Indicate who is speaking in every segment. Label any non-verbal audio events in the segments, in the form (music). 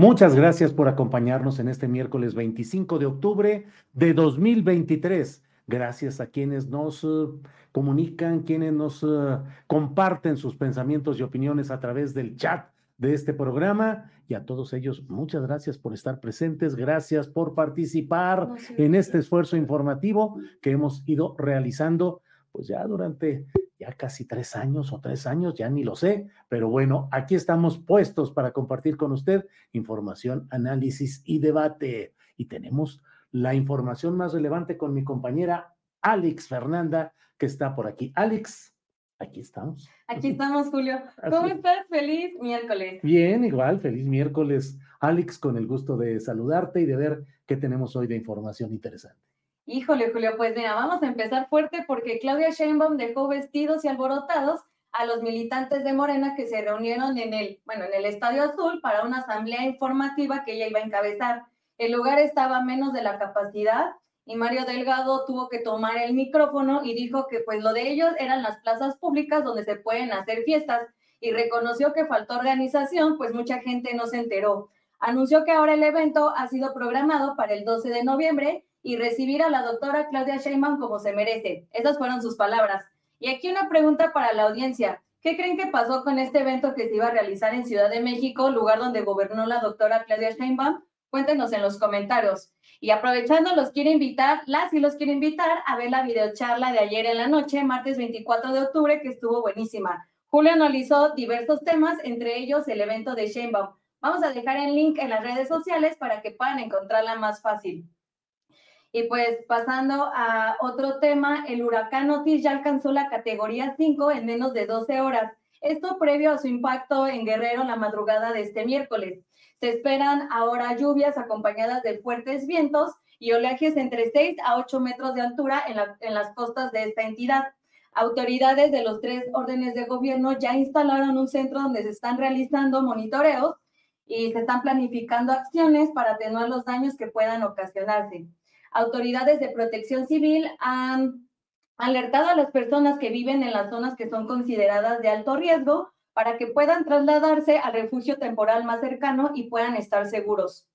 Speaker 1: Muchas gracias por acompañarnos en este miércoles 25 de octubre de 2023. Gracias a quienes nos uh, comunican, quienes nos uh, comparten sus pensamientos y opiniones a través del chat de este programa. Y a todos ellos muchas gracias por estar presentes, gracias por participar en este esfuerzo informativo que hemos ido realizando pues ya durante ya casi tres años o tres años, ya ni lo sé, pero bueno, aquí estamos puestos para compartir con usted información, análisis y debate. Y tenemos la información más relevante con mi compañera Alex Fernanda, que está por aquí. Alex, aquí estamos.
Speaker 2: Aquí estamos, Julio. (laughs) ¿Cómo estás? Feliz miércoles.
Speaker 1: Bien, igual, feliz miércoles, Alex, con el gusto de saludarte y de ver qué tenemos hoy de información interesante.
Speaker 2: Híjole, Julio, pues mira, vamos a empezar fuerte porque Claudia Sheinbaum dejó vestidos y alborotados a los militantes de Morena que se reunieron en el, bueno, en el Estadio Azul para una asamblea informativa que ella iba a encabezar. El lugar estaba menos de la capacidad y Mario Delgado tuvo que tomar el micrófono y dijo que pues lo de ellos eran las plazas públicas donde se pueden hacer fiestas y reconoció que faltó organización, pues mucha gente no se enteró. Anunció que ahora el evento ha sido programado para el 12 de noviembre y recibir a la doctora Claudia Sheinbaum como se merece. Esas fueron sus palabras. Y aquí una pregunta para la audiencia. ¿Qué creen que pasó con este evento que se iba a realizar en Ciudad de México, lugar donde gobernó la doctora Claudia Sheinbaum? Cuéntenos en los comentarios. Y aprovechando, los quiero invitar, las y los quiero invitar a ver la videocharla de ayer en la noche, martes 24 de octubre, que estuvo buenísima. Julio analizó diversos temas, entre ellos el evento de Sheinbaum. Vamos a dejar el link en las redes sociales para que puedan encontrarla más fácil. Y pues pasando a otro tema, el huracán Otis ya alcanzó la categoría 5 en menos de 12 horas. Esto previo a su impacto en Guerrero la madrugada de este miércoles. Se esperan ahora lluvias acompañadas de fuertes vientos y oleajes entre 6 a 8 metros de altura en, en las costas de esta entidad. Autoridades de los tres órdenes de gobierno ya instalaron un centro donde se están realizando monitoreos y se están planificando acciones para atenuar los daños que puedan ocasionarse autoridades de protección civil han alertado a las personas que viven en las zonas que son consideradas de alto riesgo para que puedan trasladarse al refugio temporal más cercano y puedan estar seguros.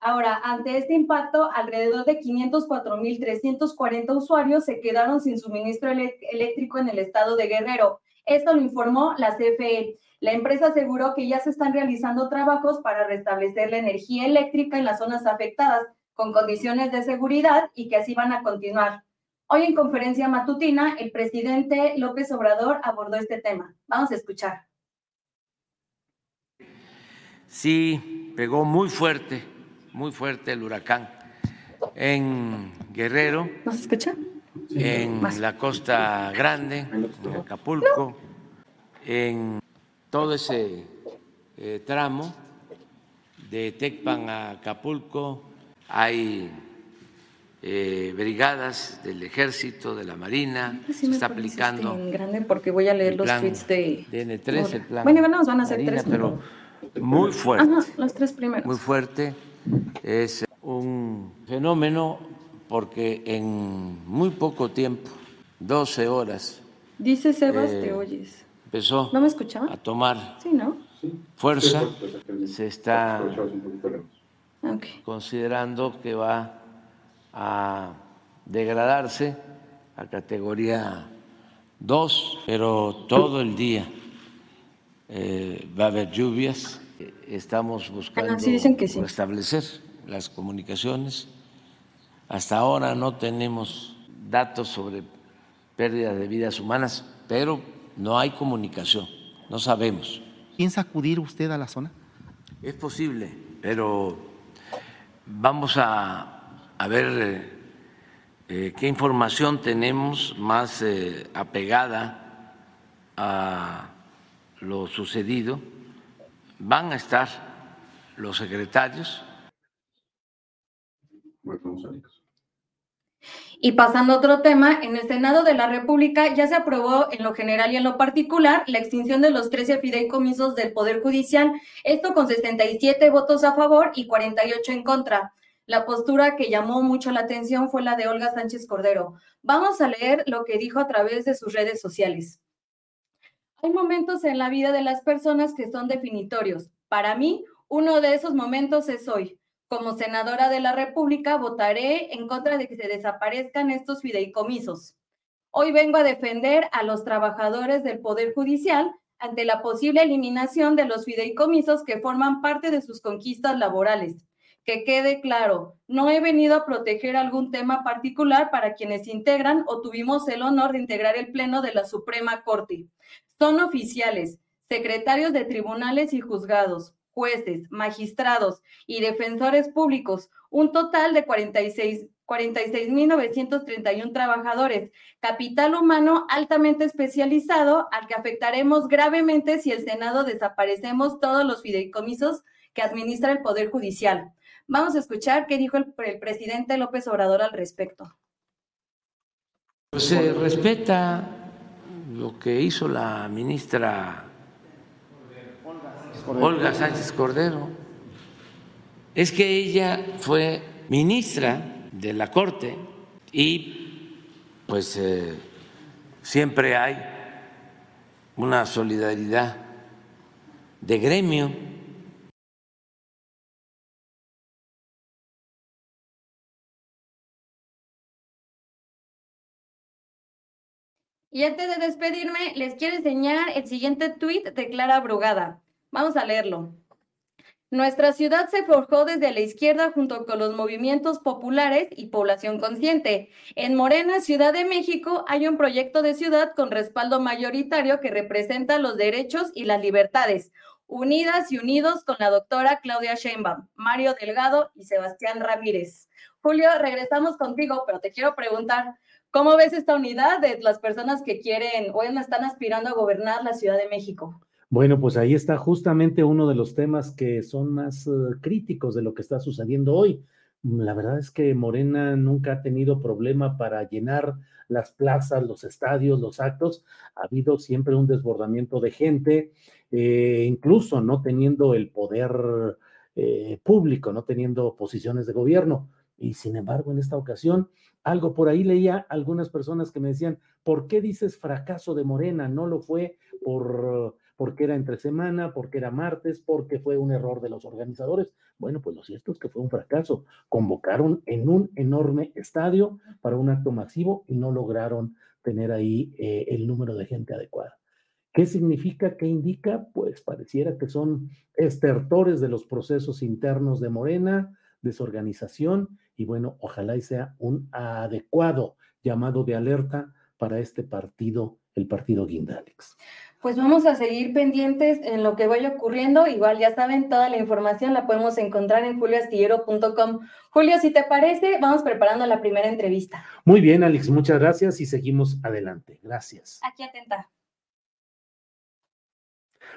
Speaker 2: Ahora, ante este impacto, alrededor de 504.340 usuarios se quedaron sin suministro eléctrico en el estado de Guerrero. Esto lo informó la CFE. La empresa aseguró que ya se están realizando trabajos para restablecer la energía eléctrica en las zonas afectadas, con condiciones de seguridad y que así van a continuar. Hoy en conferencia matutina, el presidente López Obrador abordó este tema. Vamos a escuchar.
Speaker 3: Sí, pegó muy fuerte, muy fuerte el huracán en Guerrero.
Speaker 2: ¿Nos escucha?
Speaker 3: en la Costa Grande, en Acapulco, en todo ese eh, tramo de Tecpan a Acapulco hay eh, brigadas del ejército, de la marina, se está aplicando.
Speaker 2: En grande porque voy a leer los tweets de.
Speaker 3: DN3, el plan.
Speaker 2: Bueno, van a ser tres.
Speaker 3: Pero muy fuerte.
Speaker 2: Ajá, los tres primeros.
Speaker 3: Muy fuerte. Es un fenómeno porque en muy poco tiempo, 12 horas.
Speaker 2: Dice Sebas, te eh, oyes.
Speaker 3: Empezó
Speaker 2: ¿No me escuchaba?
Speaker 3: a tomar
Speaker 2: sí, ¿no?
Speaker 3: fuerza. Se está considerando que va a degradarse a categoría 2, pero todo el día eh, va a haber lluvias. Estamos buscando restablecer las comunicaciones. Hasta ahora no tenemos datos sobre pérdida de vidas humanas, pero no hay comunicación, no sabemos.
Speaker 4: ¿Piensa acudir usted a la zona?
Speaker 3: Es posible, pero vamos a a ver eh, eh, qué información tenemos más eh, apegada a lo sucedido. Van a estar los secretarios.
Speaker 2: Y pasando a otro tema, en el Senado de la República ya se aprobó en lo general y en lo particular la extinción de los 13 fideicomisos del Poder Judicial, esto con 67 votos a favor y 48 en contra. La postura que llamó mucho la atención fue la de Olga Sánchez Cordero. Vamos a leer lo que dijo a través de sus redes sociales. Hay momentos en la vida de las personas que son definitorios. Para mí, uno de esos momentos es hoy. Como senadora de la República, votaré en contra de que se desaparezcan estos fideicomisos. Hoy vengo a defender a los trabajadores del Poder Judicial ante la posible eliminación de los fideicomisos que forman parte de sus conquistas laborales que quede claro, no he venido a proteger algún tema particular para quienes integran o tuvimos el honor de integrar el Pleno de la Suprema Corte. Son oficiales, secretarios de tribunales y juzgados, jueces, magistrados y defensores públicos, un total de 46 46.931 trabajadores, capital humano altamente especializado al que afectaremos gravemente si el Senado desaparecemos todos los fideicomisos que administra el Poder Judicial. Vamos a escuchar qué dijo el, presidente López Obrador al respecto.
Speaker 3: Se respeta lo que hizo la ministra Olga Sánchez Cordero. Es que ella fue ministra de la Corte y pues eh, siempre hay una solidaridad de gremio
Speaker 2: Y antes de despedirme, les quiero enseñar el siguiente tuit de Clara Brugada. Vamos a leerlo. Nuestra ciudad se forjó desde la izquierda junto con los movimientos populares y población consciente. En Morena, Ciudad de México, hay un proyecto de ciudad con respaldo mayoritario que representa los derechos y las libertades, unidas y unidos con la doctora Claudia Sheinbaum, Mario Delgado y Sebastián Ramírez. Julio, regresamos contigo, pero te quiero preguntar, ¿Cómo ves esta unidad de las personas que quieren o están aspirando a gobernar la Ciudad de México?
Speaker 1: Bueno, pues ahí está justamente uno de los temas que son más eh, críticos de lo que está sucediendo hoy. La verdad es que Morena nunca ha tenido problema para llenar las plazas, los estadios, los actos. Ha habido siempre un desbordamiento de gente, eh, incluso no teniendo el poder eh, público, no teniendo posiciones de gobierno. Y sin embargo, en esta ocasión, algo por ahí leía algunas personas que me decían, ¿por qué dices fracaso de Morena? No lo fue por porque era entre semana, porque era martes, porque fue un error de los organizadores. Bueno, pues lo cierto es que fue un fracaso. Convocaron en un enorme estadio para un acto masivo y no lograron tener ahí eh, el número de gente adecuada. ¿Qué significa? ¿Qué indica? Pues pareciera que son estertores de los procesos internos de Morena, desorganización y bueno, ojalá y sea un adecuado llamado de alerta para este partido, el partido Guindalex?
Speaker 2: Pues vamos a seguir pendientes en lo que vaya ocurriendo. Igual ya saben, toda la información la podemos encontrar en julioastillero.com. Julio, si te parece, vamos preparando la primera entrevista.
Speaker 1: Muy bien, Alex, muchas gracias y seguimos adelante. Gracias.
Speaker 2: Aquí atenta.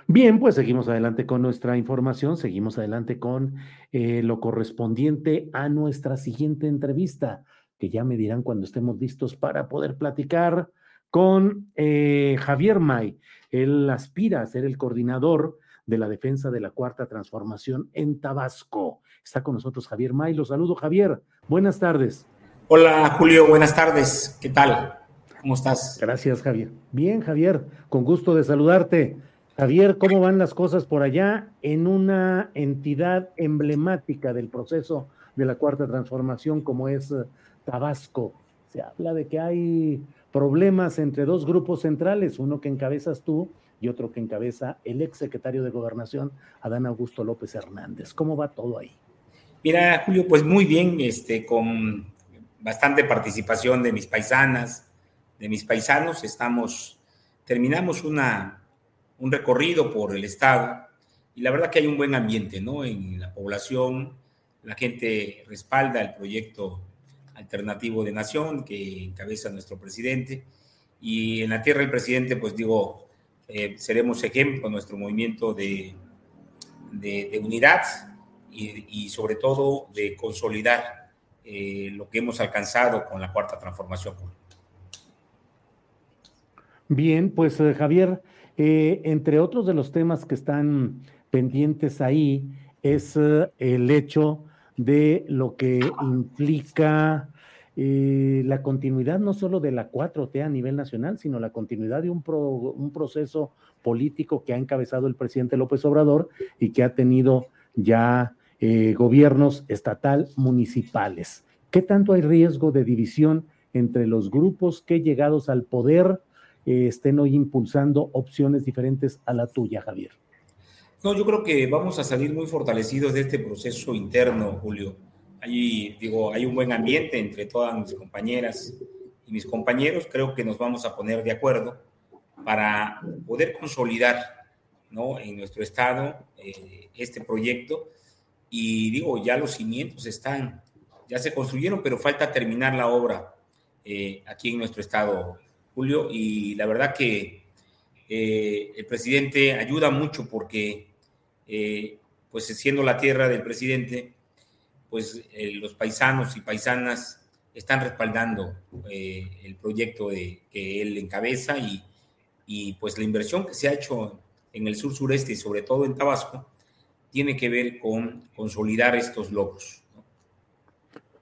Speaker 1: Bien, pues seguimos adelante con nuestra información, seguimos adelante con eh, lo correspondiente a nuestra siguiente entrevista, que ya me dirán cuando estemos listos para poder platicar con eh, Javier May. Él aspira a ser el coordinador de la defensa de la cuarta transformación en Tabasco. Está con nosotros Javier May. Lo saludo, Javier. Buenas tardes.
Speaker 5: Hola, Julio. Buenas tardes. ¿Qué tal? ¿Cómo estás?
Speaker 1: Gracias, Javier. Bien, Javier. Con gusto de saludarte. Javier, ¿cómo van las cosas por allá en una entidad emblemática del proceso de la cuarta transformación como es eh, Tabasco? Se habla de que hay problemas entre dos grupos centrales, uno que encabezas tú y otro que encabeza el ex secretario de Gobernación, Adán Augusto López Hernández. ¿Cómo va todo ahí?
Speaker 5: Mira, Julio, pues muy bien, este, con bastante participación de mis paisanas, de mis paisanos. Estamos, terminamos una, un recorrido por el estado y la verdad que hay un buen ambiente, ¿no? En la población, la gente respalda el proyecto alternativo de nación que encabeza nuestro presidente. Y en la tierra del presidente, pues digo, eh, seremos ejemplo, nuestro movimiento de, de, unidad y, sobre todo de consolidar eh, lo que hemos alcanzado con la cuarta transformación.
Speaker 1: Bien, pues eh, Javier, entre otros de los temas que están pendientes ahí es el hecho de lo que implica eh, la continuidad no solo de la 4T a nivel nacional, sino la continuidad de un, un proceso político que ha encabezado el presidente López Obrador y que ha tenido ya eh, gobiernos estatal, municipales. ¿Qué tanto hay riesgo de división entre los grupos que llegados al poder eh, estén hoy impulsando opciones diferentes a la tuya, Javier?
Speaker 5: No, yo creo que vamos a salir muy fortalecidos de este proceso interno, Julio. Hay, digo, hay un buen ambiente entre todas mis compañeras y mis compañeros. Creo que nos vamos a poner de acuerdo para poder consolidar ¿no? en nuestro estado eh, este proyecto. Y digo, ya los cimientos están, ya se construyeron, pero falta terminar la obra eh, aquí en nuestro estado, Julio. Y la verdad que eh, el presidente ayuda mucho porque eh, pues siendo la tierra del presidente, pues eh, los paisanos y paisanas están respaldando eh, el proyecto que él encabeza y, y, pues la inversión que se ha hecho en el sur sureste y sobre todo en Tabasco tiene que ver con consolidar estos logros.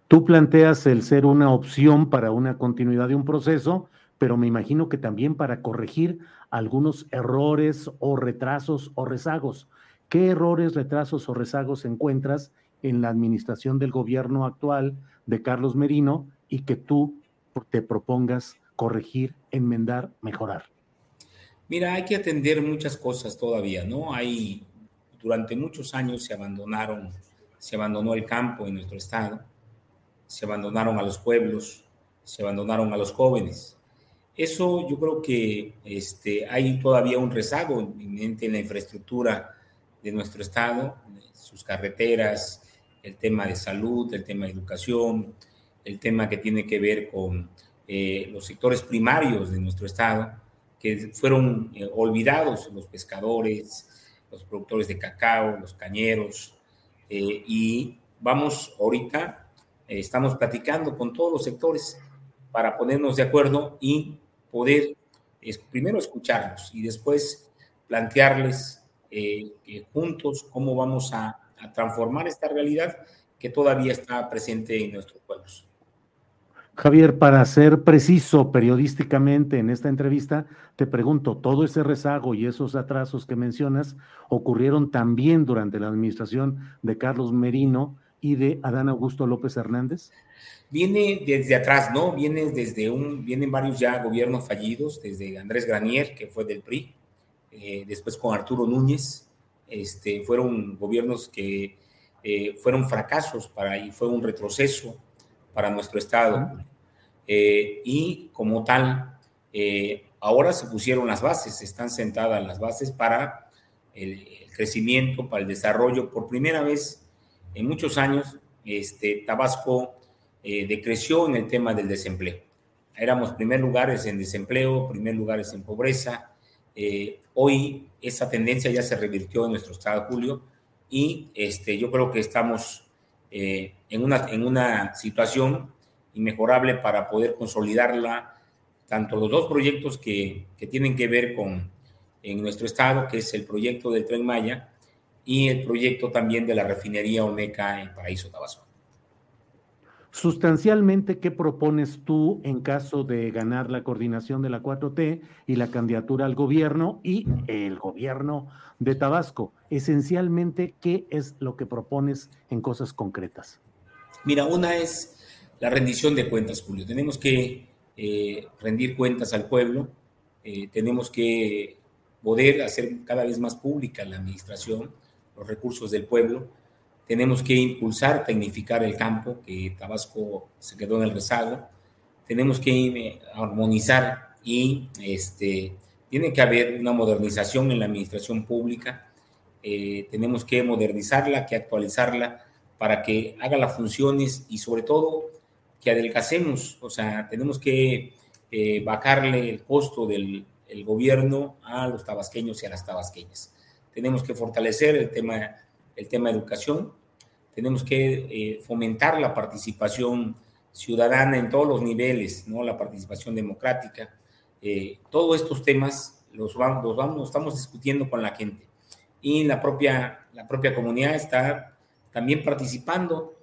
Speaker 1: Tú planteas el ser una opción para una continuidad de un proceso, pero me imagino que también para corregir algunos errores o retrasos o rezagos. ¿Qué errores, retrasos o rezagos encuentras en la administración del gobierno actual de Carlos Merino y que tú te propongas corregir, enmendar, mejorar?
Speaker 5: Mira, hay que atender muchas cosas todavía, ¿no? Hay, durante muchos años se abandonaron, se abandonó el campo en nuestro estado, se abandonaron a los pueblos, se abandonaron a los jóvenes. Eso yo creo que este, hay todavía un rezago en, en la infraestructura de nuestro estado, sus carreteras, el tema de salud, el tema de educación, el tema que tiene que ver con eh, los sectores primarios de nuestro estado, que fueron eh, olvidados, los pescadores, los productores de cacao, los cañeros, eh, y vamos ahorita, estamos platicando con todos los sectores para ponernos de acuerdo y poder primero escucharlos y después plantearles eh, juntos cómo vamos a, transformar esta realidad que todavía está presente en nuestros pueblos.
Speaker 1: Javier, para ser preciso periodísticamente en esta entrevista, te pregunto, ¿todo ese rezago y esos atrasos que mencionas ocurrieron también durante la administración de Carlos Merino y de Adán Augusto López Hernández?
Speaker 5: Viene desde atrás, ¿no? Viene desde un, vienen varios ya gobiernos fallidos, desde Andrés Granier, que fue del PRI, eh, después con Arturo Núñez, este, fueron gobiernos que eh, fueron fracasos para y fue un retroceso para nuestro Estado. Eh, y como tal, ahora se pusieron las bases, están sentadas las bases para el, crecimiento, para el desarrollo. Por primera vez en muchos años, este, Tabasco decreció en el tema del desempleo. Éramos primer lugares en desempleo, primer lugares en pobreza. Eh, hoy esa tendencia ya se revirtió en nuestro estado, Julio, y este, yo creo que estamos eh, en, una, en una situación inmejorable para poder consolidarla, tanto los dos proyectos que, que tienen que ver con en nuestro estado, que es el proyecto del Tren Maya y el proyecto también de la refinería Olmeca en Paraíso Tabasco.
Speaker 1: Sustancialmente, ¿qué propones tú en caso de ganar la coordinación de la 4T y la candidatura al gobierno y el gobierno de Tabasco? Esencialmente, ¿qué es lo que propones en cosas concretas?
Speaker 5: Mira, una es la rendición de cuentas, Julio. Tenemos que eh, rendir cuentas al pueblo, eh, tenemos que poder hacer cada vez más pública la administración, los recursos del pueblo tenemos que impulsar, tecnificar el campo, que Tabasco se quedó en el rezago. Tenemos que eh, armonizar y este, tiene que haber una modernización en la administración pública. Eh, tenemos que modernizarla, que actualizarla para que haga las funciones y sobre todo que adelgacemos. O sea, tenemos que eh, bajarle el costo del el gobierno a los tabasqueños y a las tabasqueñas. Tenemos que fortalecer el tema el tema educación. Tenemos que eh, fomentar la participación ciudadana en todos los niveles, ¿no? la participación democrática. Eh, todos estos temas los vamos, vamos, estamos discutiendo con la gente. Y la propia, la propia comunidad está también participando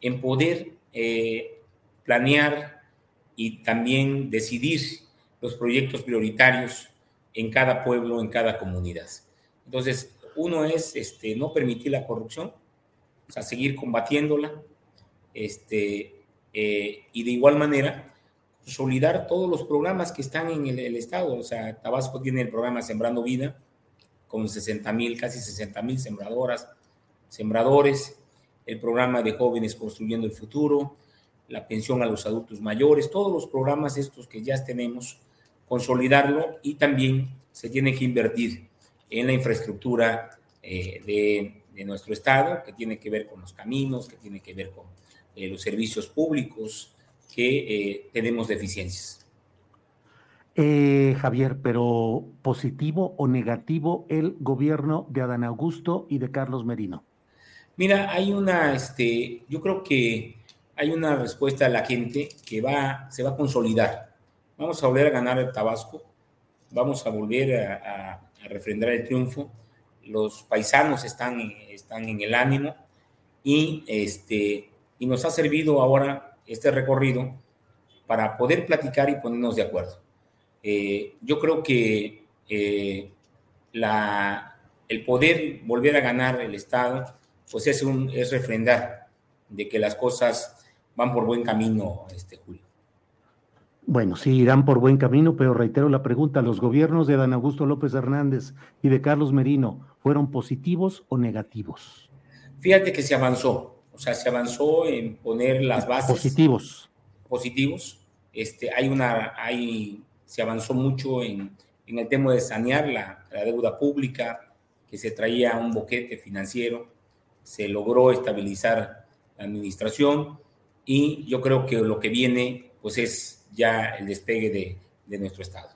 Speaker 5: en poder eh, planear y también decidir los proyectos prioritarios en cada pueblo, en cada comunidad. Entonces, uno es este, no permitir la corrupción, o sea, seguir combatiéndola, este, eh, y de igual manera consolidar todos los programas que están en el, Estado. O sea, Tabasco tiene el programa Sembrando Vida, con 60 mil, casi 60 mil sembradoras, sembradores, el programa de jóvenes construyendo el futuro, la pensión a los adultos mayores, todos los programas estos que ya tenemos, consolidarlo y también se tiene que invertir en la infraestructura eh, de, nuestro Estado, que tiene que ver con los caminos, que tiene que ver con eh, los servicios públicos, que eh, tenemos deficiencias.
Speaker 1: Javier, pero positivo o negativo el gobierno de Adán Augusto y de Carlos Merino.
Speaker 5: Mira, hay una, este, yo creo que hay una respuesta a la gente que va, se va a consolidar. Vamos a volver a ganar el Tabasco, vamos a volver a refrendar el triunfo. Los paisanos están, están en el ánimo y, este, y nos ha servido ahora este recorrido para poder platicar y ponernos de acuerdo. Eh, yo creo que eh, la, el poder volver a ganar el Estado, pues es, un, es refrendar de que las cosas van por buen camino, este Julio.
Speaker 1: Bueno, sí, irán por buen camino, pero reitero la pregunta, ¿los gobiernos de Dan Augusto López Hernández y de Carlos Merino fueron positivos o negativos?
Speaker 5: Fíjate que se avanzó, o sea, se avanzó en poner las bases.
Speaker 1: Positivos.
Speaker 5: Positivos. Este, hay una, hay, se avanzó mucho en, en el tema de sanear la, la deuda pública, que se traía un boquete financiero, se logró estabilizar la administración y yo creo que lo que viene pues es ya el despegue de, nuestro Estado.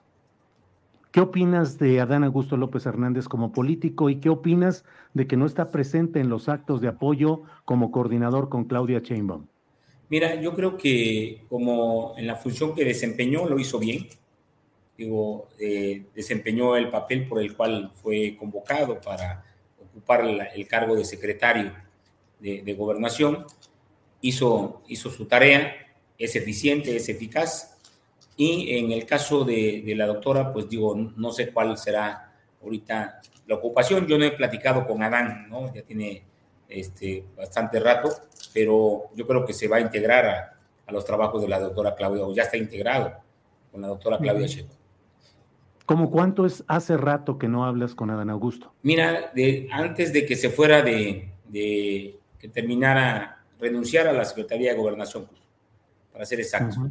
Speaker 1: ¿Qué opinas de Adán Augusto López Hernández como político y qué opinas de que no está presente en los actos de apoyo como coordinador con Claudia Sheinbaum?
Speaker 5: Mira, yo creo que como en la función que desempeñó lo hizo bien. Digo, eh, desempeñó el papel por el cual fue convocado para ocupar el cargo de secretario de, gobernación. Hizo, hizo su tarea, es eficiente, es eficaz. Y en el caso de, la doctora, pues digo, no sé cuál será ahorita la ocupación. Yo no he platicado con Adán, ¿no? Ya tiene este, bastante rato, pero yo creo que se va a integrar a, los trabajos de la doctora Claudia, o ya está integrado con la doctora Claudia Sheinbaum.
Speaker 1: ¿Cómo cuánto es hace rato que no hablas con Adán Augusto?
Speaker 5: Mira, de, antes de que se fuera de, de que terminara, renunciar a la Secretaría de Gobernación, para ser exacto.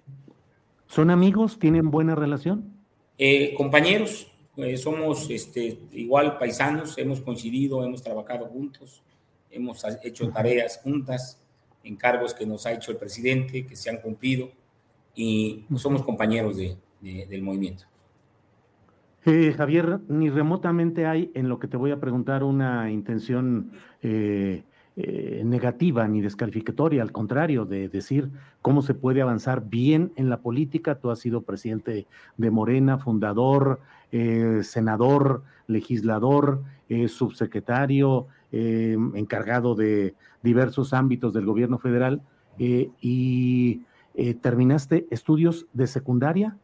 Speaker 1: ¿Son amigos? ¿Tienen buena relación?
Speaker 5: Eh, compañeros, eh, somos este, igual paisanos, hemos coincidido, hemos trabajado juntos, hemos hecho tareas juntas, encargos que nos ha hecho el presidente, que se han cumplido, y somos compañeros de, del movimiento.
Speaker 1: Eh, Javier, ni remotamente hay en lo que te voy a preguntar una intención eh, eh, negativa ni descalificatoria, al contrario, de decir cómo se puede avanzar bien en la política. Tú has sido presidente de Morena, fundador, senador, legislador, subsecretario, encargado de diversos ámbitos del gobierno federal y terminaste estudios de secundaria.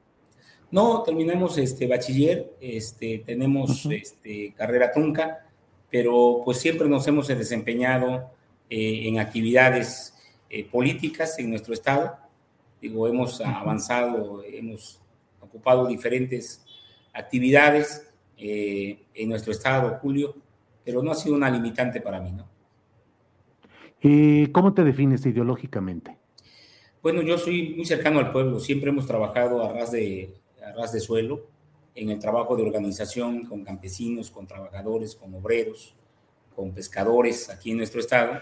Speaker 5: No, terminamos este bachiller, este, tenemos este, carrera trunca, pero pues siempre nos hemos desempeñado eh, en actividades eh, políticas en nuestro estado. Digo, hemos avanzado, hemos ocupado diferentes actividades eh, en nuestro estado, Julio, pero no ha sido una limitante para mí, ¿no?
Speaker 1: ¿Cómo te defines ideológicamente?
Speaker 5: Bueno, yo soy muy cercano al pueblo, siempre hemos trabajado a ras de, a ras de suelo, en el trabajo de organización con campesinos, con trabajadores, con obreros, con pescadores aquí en nuestro estado.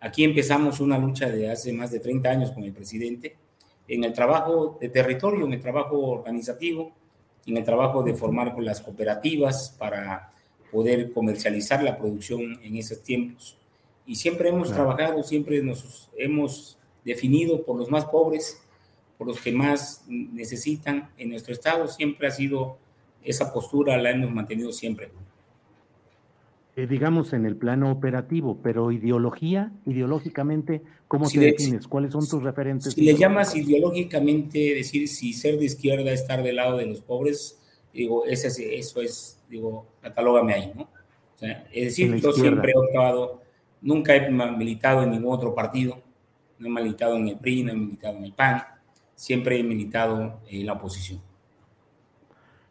Speaker 5: Aquí empezamos una lucha de hace más de 30 años con el presidente en el trabajo de territorio, en el trabajo organizativo, en el trabajo de formar con las cooperativas para poder comercializar la producción en esos tiempos. Y siempre hemos trabajado, siempre nos hemos definido por los más pobres, por los que más necesitan en nuestro estado. Siempre ha sido esa postura, la hemos mantenido siempre.
Speaker 1: Eh, digamos en el plano operativo, pero ideología, ideológicamente, ¿cómo te defines? ¿Cuáles son tus referentes?
Speaker 5: Si le llamas ideológicamente, decir si ser de izquierda, estar del lado de los pobres, digo, ese, eso es, digo, catalógame ahí, ¿no? es decir, yo siempre he optado, nunca he militado en ningún otro partido, no he militado en el PRI, no he militado en el PAN, siempre he militado en la oposición.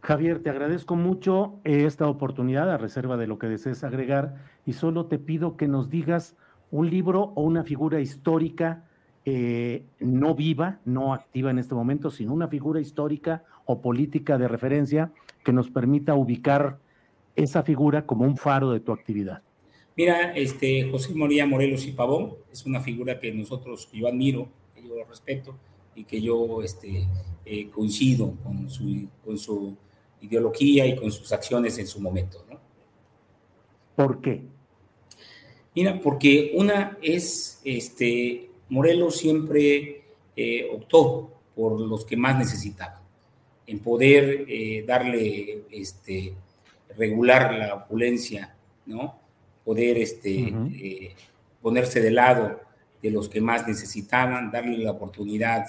Speaker 1: Javier, te agradezco mucho esta oportunidad a reserva de lo que desees agregar y solo te pido que nos digas un libro o una figura histórica eh, no viva, no activa en este momento, sino una figura histórica o política de referencia que nos permita ubicar esa figura como un faro de tu actividad.
Speaker 5: Mira, este José María Morelos y Pavón es una figura que nosotros, yo admiro, que yo respeto, y que yo este, eh, coincido con su ideología y con sus acciones en su momento. ¿no?
Speaker 1: ¿Por qué?
Speaker 5: Mira, porque una es, este, Morelos siempre eh, optó por los que más necesitaban, en poder eh, darle, este, regular la opulencia, ¿no? Poder este, ponerse de lado de los que más necesitaban, darle la oportunidad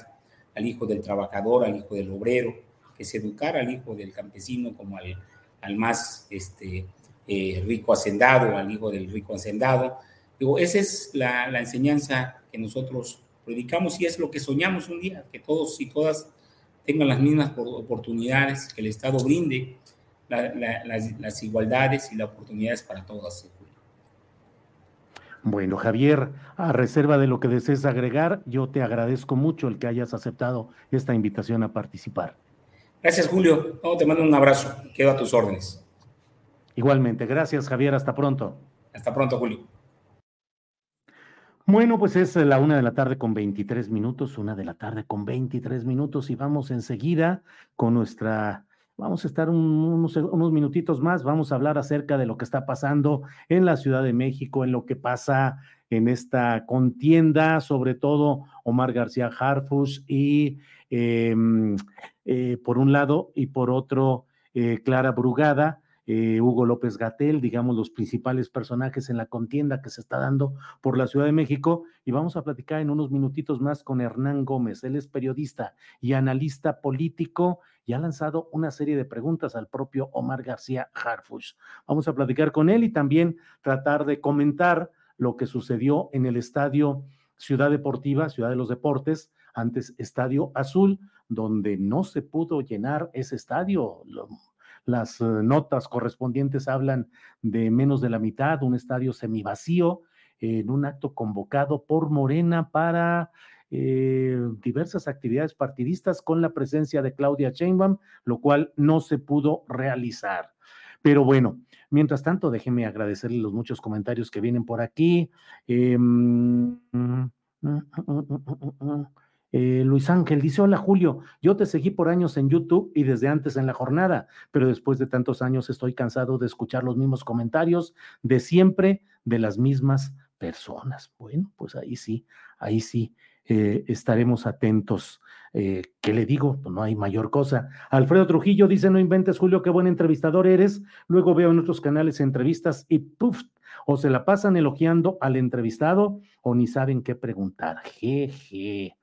Speaker 5: al hijo del trabajador, al hijo del obrero, que se educara al hijo del campesino como al, al más este, eh, rico hacendado, al hijo del rico hacendado. Digo, esa es la, la, enseñanza que nosotros predicamos y es lo que soñamos un día, que todos y todas tengan las mismas oportunidades, que el Estado brinde las, las, igualdades y las oportunidades para todas.
Speaker 1: Bueno, Javier, a reserva de lo que desees agregar, yo te agradezco mucho el que hayas aceptado esta invitación a participar.
Speaker 5: Gracias, Julio. te mando un abrazo. Quedo a tus órdenes.
Speaker 1: Igualmente. Gracias, Javier. Hasta pronto.
Speaker 5: Hasta pronto, Julio.
Speaker 1: Bueno, pues es la una de la tarde con 23 minutos, una de la tarde con 23 minutos y vamos enseguida con nuestra Vamos a estar unos, unos, minutitos más, vamos a hablar acerca de lo que está pasando en la Ciudad de México, en lo que pasa en esta contienda, sobre todo Omar García Harfus y em, eh, por un lado y por otro eh, Clara Brugada. Eh, Hugo López Gatel, digamos, los principales personajes en la contienda que se está dando por la Ciudad de México. Y vamos a platicar en unos minutitos más con Hernán Gómez. Él es periodista y analista político y ha lanzado una serie de preguntas al propio Omar García Harfush. Vamos a platicar con él y también tratar de comentar lo que sucedió en el estadio Ciudad Deportiva, Ciudad de los Deportes, antes Estadio Azul, donde no se pudo llenar ese estadio. Las eh, notas correspondientes hablan de menos de la mitad, un estadio semivacío, en un acto convocado por Morena para eh, diversas actividades partidistas con la presencia de Claudia Sheinbaum, lo cual no se pudo realizar. Pero bueno, mientras tanto, déjeme agradecerle los muchos comentarios que vienen por aquí. Em, eh, Luis Ángel dice, hola Julio, yo te seguí por años en YouTube y desde antes en la jornada, pero después de tantos años estoy cansado de escuchar los mismos comentarios de siempre de las mismas personas. Bueno, pues ahí sí, ahí sí. Eh, estaremos atentos. Eh, ¿Qué le digo? Pues no hay mayor cosa. Alfredo Trujillo dice, no inventes, Julio, qué buen entrevistador eres. Luego veo en otros canales entrevistas y puff, o se la pasan elogiando al entrevistado o ni saben qué preguntar. Jeje.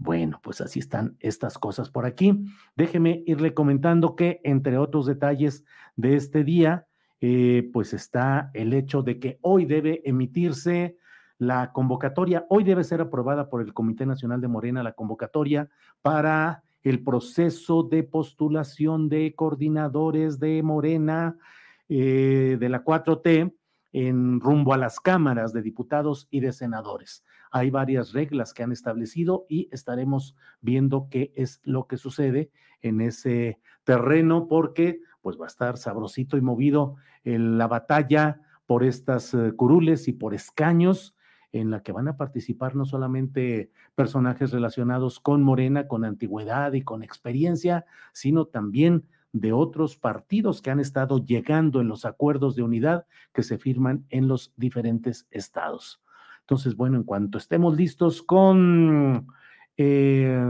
Speaker 1: Bueno, pues así están estas cosas por aquí. Déjeme irle comentando que, entre otros detalles de este día, eh, pues está el hecho de que hoy debe emitirse la convocatoria, hoy debe ser aprobada por el Comité Nacional de Morena la convocatoria para el proceso de postulación de coordinadores de Morena eh, de la 4T en rumbo a las cámaras de diputados y de senadores. Hay varias reglas que han establecido y estaremos viendo qué es lo que sucede en ese terreno porque pues va a estar sabrosito y movido en la batalla por estas eh, curules y por escaños en la que van a participar no solamente personajes relacionados con Morena, con antigüedad y con experiencia, sino también de otros partidos que han estado llegando en los acuerdos de unidad que se firman en los diferentes estados. Entonces, bueno, en cuanto estemos listos con, eh,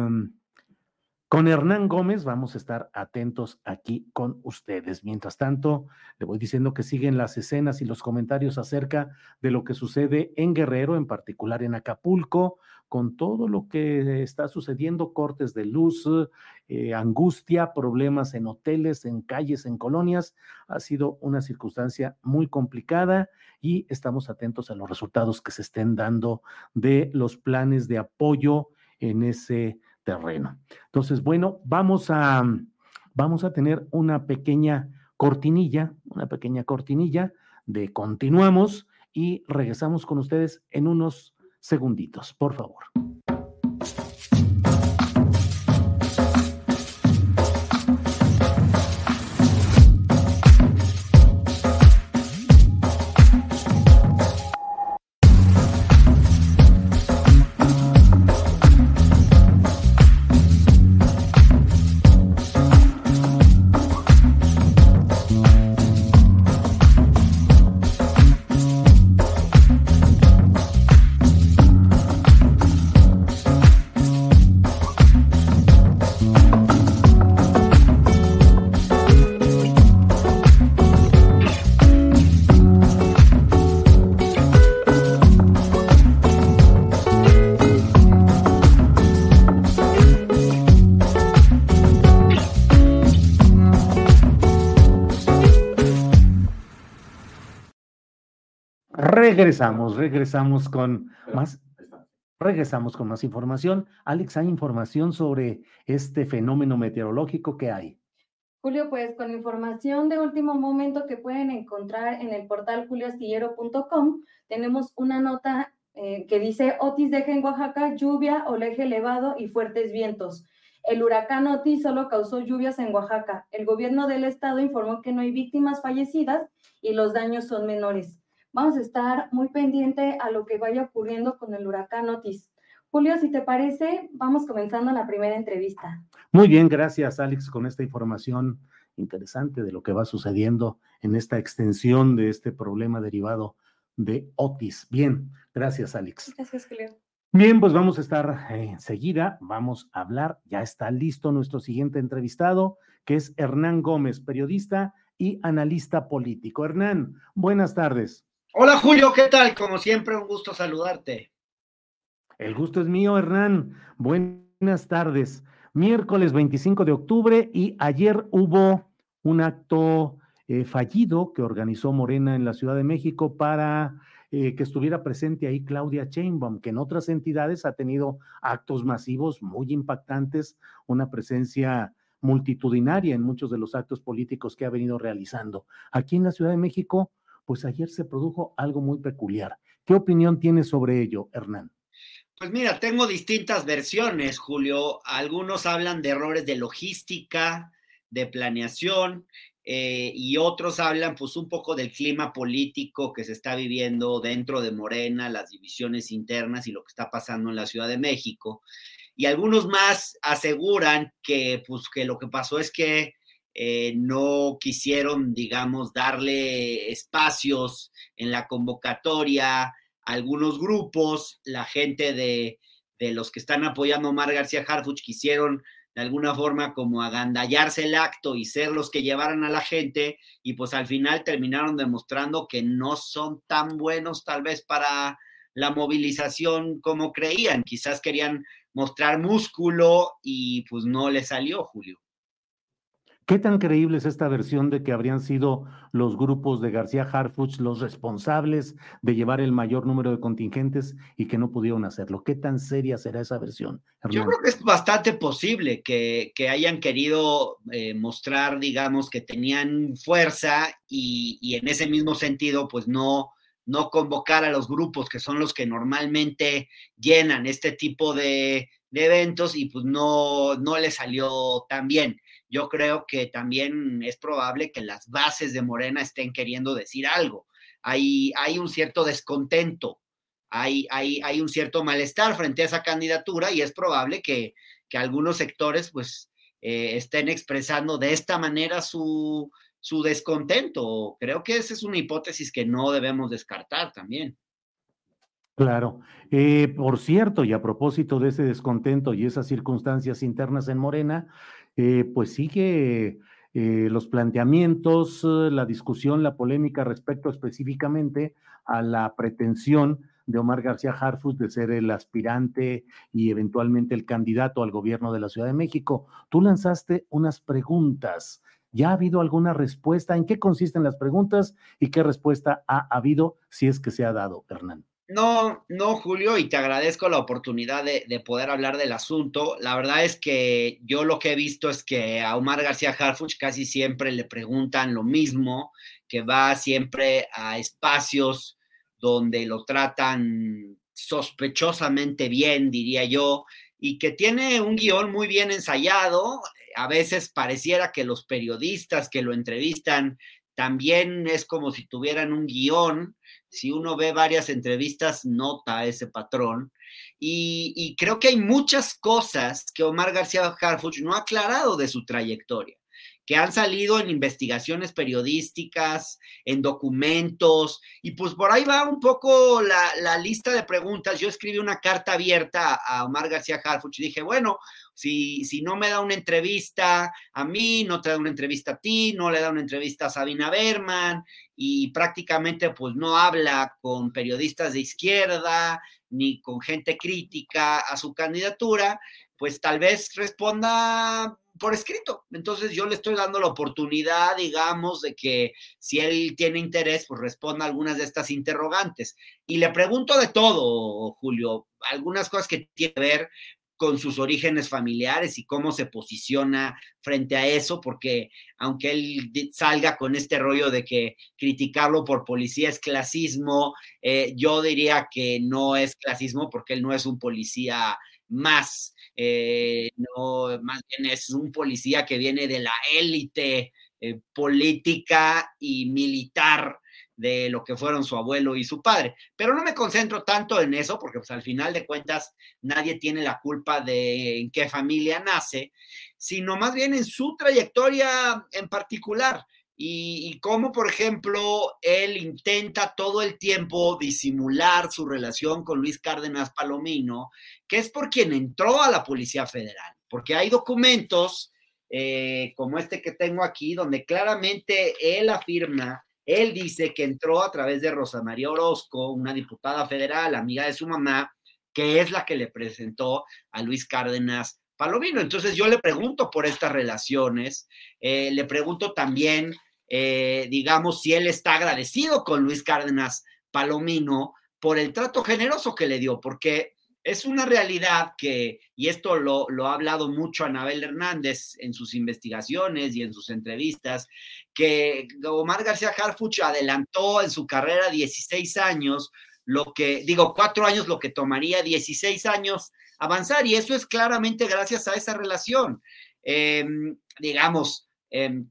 Speaker 1: con Hernán Gómez, vamos a estar atentos aquí con ustedes. Mientras tanto, le voy diciendo que siguen las escenas y los comentarios acerca de lo que sucede en Guerrero, en particular en Acapulco, con todo lo que está sucediendo, cortes de luz, eh, angustia, problemas en hoteles, en calles, en colonias. Ha sido una circunstancia muy complicada y estamos atentos a los resultados que se estén dando de los planes de apoyo en ese terreno. Entonces, bueno, vamos a, vamos a tener una pequeña cortinilla, una pequeña cortinilla de continuamos y regresamos con ustedes en unos segunditos, por favor. Regresamos, regresamos con más. Regresamos con más información. Alex, ¿hay información sobre este fenómeno meteorológico que hay?
Speaker 2: Julio, pues con información de último momento que pueden encontrar en el portal julioastillero.com, tenemos una nota eh, que dice Otis deja en Oaxaca lluvia, oleaje elevado y fuertes vientos. El huracán Otis solo causó lluvias en Oaxaca. El gobierno del estado informó que no hay víctimas fallecidas y los daños son menores vamos a estar muy pendiente a lo que vaya ocurriendo con el huracán Otis. Julio, si te parece, vamos comenzando la primera entrevista.
Speaker 1: Muy bien, gracias Alex con esta información interesante de lo que va sucediendo en esta extensión de este problema derivado de Otis. Bien, gracias Alex.
Speaker 2: Gracias, Julio.
Speaker 1: Bien, pues vamos a estar eh, enseguida, vamos a hablar, ya está listo nuestro siguiente entrevistado, que es Hernán Gómez, periodista y analista político. Hernán, buenas tardes.
Speaker 6: Hola Julio, ¿qué tal? Como siempre, un gusto saludarte.
Speaker 1: El gusto es mío, Hernán. Buenas tardes. Miércoles 25 de octubre y ayer hubo un acto eh, fallido que organizó Morena en la Ciudad de México para eh, que estuviera presente ahí Claudia Sheinbaum, que en otras entidades ha tenido actos masivos muy impactantes, una presencia multitudinaria en muchos de los actos políticos que ha venido realizando. Aquí en la Ciudad de México pues ayer se produjo algo muy peculiar. ¿Qué opinión tienes sobre ello, Hernán?
Speaker 6: Pues mira, tengo distintas versiones, Julio. Algunos hablan de errores de logística, de planeación, eh, y otros hablan pues un poco del clima político que se está viviendo dentro de Morena, las divisiones internas y lo que está pasando en la Ciudad de México. Y algunos más aseguran que pues que lo que pasó es que eh, no quisieron, digamos, darle espacios en la convocatoria a algunos grupos, la gente de, de los que están apoyando a Omar García Harfuch quisieron de alguna forma como agandallarse el acto y ser los que llevaran a la gente y pues al final terminaron demostrando que no son tan buenos tal vez para la movilización como creían, quizás querían mostrar músculo y pues no le salió, Julio.
Speaker 1: ¿Qué tan creíble es esta versión de que habrían sido los grupos de García Harfuch los responsables de llevar el mayor número de contingentes y que no pudieron hacerlo? ¿Qué tan seria será esa versión?
Speaker 6: Yo creo que es bastante posible que, que hayan querido eh, mostrar, digamos, que tenían fuerza y, y, en ese mismo sentido, pues no, no convocar a los grupos que son los que normalmente llenan este tipo de, de eventos y pues no, no le salió tan bien yo creo que también es probable que las bases de Morena estén queriendo decir algo. Hay, hay un cierto descontento, hay, hay, hay, un cierto malestar frente a esa candidatura y es probable que, que algunos sectores pues eh, estén expresando de esta manera su, su descontento. Creo que esa es una hipótesis que no debemos descartar también.
Speaker 1: Claro. Eh, por cierto, y a propósito de ese descontento y esas circunstancias internas en Morena, eh, pues sigue eh, los planteamientos, eh, la discusión, la polémica respecto específicamente a la pretensión de Omar García Harfus de ser el aspirante y eventualmente el candidato al gobierno de la Ciudad de México. Tú lanzaste unas preguntas. ¿Ya ha habido alguna respuesta? ¿En qué consisten las preguntas y qué respuesta ha habido si es que se ha dado, Hernán?
Speaker 6: No, no, Julio, y te agradezco la oportunidad de, de, poder hablar del asunto. La verdad es que yo lo que he visto es que a Omar García Harfuch casi siempre le preguntan lo mismo, que va siempre a espacios donde lo tratan sospechosamente bien, diría yo, y que tiene un guion muy bien ensayado. A veces pareciera que los periodistas que lo entrevistan también es como si tuvieran un guion si uno ve varias entrevistas, nota ese patrón. Y, creo que hay muchas cosas que Omar García Harfuch no ha aclarado de su trayectoria, que han salido en investigaciones periodísticas, en documentos, y pues por ahí va un poco la, la lista de preguntas. Yo escribí una carta abierta a Omar García Harfuch y dije, bueno, si, si, no me da una entrevista a mí, no te da una entrevista a ti, no le da una entrevista a Sabina Berman y prácticamente pues no habla con periodistas de izquierda ni con gente crítica a su candidatura, pues tal vez responda por escrito. Entonces yo le estoy dando la oportunidad, digamos, de que si él tiene interés, pues responda algunas de estas interrogantes. Y le pregunto de todo, Julio, algunas cosas que tiene que ver con sus orígenes familiares y cómo se posiciona frente a eso, porque aunque él salga con este rollo de que criticarlo por policía es clasismo, eh, yo diría que no es clasismo porque él no es un policía más, eh, no, más bien es un policía que viene de la élite eh, política y militar de lo que fueron su abuelo y su padre. Pero no me concentro tanto en eso, porque pues, al final de cuentas nadie tiene la culpa de en qué familia nace, sino más bien en su trayectoria en particular. Y, y cómo, por ejemplo, él intenta todo el tiempo disimular su relación con Luis Cárdenas Palomino, que es por quien entró a la Policía Federal, porque hay documentos eh, como este que tengo aquí, donde claramente él afirma él dice que entró a través de Rosa María Orozco, una diputada federal, amiga de su mamá, que es la que le presentó a Luis Cárdenas Palomino. Entonces yo le pregunto por estas relaciones, eh, le pregunto también, eh, digamos, si él está agradecido con Luis Cárdenas Palomino por el trato generoso que le dio, porque es una realidad que, y esto lo, lo, ha hablado mucho Anabel Hernández en sus investigaciones y en sus entrevistas, que Omar García Harfuch adelantó en su carrera 16 años lo que, digo, cuatro años lo que tomaría 16 años avanzar y eso es claramente gracias a esa relación. Em, digamos, em,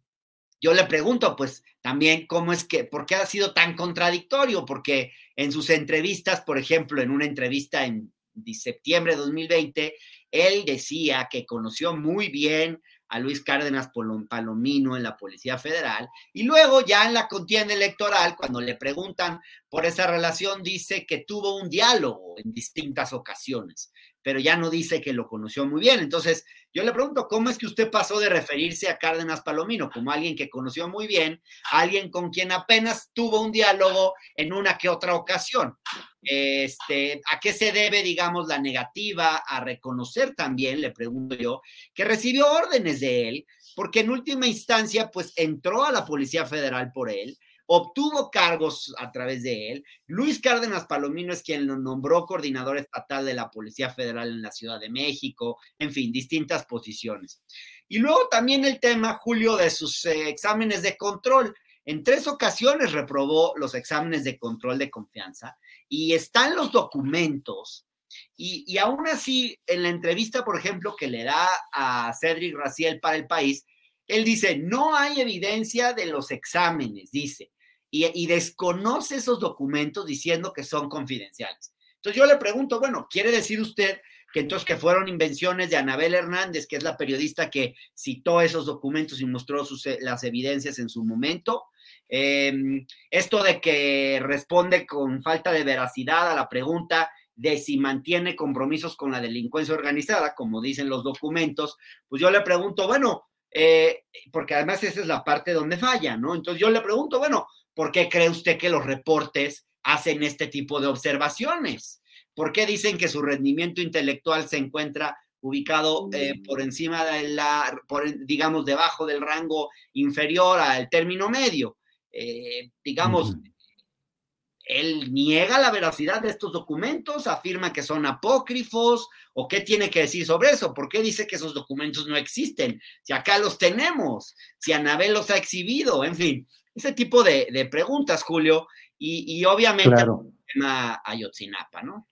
Speaker 6: yo le pregunto, pues también, ¿cómo es que, por qué ha sido tan contradictorio? Porque en sus entrevistas, por ejemplo, en una entrevista en septiembre de 2020, él decía que conoció muy bien a Luis Cárdenas Palomino en la Policía Federal y luego ya en la contienda electoral, cuando le preguntan por esa relación, dice que tuvo un diálogo en distintas ocasiones pero ya no dice que lo conoció muy bien. Entonces, yo le pregunto, ¿cómo es que usted pasó de referirse a Cárdenas Palomino como alguien que conoció muy bien, alguien con quien apenas tuvo un diálogo en una que otra ocasión? Este, ¿A qué se debe, digamos, la negativa a reconocer también, le pregunto yo, que recibió órdenes de él, porque en última instancia, pues entró a la Policía Federal por él, obtuvo cargos a través de él. Luis Cárdenas Palomino es quien lo nombró coordinador estatal de la Policía Federal en la Ciudad de México, en fin, distintas posiciones. Y luego también el tema, Julio, de sus eh, exámenes de control. En tres ocasiones reprobó los exámenes de control de confianza y están los documentos. Y, y aún así, en la entrevista, por ejemplo, que le da a Cedric Raciel para el país, él dice, no hay evidencia de los exámenes, dice y, desconoce esos documentos diciendo que son confidenciales. Entonces yo le pregunto, bueno, ¿quiere decir usted que entonces que fueron invenciones de Anabel Hernández, que es la periodista que citó esos documentos y mostró sus, eh, las evidencias en su momento? Em, esto de que responde con falta de veracidad a la pregunta de si mantiene compromisos con la delincuencia organizada, como dicen los documentos, pues yo le pregunto, bueno, eh, porque además esa es la parte donde falla, ¿no? Entonces yo le pregunto, bueno, ¿por qué cree usted que los reportes hacen este tipo de observaciones? ¿Por qué dicen que su rendimiento intelectual se encuentra ubicado eh, mm. por encima de la, digamos, debajo del rango inferior al término medio? Eh, digamos, él niega la veracidad de estos documentos, afirma que son apócrifos, o qué tiene que decir sobre eso, por qué dice que esos documentos no existen, si acá los tenemos, si Anabel los ha exhibido, en fin, ese tipo de, preguntas, Julio, y, obviamente
Speaker 1: claro.
Speaker 6: el tema Ayotzinapa, ¿no?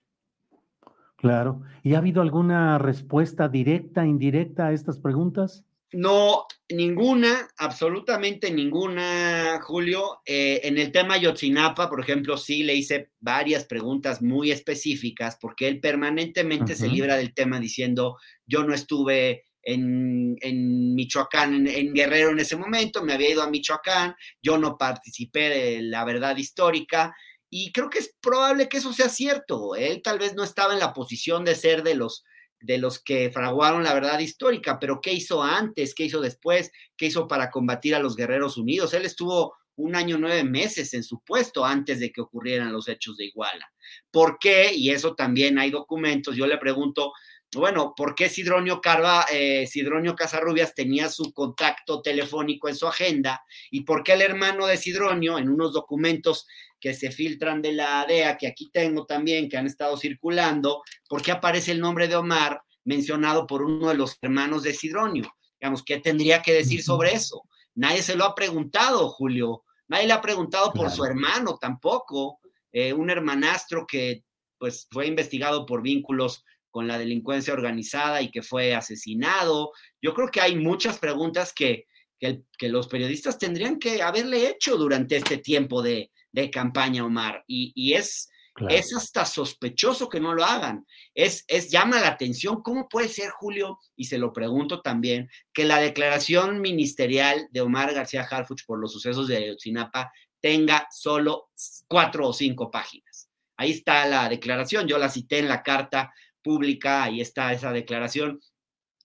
Speaker 1: Claro. ¿Y ha habido alguna respuesta directa, indirecta a estas preguntas?
Speaker 6: No, ninguna, absolutamente ninguna, Julio. Eh, en el tema Ayotzinapa, por ejemplo, sí le hice varias preguntas muy específicas porque él permanentemente se libra del tema diciendo, yo no estuve en, Michoacán, en, Guerrero en ese momento, me había ido a Michoacán, yo no participé de la verdad histórica y creo que es probable que eso sea cierto. Él tal vez no estaba en la posición de ser de los de los que fraguaron la verdad histórica, pero ¿qué hizo antes? ¿Qué hizo después? ¿Qué hizo para combatir a los guerreros unidos? Él estuvo un año nueve meses en su puesto antes de que ocurrieran los hechos de Iguala. ¿Por qué? Y eso también hay documentos. Yo le pregunto, bueno, ¿por qué Sidronio, Carva, eh, Sidronio Casarrubias tenía su contacto telefónico en su agenda? ¿Y por qué el hermano de Sidronio, en unos documentos que se filtran de la DEA, que aquí tengo también, que han estado circulando, por qué aparece el nombre de Omar mencionado por uno de los hermanos de Sidronio? Digamos, ¿qué tendría que decir sobre eso? Nadie se lo ha preguntado, Julio. Nadie le ha preguntado por su hermano tampoco, eh, un hermanastro que pues fue investigado por vínculos con la delincuencia organizada y que fue asesinado. Yo creo que hay muchas preguntas que, que, los periodistas tendrían que haberle hecho durante este tiempo de, de campaña, Omar. Y, y es, es hasta sospechoso que no lo hagan. Es, es, llama la atención, ¿cómo puede ser, Julio? Y se lo pregunto también, que la declaración ministerial de Omar García Harfuch por los sucesos de Ayotzinapa tenga solo cuatro o cinco páginas. Ahí está la declaración, yo la cité en la carta pública, ahí está esa declaración.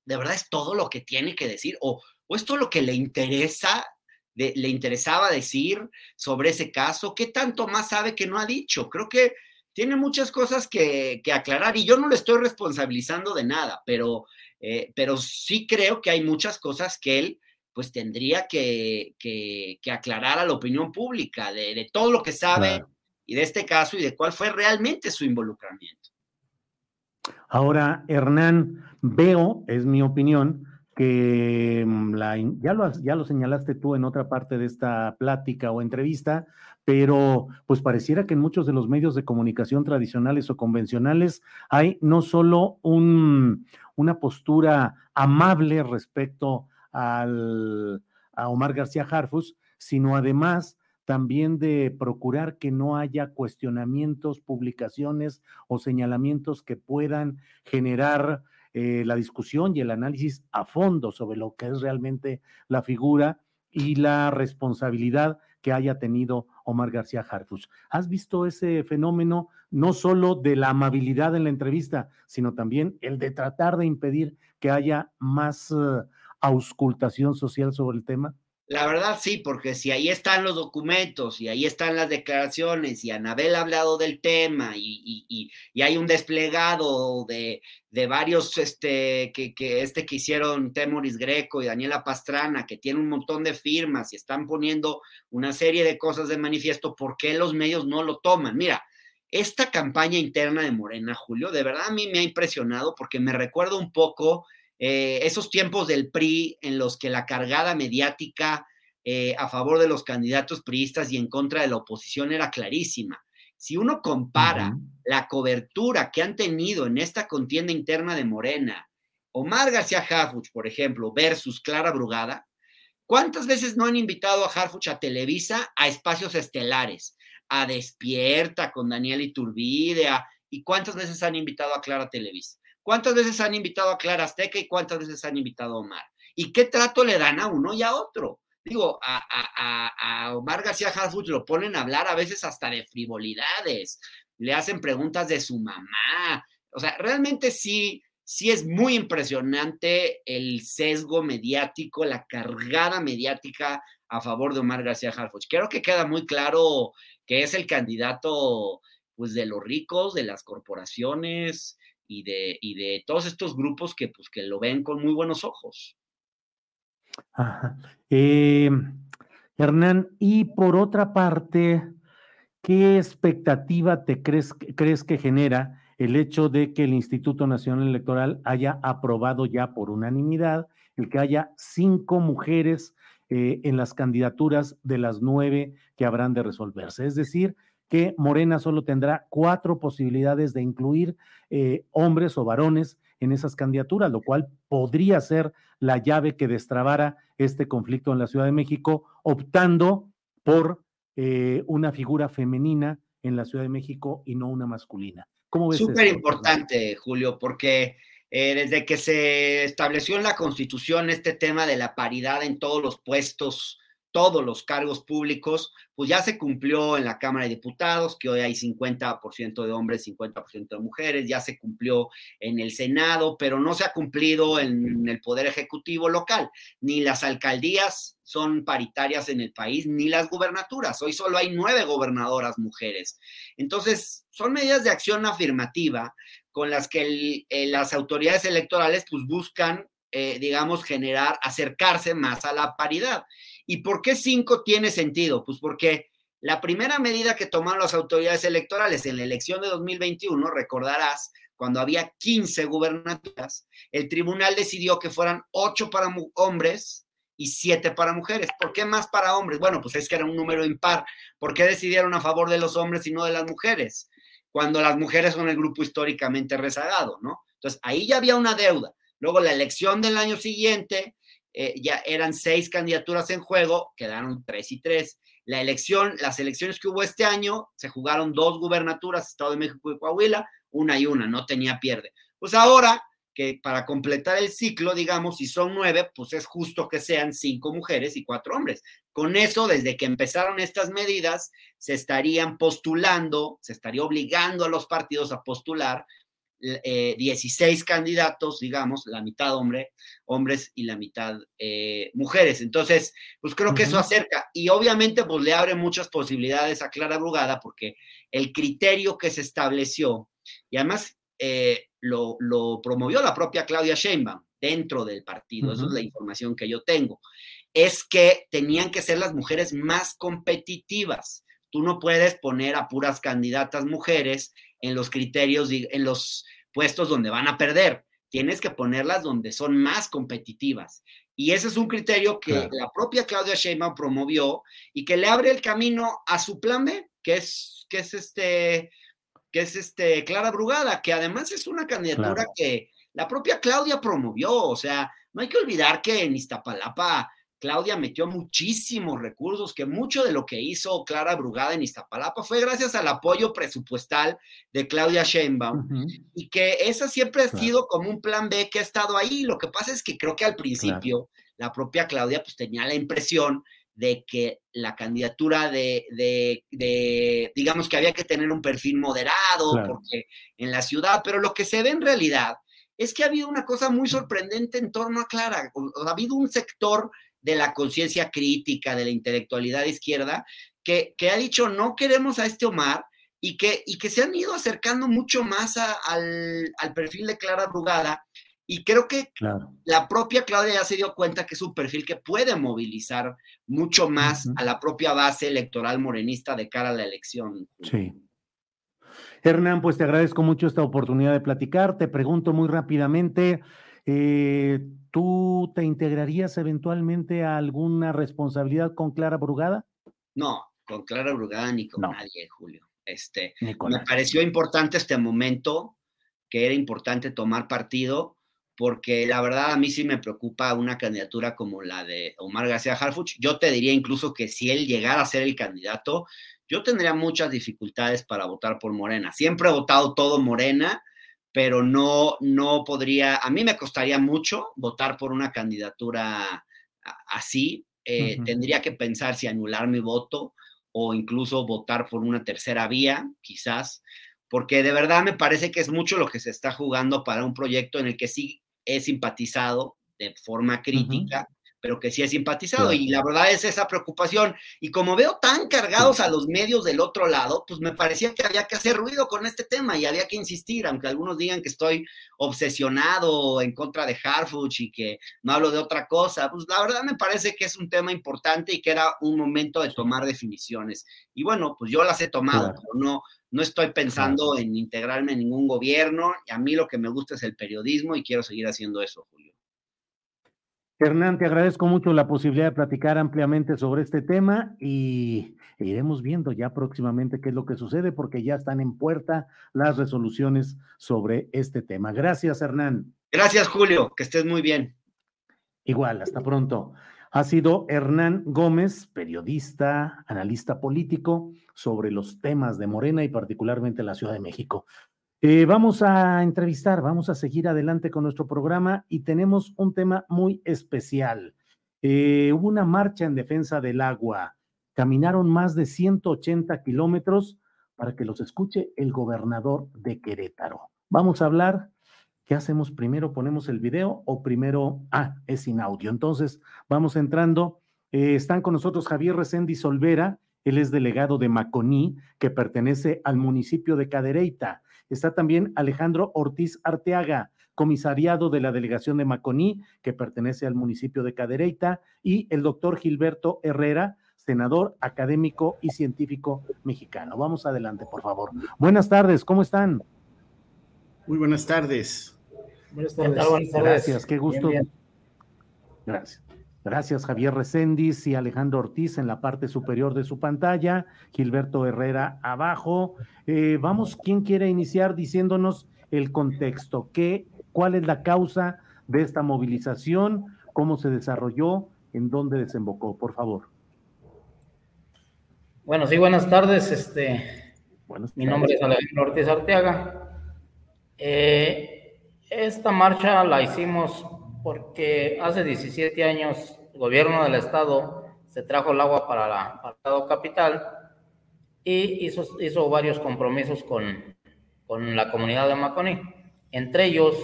Speaker 6: ¿De verdad es todo lo que tiene que decir? ¿O, o es todo lo que le interesa, le interesaba decir sobre ese caso? ¿Qué tanto más sabe que no ha dicho? Creo que tiene muchas cosas que, aclarar y yo no le estoy responsabilizando de nada, pero, eh, pero sí creo que hay muchas cosas que él pues tendría que, que, aclarar a la opinión pública de, todo lo que sabe y de este caso y de cuál fue realmente su involucramiento.
Speaker 1: Ahora, Hernán, veo, es mi opinión, que mm, la, ya, lo, ya lo señalaste tú en otra parte de esta plática o entrevista, pero pues pareciera que en muchos de los medios de comunicación tradicionales o convencionales hay no solo un, una postura amable respecto al, a Omar García Harfus, sino además también de procurar que no haya cuestionamientos, publicaciones o señalamientos que puedan generar eh, la discusión y el análisis a fondo sobre lo que es realmente la figura y la responsabilidad que haya tenido Omar García Harfus. ¿Has visto ese fenómeno no solo de la amabilidad en la entrevista, sino también el de tratar de impedir que haya más uh, auscultación social sobre el tema?
Speaker 6: La verdad sí, porque si ahí están los documentos y ahí están las declaraciones y Anabel ha hablado del tema y, hay un desplegado de, varios, este que, que, este que hicieron Temoris Greco y Daniela Pastrana, que tiene un montón de firmas y están poniendo una serie de cosas de manifiesto, ¿por qué los medios no lo toman? Mira, esta campaña interna de Morena, Julio, de verdad a mí me ha impresionado porque me recuerda un poco eh, esos tiempos del PRI en los que la cargada mediática eh, a favor de los candidatos priistas y en contra de la oposición era clarísima. Si uno compara la cobertura que han tenido en esta contienda interna de Morena, Omar García Harfuch, por ejemplo, versus Clara Brugada, ¿cuántas veces no han invitado a Harfuch a Televisa a espacios estelares? A Despierta con Daniel Iturbide, ¿y cuántas veces han invitado a Clara Televisa? ¿Cuántas veces han invitado a Clara Azteca y cuántas veces han invitado a Omar? ¿Y qué trato le dan a uno y a otro? Digo, a, Omar García Harfuch lo ponen a hablar a veces hasta de frivolidades, le hacen preguntas de su mamá. O sea, realmente sí, sí es muy impresionante el sesgo mediático, la cargada mediática a favor de Omar García Harfuch. Creo que queda muy claro que es el candidato pues de los ricos, de las corporaciones, y de, y de todos estos grupos que, pues, que lo ven con muy buenos ojos.
Speaker 1: Eh, Hernán, y por otra parte, ¿qué expectativa te crees, crees que genera el hecho de que el Instituto Nacional Electoral haya aprobado ya por unanimidad el que haya cinco mujeres eh, en las candidaturas de las nueve que habrán de resolverse? Es decir, que Morena solo tendrá cuatro posibilidades de incluir eh, hombres o varones en esas candidaturas, lo cual podría ser la llave que destrabara este conflicto en la Ciudad de México, optando por eh, una figura femenina en la Ciudad de México y no una masculina.
Speaker 6: ¿Cómo ves Súper importante, Julio, porque eh, desde que se estableció en la Constitución este tema de la paridad en todos los puestos todos los cargos públicos, pues ya se cumplió en la Cámara de Diputados, que hoy hay 50% de hombres, 50% de mujeres, ya se cumplió en el Senado, pero no se ha cumplido en el Poder Ejecutivo local. Ni las alcaldías son paritarias en el país, ni las gubernaturas. Hoy solo hay nueve gobernadoras mujeres. Entonces, son medidas de acción afirmativa con las que las autoridades electorales pues buscan, eh, digamos, generar, acercarse más a la paridad. ¿Y por qué cinco tiene sentido? Pues porque la primera medida que tomaron las autoridades electorales en la elección de 2021, recordarás, cuando había 15 gubernaturas, el tribunal decidió que fueran ocho para hombres y siete para mujeres. ¿Por qué más para hombres? Bueno, pues es que era un número impar. ¿Por qué decidieron a favor de los hombres y no de las mujeres? Cuando las mujeres son el grupo históricamente rezagado, ¿no? Entonces, ahí ya había una deuda. Luego, la elección del año siguiente, eh, ya eran seis candidaturas en juego, quedaron tres y tres. La elección, las elecciones que hubo este año, se jugaron dos gubernaturas, Estado de México y Coahuila, una y una, no tenía pierde. Pues ahora que para completar el ciclo, digamos, si son nueve, pues es justo que sean cinco mujeres y cuatro hombres. Con eso, desde que empezaron estas medidas, se estarían postulando, se estaría obligando a los partidos a postular 16 eh, candidatos, digamos, la mitad hombre, hombres y la mitad eh, mujeres. Entonces, pues creo que eso acerca. Y obviamente pues le abre muchas posibilidades a Clara Brugada porque el criterio que se estableció y además eh, lo, promovió la propia Claudia Sheinbaum dentro del partido, eso es la información que yo tengo, es que tenían que ser las mujeres más competitivas. Tú no puedes poner a puras candidatas mujeres en los criterios, en los puestos donde van a perder. tienes que ponerlas donde son más competitivas. Y ese es un criterio que la propia Claudia Sheinbaum promovió y que le abre el camino a su plan B, que es, que es este, que es este Clara Brugada, que además es una candidatura que la propia Claudia promovió. O sea, no hay que olvidar que en Iztapalapa Claudia metió muchísimos recursos, que mucho de lo que hizo Clara Brugada en Iztapalapa fue gracias al apoyo presupuestal de Claudia Sheinbaum y que esa siempre ha sido como un plan B que ha estado ahí. Lo que pasa es que creo que al principio la propia Claudia pues tenía la impresión de que la candidatura de, de, digamos que había que tener un perfil moderado porque en la ciudad, pero lo que se ve en realidad es que ha habido una cosa muy sorprendente en torno a Clara. ha habido un sector de la conciencia crítica, de la intelectualidad izquierda, que, ha dicho no queremos a este Omar y que, y que se han ido acercando mucho más al, perfil de Clara Brugada. Y creo que la propia Claudia ya se dio cuenta que es un perfil que puede movilizar mucho más a la propia base electoral morenista de cara a la elección.
Speaker 1: Sí. Hernán, pues te agradezco mucho esta oportunidad de platicar. Te pregunto muy rápidamente, eh, ¿Tú te integrarías eventualmente a alguna responsabilidad con Clara Brugada?
Speaker 6: No, con Clara Brugada ni con nadie, Julio. Este, me pareció importante este momento, que era importante tomar partido, porque la verdad a mí sí me preocupa una candidatura como la de Omar García Harfuch. Yo te diría incluso que si él llegara a ser el candidato, yo tendría muchas dificultades para votar por Morena. Siempre he votado todo Morena, pero no, no podría, a mí me costaría mucho votar por una candidatura así. Eh, tendría que pensar si anular mi voto o incluso votar por una tercera vía, quizás, porque de verdad me parece que es mucho lo que se está jugando para un proyecto en el que sí he simpatizado de forma crítica, pero que sí he simpatizado. Y la verdad es esa preocupación. Y como veo tan cargados a los medios del otro lado, pues me parecía que había que hacer ruido con este tema y había que insistir, aunque algunos digan que estoy obsesionado en contra de Harfuch y que no hablo de otra cosa, pues la verdad me parece que es un tema importante y que era un momento de tomar definiciones. Y bueno, pues yo las he tomado, pero no, no estoy pensando en integrarme en ningún gobierno. Y a mí lo que me gusta es el periodismo y quiero seguir haciendo eso, Julio.
Speaker 1: Hernán, te agradezco mucho la posibilidad de platicar ampliamente sobre este tema y iremos viendo ya próximamente qué es lo que sucede porque ya están en puerta las resoluciones sobre este tema. Gracias, Hernán.
Speaker 6: Gracias, Julio. Que estés muy bien.
Speaker 1: Igual, hasta pronto. Ha sido Hernán Gómez, periodista, analista político, sobre los temas de Morena y particularmente la Ciudad de México. Eh, vamos a entrevistar, vamos a seguir adelante con nuestro programa y tenemos un tema muy especial. Eh, hubo una marcha en defensa del agua. Caminaron más de 180 kilómetros para que los escuche el gobernador de Querétaro. Vamos a hablar. ¿Qué hacemos primero? ¿Ponemos el video o primero? Ah, es sin audio. Entonces, vamos entrando. Eh, están con nosotros Javier Reséndiz Solvera. Él es delegado de Maconí, que pertenece al municipio de Cadereyta. Está también Alejandro Ortiz Arteaga, comisariado de la delegación de Maconí, que pertenece al municipio de Cadereyta, y el doctor Gilberto Herrera, senador académico y científico mexicano. Vamos adelante, por favor. Buenas tardes, ¿cómo están?
Speaker 7: Muy buenas tardes.
Speaker 1: Buenas tardes. Gracias, qué gusto. Gracias. Gracias, Javier Recendis y Alejandro Ortiz en la parte superior de su pantalla, Gilberto Herrera abajo. Eh, vamos, ¿quién quiere iniciar diciéndonos el contexto? ¿Qué, ¿Cuál es la causa de esta movilización? ¿Cómo se desarrolló? ¿En dónde desembocó? Por favor.
Speaker 8: Bueno, sí, buenas tardes. Este, mi nombre es Alejandro Ortiz Arteaga. Eh, esta marcha la hicimos porque hace 17 años el gobierno del estado se trajo el agua para, la, el estado capital y hizo, varios compromisos con, la comunidad de Maconí, entre ellos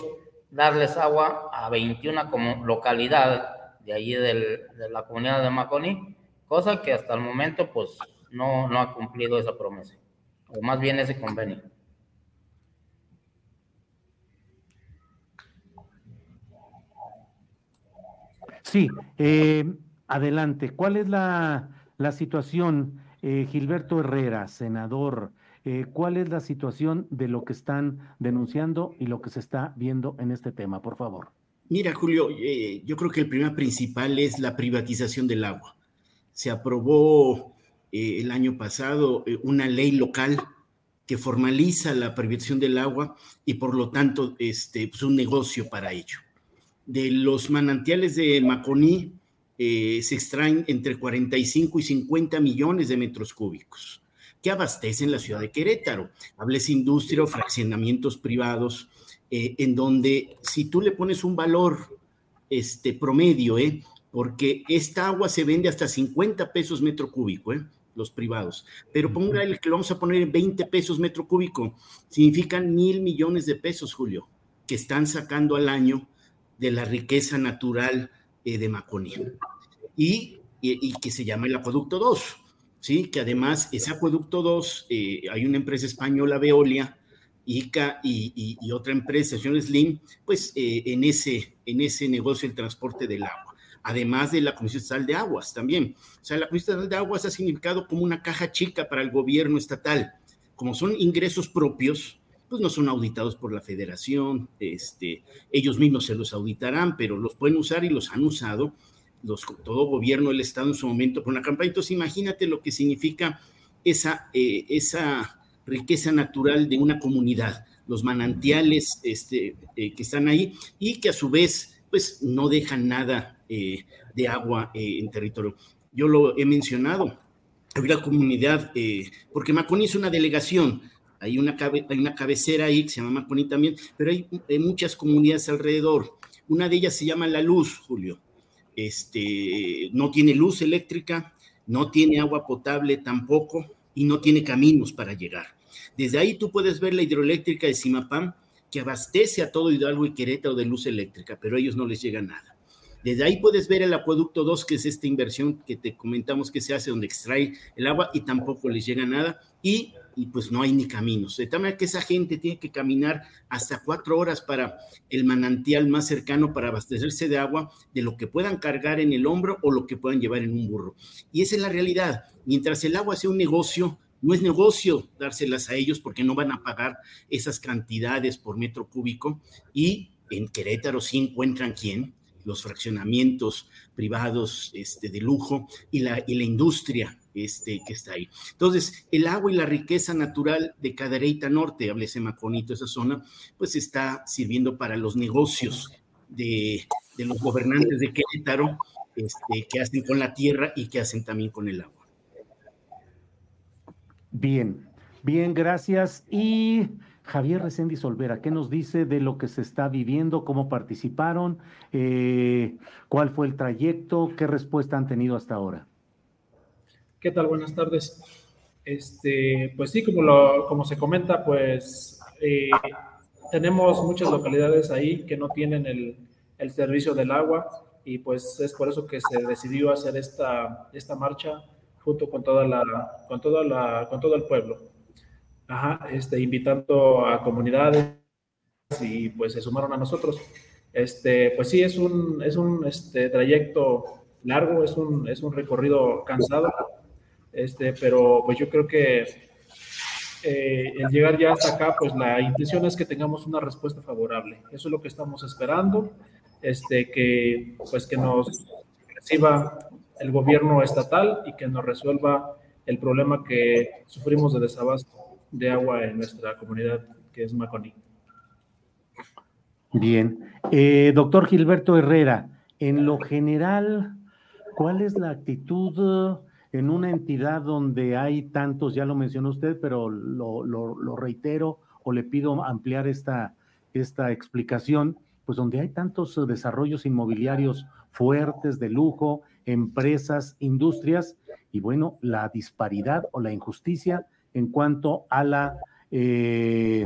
Speaker 8: darles agua a 21 como localidades de allí de la comunidad de Maconí, cosa que hasta el momento pues no, no ha cumplido esa promesa, o más bien ese convenio.
Speaker 1: Sí, eh, adelante. ¿Cuál es la, situación, eh, Gilberto Herrera, senador? Eh, ¿Cuál es la situación de lo que están denunciando y lo que se está viendo en este tema? Por favor.
Speaker 7: Mira, Julio, eh, yo creo que el problema principal es la privatización del agua. Se aprobó eh, el año pasado una ley local que formaliza la privatización del agua y por lo tanto este, es pues, un negocio para ello. De los manantiales de Maconí se extraen entre 45 y 50 millones de metros cúbicos que abastecen la ciudad de Querétaro. Hables industria o fraccionamientos privados, eh, en donde si tú le pones un valor este, promedio, eh, porque esta agua se vende hasta 50 pesos metro cúbico, eh, los privados, pero ponga el que lo vamos a poner en 20 pesos metro cúbico, significan mil millones de pesos, Julio, que están sacando al año de la riqueza natural eh, de Maconí. Y, y, y, que se llama el acueducto 2. ¿sí? que además ese acueducto 2, eh, hay una empresa española, Veolia, ICA y, otra empresa, Señor Slim, pues eh, en, ese, en ese negocio el transporte del agua, además de la Comisión Estatal de Aguas también. O sea, la Comisión Estatal de Aguas ha significado como una caja chica para el gobierno estatal. Como son ingresos propios, pues no son auditados por la federación, este, ellos mismos se los auditarán, pero los pueden usar y los han usado todo gobierno del Estado en su momento por una campaña. Entonces, imagínate lo que significa esa, eh, esa riqueza natural de una comunidad, los manantiales este, eh, que están ahí y que a su vez, pues, no dejan nada eh, de agua en territorio. Yo lo he mencionado, hay una comunidad, porque Maconi es una delegación, hay una, hay una cabecera ahí que se llama Maconi también, pero hay, muchas comunidades alrededor. Una de ellas se llama La Luz, Julio este, no tiene luz eléctrica, no tiene agua potable tampoco y no tiene caminos para llegar. Desde ahí tú puedes ver la hidroeléctrica de Simapam que abastece a todo Hidalgo y Querétaro de luz eléctrica, pero a ellos no les llega nada. Desde ahí puedes ver el acueducto 2, que es esta inversión que te comentamos que se hace donde extrae el agua y tampoco les llega nada. Y, pues no hay ni caminos. De tal manera que esa gente tiene que caminar hasta cuatro horas para el manantial más cercano para abastecerse de agua, de lo que puedan cargar en el hombro o lo que puedan llevar en un burro. Y esa es la realidad. Mientras el agua sea un negocio, no es negocio dárselas a ellos porque no van a pagar esas cantidades por metro cúbico y en Querétaro sí encuentran quién, los fraccionamientos privados este, de lujo y la, y la industria este, que está ahí. Entonces, el agua y la riqueza natural de Cadereyta Norte, háblese Maconito, esa zona, pues está sirviendo para los negocios de, los gobernantes de Querétaro, este, que hacen con la tierra y que hacen también con el agua.
Speaker 1: Bien, bien, gracias. Y Javier Reséndiz Olvera, ¿qué nos dice de lo que se está viviendo, cómo participaron, eh, cuál fue el trayecto, qué respuesta han tenido hasta ahora?
Speaker 9: ¿Qué tal? Buenas tardes. Este, pues sí, como, lo, como se comenta, pues eh, tenemos muchas localidades ahí que no tienen el, el, servicio del agua y pues es por eso que se decidió hacer esta, esta marcha junto con toda la, con toda la, con todo el pueblo. Ajá, este, invitando a comunidades y pues se sumaron a nosotros. Este, pues sí, es un, es un este, trayecto largo, es un, es un recorrido cansado, este, pero pues yo creo que eh, el llegar ya hasta acá, pues la intención es que tengamos una respuesta favorable. Eso es lo que estamos esperando, este, que pues que nos reciba el gobierno estatal y que nos resuelva el problema que sufrimos de desabasto de agua en nuestra comunidad, que es Maconí.
Speaker 1: Bien. Eh, doctor Gilberto Herrera, en lo general, ¿cuál es la actitud en una entidad donde hay tantos, ya lo mencionó usted, pero lo, reitero o le pido ampliar esta, esta explicación, pues donde hay tantos desarrollos inmobiliarios fuertes, de lujo, empresas, industrias, y bueno, la disparidad o la injusticia en cuanto a la eh,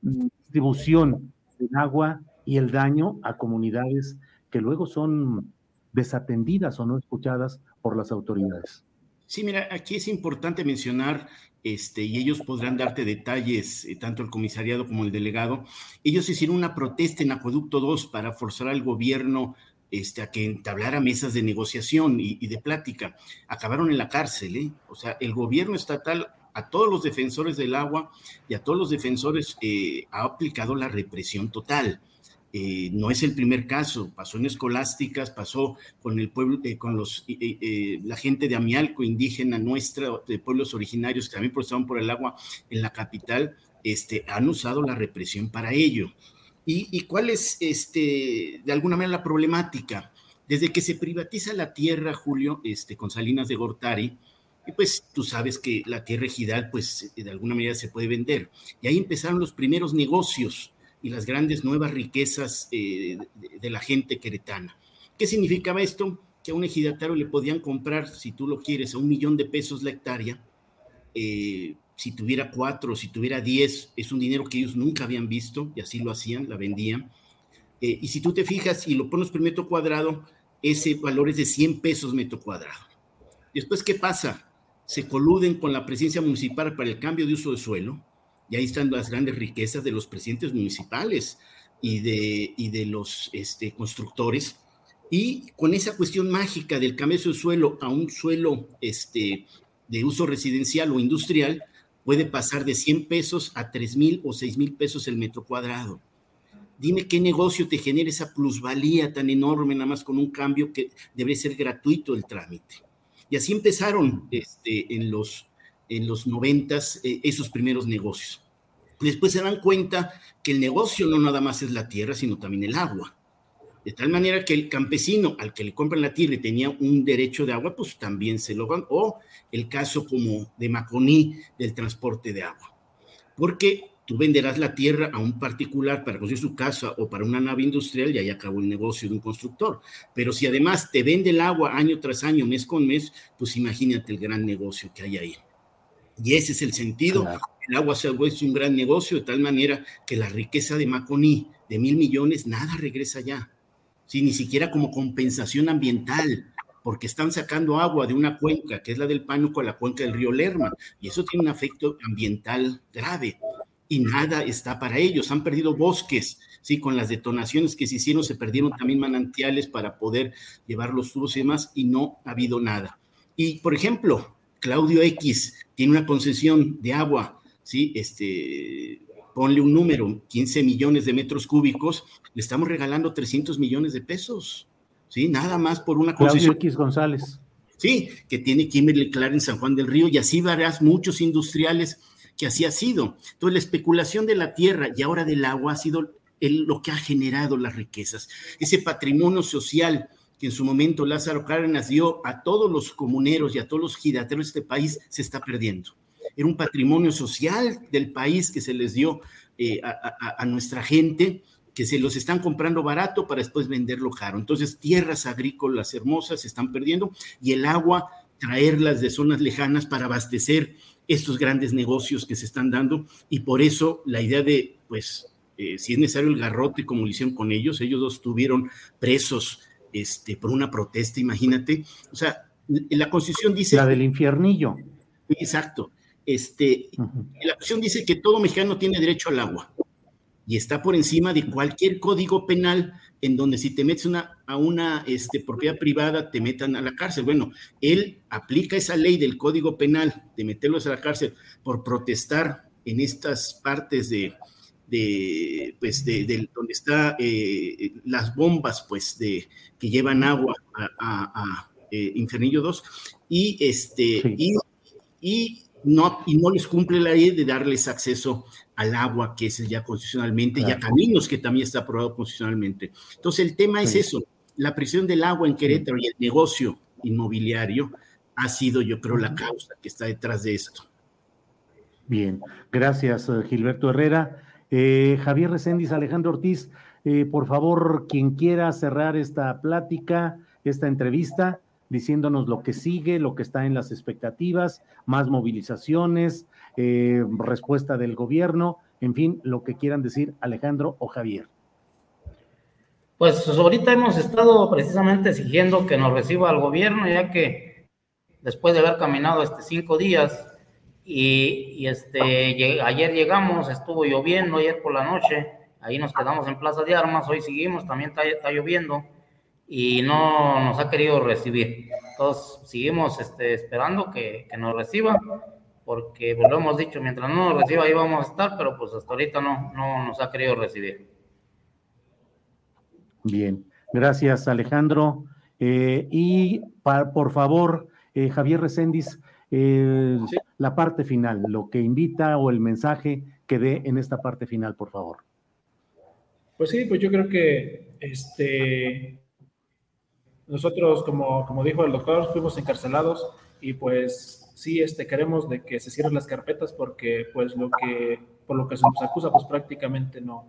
Speaker 1: distribución del agua y el daño a comunidades que luego son desatendidas o no escuchadas por las autoridades.
Speaker 7: Sí, mira, aquí es importante mencionar, este, y ellos podrán darte detalles, eh, tanto el comisariado como el delegado, ellos hicieron una protesta en Acueducto 2 para forzar al gobierno este, a que entablara mesas de negociación y, y de plática. Acabaron en la cárcel, ¿eh? O sea, el gobierno estatal a todos los defensores del agua y a todos los defensores eh, ha aplicado la represión total. Eh, no es el primer caso, pasó en escolásticas, pasó con el pueblo, eh, con los, la gente de Amialco, indígena nuestra, de pueblos originarios que también protestaban por el agua en la capital, este, han usado la represión para ello. ¿Y, cuál es, este, de alguna manera, la problemática? Desde que se privatiza la tierra, Julio, este, con Salinas de Gortari, y pues tú sabes que la tierra ejidal, pues de alguna manera se puede vender. Y ahí empezaron los primeros negocios y las grandes nuevas riquezas eh, de, la gente queretana. ¿Qué significaba esto? Que a un ejidatario le podían comprar, si tú lo quieres, a un millón de pesos la hectárea. Eh, si tuviera cuatro, si tuviera diez, es un dinero que ellos nunca habían visto y así lo hacían, la vendían. Eh, y si tú te fijas y lo pones por metro cuadrado, ese valor es de 100 pesos metro cuadrado. Después, ¿qué pasa? se coluden con la presidencia municipal para el cambio de uso de suelo, y ahí están las grandes riquezas de los presidentes municipales y de, y de los este, constructores, y con esa cuestión mágica del cambio de suelo a un suelo este, de uso residencial o industrial, puede pasar de 100 pesos a 3 mil o 6 mil pesos el metro cuadrado. Dime qué negocio te genera esa plusvalía tan enorme, nada más con un cambio que debe ser gratuito el trámite. Y así empezaron este, en los en los noventas eh, esos primeros negocios. Después se dan cuenta que el negocio no nada más es la tierra, sino también el agua. De tal manera que el campesino al que le compran la tierra y tenía un derecho de agua, pues también se lo van. O el caso como de Maconí del transporte de agua. Porque tú venderás la tierra a un particular para construir su casa o para una nave industrial y ahí acabó el negocio de un constructor. Pero si además te vende el agua año tras año, mes con mes, pues imagínate el gran negocio que hay ahí. Y ese es el sentido. El agua se ha vuelto un gran negocio de tal manera que la riqueza de Maconí de mil millones, nada regresa ya. Sí, ni siquiera como compensación ambiental, porque están sacando agua de una cuenca, que es la del Pánuco, a la cuenca del río Lerma, y eso tiene un efecto ambiental grave y nada está para ellos. Han perdido bosques, ¿sí? Con las detonaciones que se hicieron, se perdieron también manantiales para poder llevar los tubos y demás, y no ha habido nada. Y, por ejemplo, Claudio X tiene una concesión de agua, ¿sí? Este, ponle un número, 15 millones de metros cúbicos, le estamos regalando 300 millones de pesos, ¿sí? Nada más por una
Speaker 1: concesión. Claudio X González.
Speaker 7: Sí, que tiene Kimberly Clark en San Juan del Río, y así verás muchos industriales que así ha sido. Entonces, la especulación de la tierra y ahora del agua ha sido lo que ha generado las riquezas. Ese patrimonio social que en su momento Lázaro Cárdenas dio a todos los comuneros y a todos los girateros de este país, se está perdiendo. Era un patrimonio social del país que se les dio eh, a, nuestra gente, que se los están comprando barato para después venderlo caro. Entonces, tierras agrícolas hermosas se están perdiendo y el agua, traerlas de zonas lejanas para abastecer estos grandes negocios que se están dando y por eso la idea de, pues, eh, si es necesario el garrote como lo hicieron con ellos, ellos dos estuvieron presos este, por una protesta, imagínate. O sea, la Constitución dice...
Speaker 1: La del infiernillo.
Speaker 7: Exacto. Este, La Constitución dice que todo mexicano tiene derecho al agua y está por encima de cualquier código penal en donde si te metes una, a una este, propiedad privada te metan a la cárcel. Bueno, él aplica esa ley del código penal de meterlos a la cárcel por protestar en estas partes de, de pues de, donde está eh, las bombas pues de que llevan agua a, a, eh, Infernillo 2 y este y, y no, y no les cumple la ley de darles acceso al agua, que es ya constitucionalmente, y a caminos, que también está aprobado constitucionalmente. Entonces, el tema es eso, la presión del agua en Querétaro y el negocio inmobiliario ha sido, yo creo, la causa que está detrás de esto.
Speaker 1: Bien, gracias, eh, Gilberto Herrera. Eh, Javier Recendis, Alejandro Ortiz, eh, por favor, quien quiera cerrar esta plática, esta entrevista, diciéndonos lo que sigue, lo que está en las expectativas, más movilizaciones, eh, respuesta del gobierno, en fin, lo que quieran decir Alejandro o Javier.
Speaker 8: Pues ahorita hemos estado precisamente exigiendo que nos reciba el gobierno, ya que después de haber caminado este cinco días y, este ayer llegamos, estuvo lloviendo ayer por la noche, ahí nos quedamos en Plaza de Armas, hoy seguimos, también está lloviendo y no nos ha querido recibir. Entonces, seguimos este, esperando que, que, nos reciba, porque pues, lo hemos dicho, mientras no nos reciba ahí vamos a estar, pero pues hasta ahorita no, no nos ha querido recibir.
Speaker 1: Bien, gracias Alejandro. Eh, y por favor, eh, Javier Recendis, eh, la parte final, lo que invita o el mensaje que dé en esta parte final, por favor.
Speaker 9: Pues sí, pues yo creo que este, nosotros, como, como dijo el doctor, fuimos encarcelados y pues sí este, queremos de que se cierren las carpetas porque pues lo que, por lo que se nos acusa, pues prácticamente no,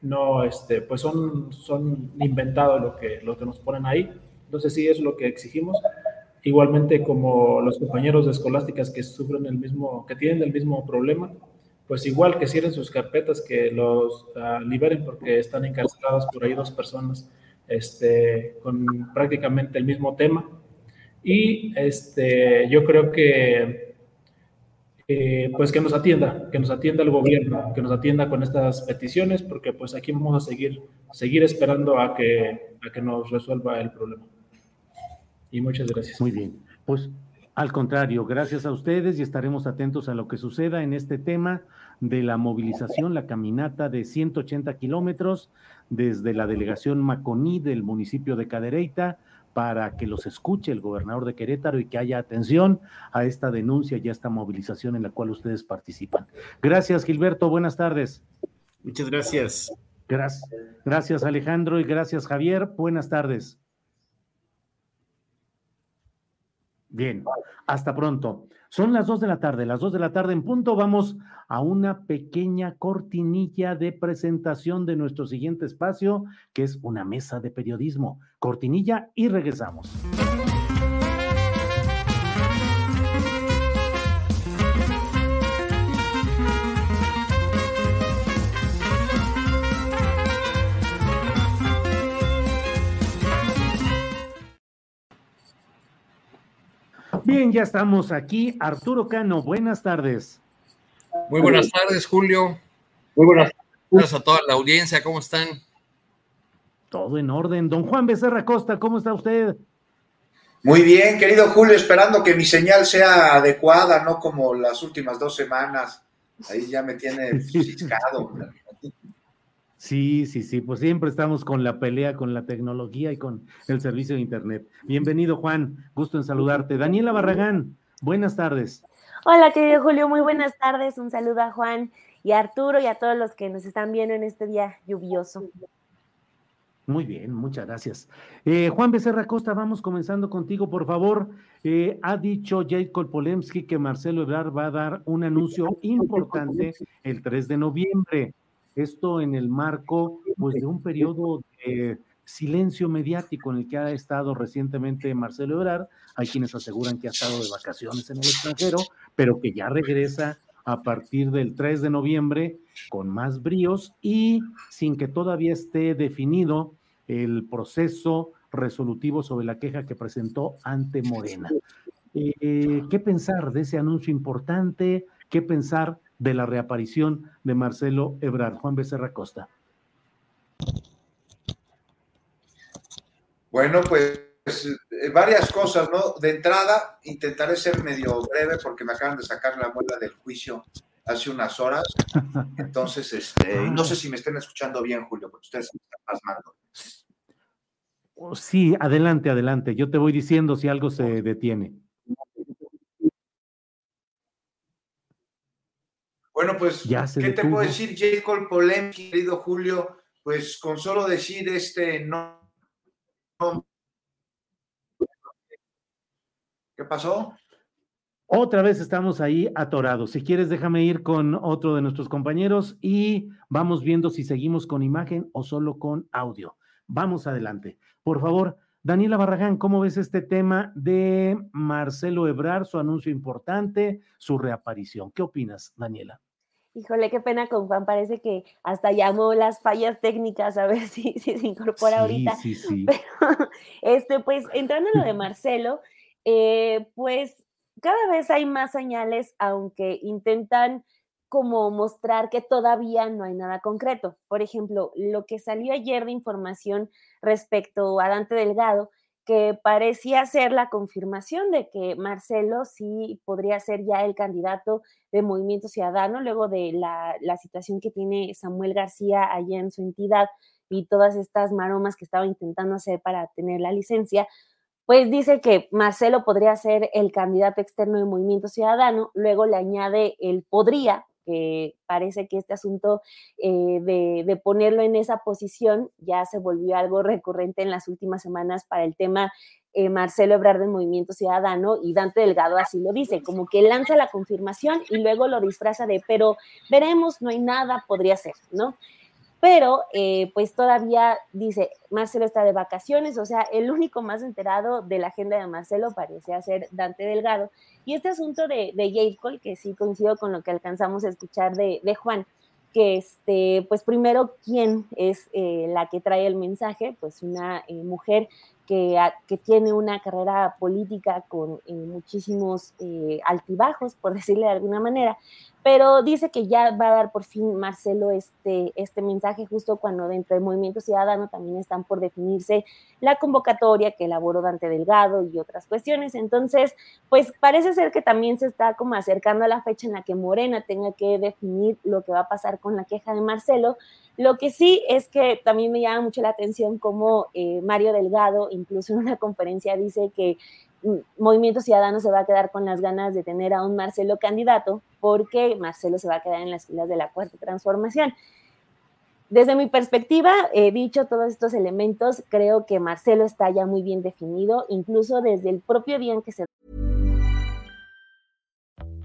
Speaker 9: no, este, pues son, son inventados lo que, lo que nos ponen ahí. Entonces sí es lo que exigimos. Igualmente como los compañeros de escolásticas que sufren el mismo, que tienen el mismo problema, pues igual que cierren sus carpetas, que los ah, liberen porque están encarceladas por ahí dos personas este, con prácticamente el mismo tema. Y este, yo creo que, eh, pues que nos atienda, que nos atienda el gobierno, que nos atienda con estas peticiones, porque pues aquí vamos a seguir, seguir esperando a que, a que nos resuelva el problema y muchas gracias.
Speaker 1: Muy bien, pues al contrario, gracias a ustedes y estaremos atentos a lo que suceda en este tema de la movilización, la caminata de 180 kilómetros desde la delegación Maconí del municipio de Cadereyta para que los escuche el gobernador de Querétaro y que haya atención a esta denuncia y a esta movilización en la cual ustedes participan. Gracias, Gilberto. Buenas tardes.
Speaker 7: Muchas gracias.
Speaker 1: Gracias, gracias Alejandro y gracias Javier. Buenas tardes. Bien, hasta pronto. Son las dos de la tarde, las dos de la tarde en punto. Vamos a una pequeña cortinilla de presentación de nuestro siguiente espacio, que es una mesa de periodismo. Cortinilla y regresamos. Bien, ya estamos aquí. Arturo Cano, buenas tardes.
Speaker 10: Muy buenas tardes, Julio. Muy buenas tardes a toda la audiencia. ¿Cómo están?
Speaker 1: Todo en orden. Don Juan Becerra Costa, ¿cómo está usted?
Speaker 11: Muy bien, querido Julio, esperando que mi señal sea adecuada, no como las últimas dos semanas. Ahí ya me tiene (laughs) ciscado.
Speaker 1: Sí, sí, sí, pues siempre estamos con la pelea, con la tecnología y con el servicio de Internet. Bienvenido, Juan, gusto en saludarte. Daniela Barragán, buenas tardes.
Speaker 12: Hola, querido Julio, muy buenas tardes. Un saludo a Juan y a Arturo y a todos los que nos están viendo en este día lluvioso.
Speaker 1: Muy bien, muchas gracias. Eh, Juan Becerra Costa, vamos comenzando contigo, por favor. Eh, ha dicho Jacob Polemski que Marcelo Ebrard va a dar un anuncio importante el 3 de noviembre. Esto en el marco pues, de un periodo de silencio mediático en el que ha estado recientemente Marcelo Ebrard. Hay quienes aseguran que ha estado de vacaciones en el extranjero, pero que ya regresa a partir del 3 de noviembre con más bríos y sin que todavía esté definido el proceso resolutivo sobre la queja que presentó ante Morena. Eh, ¿Qué pensar de ese anuncio importante? ¿Qué pensar de la reaparición de Marcelo Ebrard. Juan Becerra Costa.
Speaker 11: Bueno, pues eh, varias cosas, ¿no? De entrada, intentaré ser medio breve porque me acaban de sacar la muela del juicio hace unas horas. (laughs) Entonces, este, ah. no sé si me estén escuchando bien, Julio, porque ustedes me están pasmando.
Speaker 1: Sí, adelante, adelante. Yo te voy diciendo si algo se detiene.
Speaker 11: Bueno, pues, ¿qué te puedo decir, Jacob Polemki, querido Julio? Pues con solo decir este no. ¿Qué pasó?
Speaker 1: Otra vez estamos ahí atorados. Si quieres, déjame ir con otro de nuestros compañeros y vamos viendo si seguimos con imagen o solo con audio. Vamos adelante. Por favor, Daniela Barragán, ¿cómo ves este tema de Marcelo Ebrar, su anuncio importante, su reaparición? ¿Qué opinas, Daniela?
Speaker 12: Híjole, qué pena con Juan, parece que hasta llamó las fallas técnicas a ver (laughs) si, se incorpora ahorita. Sí, (laughs) sí. Pero, este, pues, entrando en lo de (laughs) Marcelo, eh, pues cada vez hay más señales, aunque intentan como mostrar que todavía no hay nada concreto. Por ejemplo, lo que salió ayer de información respecto a Dante Delgado que parecía ser la confirmación de que Marcelo sí podría ser ya el candidato de Movimiento Ciudadano, luego de la, la situación que tiene Samuel García allá en su entidad y todas estas maromas que estaba intentando hacer para tener la licencia, pues dice que Marcelo podría ser el candidato externo de Movimiento Ciudadano, luego le añade el podría, que parece que este asunto eh, de, ponerlo en esa posición ya se volvió algo recurrente en las últimas semanas para el tema eh, Marcelo Ebrard del Movimiento Ciudadano y Dante Delgado así lo dice, como que lanza la confirmación y luego lo disfraza de, pero veremos, no hay nada, podría ser, ¿no? Pero eh, pues todavía dice, Marcelo está de vacaciones, o sea, el único más enterado de la agenda de Marcelo parece ser Dante Delgado. Y este asunto de, de Cole, que sí coincido con lo que alcanzamos a escuchar de, Juan, que este, pues primero, ¿quién es eh, la que trae el mensaje? Pues una eh, mujer que, que, tiene una carrera política con muchísimos altibajos, por (laughs) decirle de alguna manera, pero dice que ya va a dar por fin Marcelo este, este mensaje justo cuando dentro del movimiento ciudadano también están por definirse la convocatoria que elaboró Dante Delgado y otras cuestiones. Entonces, pues parece ser que también se está como acercando a la fecha en la que Morena tenga que definir lo que va a pasar con la queja de Marcelo. Lo que sí es que también me llama mucho la atención como eh, Mario Delgado, incluso en una conferencia, dice que Movimiento Ciudadano se va a quedar con las ganas de tener a un Marcelo candidato porque Marcelo se va a quedar en las filas de la cuarta transformación. Desde mi perspectiva, he dicho todos estos elementos, creo que Marcelo está ya muy bien definido, incluso desde el propio día en que se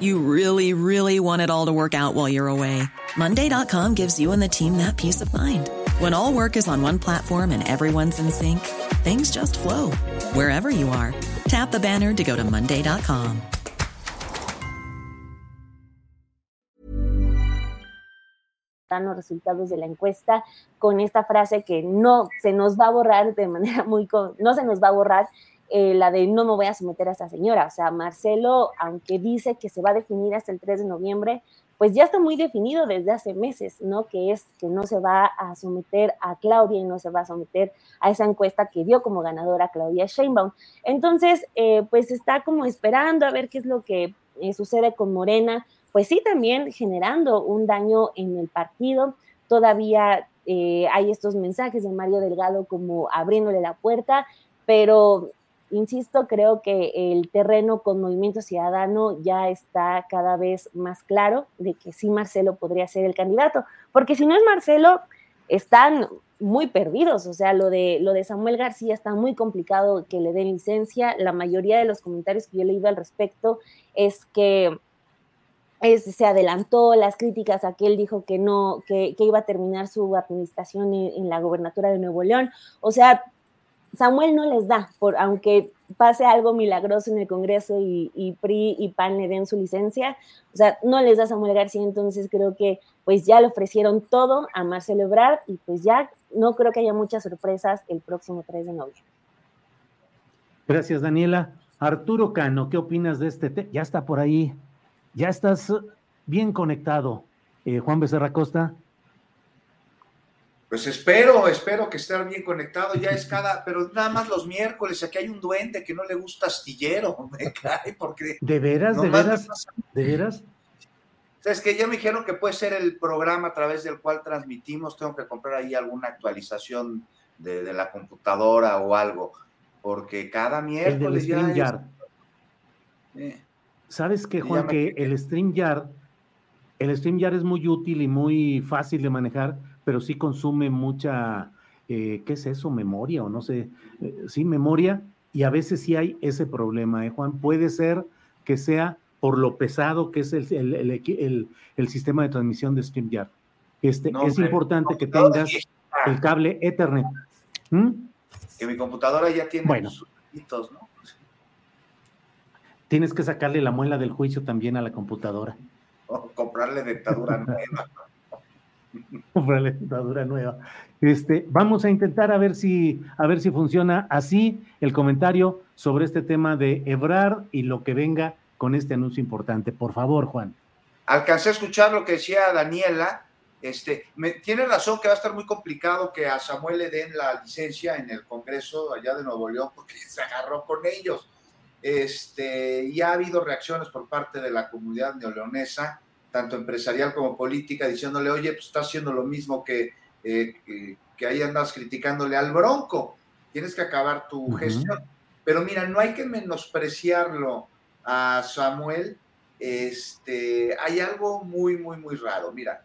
Speaker 13: You really, really want it all to work out while you're away. Monday.com gives you and the team that peace of mind. When all work is on one platform and everyone's in sync, things just flow wherever you are. Tap the banner to go to Monday.com.
Speaker 12: los resultados de la encuesta con esta frase que no se nos va a borrar de manera muy, no se nos va a borrar Eh, la de no me voy a someter a esta señora. O sea, Marcelo, aunque dice que se va a definir hasta el 3 de noviembre, pues ya está muy definido desde hace meses, ¿no? Que es que no se va a someter a Claudia y no se va a someter a esa encuesta que dio como ganadora Claudia Sheinbaum. Entonces, eh, pues está como esperando a ver qué es lo que eh, sucede con Morena, pues sí también generando un daño en el partido. Todavía hay estos mensajes de Mario Delgado como abriéndole la puerta, pero insisto, creo que el terreno con Movimiento Ciudadano ya está cada vez más claro de que sí Marcelo podría ser el candidato, porque si no es Marcelo, están muy perdidos, o sea, lo de, lo de Samuel García está muy complicado que le den licencia, la mayoría de los comentarios que yo he leído al respecto es que se adelantó las críticas a que él dijo que no, que, iba a terminar su administración en, en, la gobernatura de Nuevo León. O sea, Samuel no les da, por, aunque pase algo milagroso en el Congreso y, PRI y PAN le den su licencia, o sea, no les da Samuel García, entonces creo que pues ya le ofrecieron todo a Marcelo Ebrard y pues ya no creo que haya muchas sorpresas el próximo 3 de noviembre.
Speaker 1: Gracias, Daniela. Arturo Cano, ¿qué opinas de este tema? Ya está por ahí, ya estás bien conectado. Eh, Juan Becerra Costa.
Speaker 11: Pues espero, espero que esté bien conectado. Ya es cada, pero nada más los miércoles. Aquí hay un duende que no le gusta astillero, (laughs) me cae, porque.
Speaker 1: ¿De veras? ¿De veras? ¿De veras?
Speaker 11: es que ya me dijeron que puede ser el programa a través del cual transmitimos. Tengo que comprar ahí alguna actualización de, la computadora o algo, porque cada miércoles el
Speaker 1: ya. Eh. ¿Sabes qué, Juan? Que el StreamYard, el StreamYard es muy útil y muy fácil de manejar pero sí consume mucha, eh, ¿qué es eso? Memoria o no sé, eh, sí, memoria, y a veces sí hay ese problema, ¿eh, Juan? Puede ser que sea por lo pesado que es el, el, el, sistema de transmisión de StreamYard. Este, es importante que tengas el cable Ethernet.
Speaker 11: ¿Mm? Que mi computadora ya tiene bueno. ¿no?
Speaker 1: Tienes que sacarle la muela del juicio también a la computadora.
Speaker 11: O comprarle dentadura nueva. (laughs)
Speaker 1: dentadura nueva. Este, vamos a intentar a ver si a ver si funciona así el comentario sobre este tema de Ebrar y lo que venga con este anuncio importante. Por favor, Juan.
Speaker 11: Alcancé a escuchar lo que decía Daniela. Este, tiene razón que va a estar muy complicado que a Samuel le den la licencia en el Congreso allá de Nuevo León porque (laughs) se agarró con ellos. Este, y ha habido reacciones por parte de la comunidad neoleonesa, tanto empresarial como política, diciéndole, oye, pues está haciendo lo mismo que, eh, que, ahí andas criticándole al Bronco, tienes que acabar tu gestión. Pero mira, no hay que menospreciarlo a Samuel. Este, hay algo muy, muy, muy raro. Mira,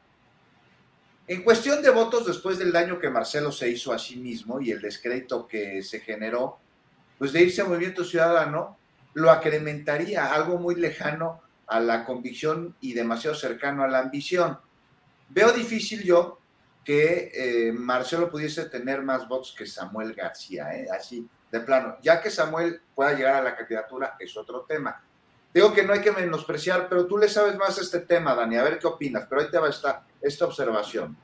Speaker 11: en cuestión de votos, después del daño que Marcelo se hizo a sí mismo y el descrédito que se generó, pues de irse a Movimiento Ciudadano, lo acrementaría, algo muy lejano a la convicción y demasiado cercano a la ambición. Veo difícil yo que eh, Marcelo pudiese tener más votos que Samuel García, ¿eh? así de plano. Ya que Samuel pueda llegar a la candidatura es otro tema. Digo que no hay que menospreciar, pero tú le sabes más este tema, Dani, a ver qué opinas, pero ahí te va esta, esta observación.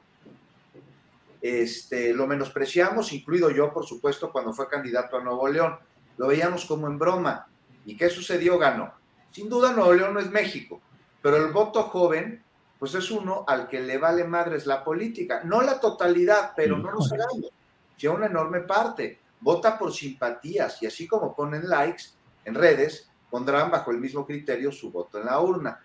Speaker 11: Este, lo menospreciamos, incluido yo, por supuesto, cuando fue candidato a Nuevo León. Lo veíamos como en broma. ¿Y qué sucedió? Ganó. Sin duda Nuevo León no es México, pero el voto joven, pues es uno al que le vale madres la política. No la totalidad, pero no nos hagamos. Ya una enorme parte. Vota por simpatías y así como ponen likes en redes, pondrán bajo el mismo criterio su voto en la urna.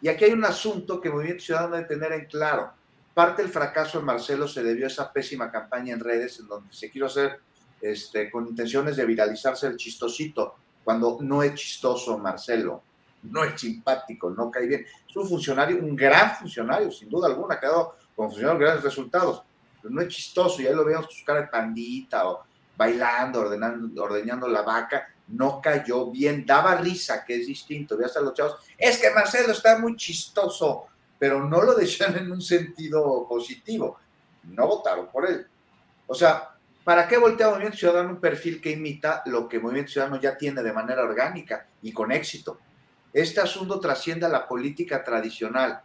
Speaker 11: Y aquí hay un asunto que Movimiento Ciudadano debe tener en claro. Parte del fracaso de Marcelo se debió a esa pésima campaña en redes en donde se quiso hacer este, con intenciones de viralizarse el chistosito cuando no es chistoso Marcelo, no es simpático, no cae bien. Es un funcionario, un gran funcionario, sin duda alguna, ha quedado como funcionario grandes resultados, pero no es chistoso, y ahí lo vemos con su cara de pandita o bailando, ordenando, ordeñando la vaca, no cayó bien, daba risa, que es distinto, ve hasta los chavos, es que Marcelo está muy chistoso, pero no lo decían en un sentido positivo, no votaron por él. O sea, ¿Para qué voltea Movimiento Ciudadano un perfil que imita lo que Movimiento Ciudadano ya tiene de manera orgánica y con éxito? Este asunto trasciende a la política tradicional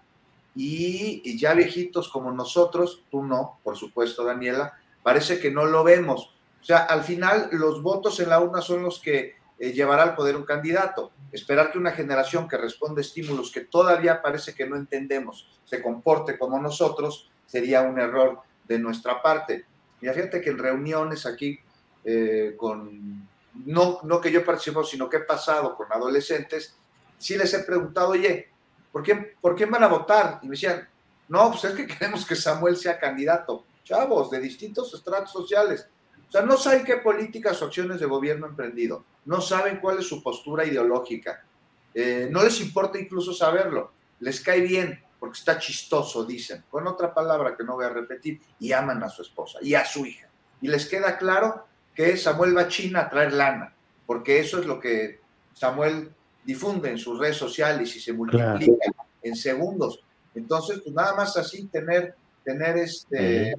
Speaker 11: y, ya viejitos como nosotros, tú no, por supuesto, Daniela, parece que no lo vemos. O sea, al final los votos en la urna son los que eh, llevará al poder un candidato. Esperar que una generación que responde estímulos que todavía parece que no entendemos se comporte como nosotros sería un error de nuestra parte. Y fíjate que en reuniones aquí eh, con, no, no que yo participo, sino que he pasado con adolescentes, sí les he preguntado, oye, ¿por qué, ¿por qué van a votar? Y me decían, no, pues es que (laughs) queremos que Samuel sea candidato. Chavos, de distintos estratos sociales. O sea, no saben qué políticas o acciones de gobierno ha emprendido. No saben cuál es su postura ideológica. Eh, no les importa incluso saberlo. Les cae bien porque está chistoso, dicen, con otra palabra que no voy a repetir, y aman a su esposa y a su hija. Y les queda claro que Samuel va a China a traer lana, porque eso es lo que Samuel difunde en sus redes sociales y se multiplica en segundos. Entonces, pues nada más así tener, tener este,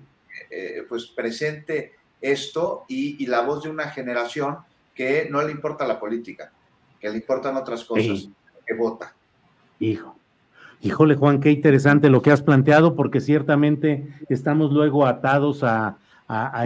Speaker 11: eh, pues presente esto y, la voz de una generación que no le importa la política, que le importan otras cosas, que vota.
Speaker 1: Hijo, Híjole, Juan, qué interesante lo que has planteado, porque ciertamente estamos luego atados a,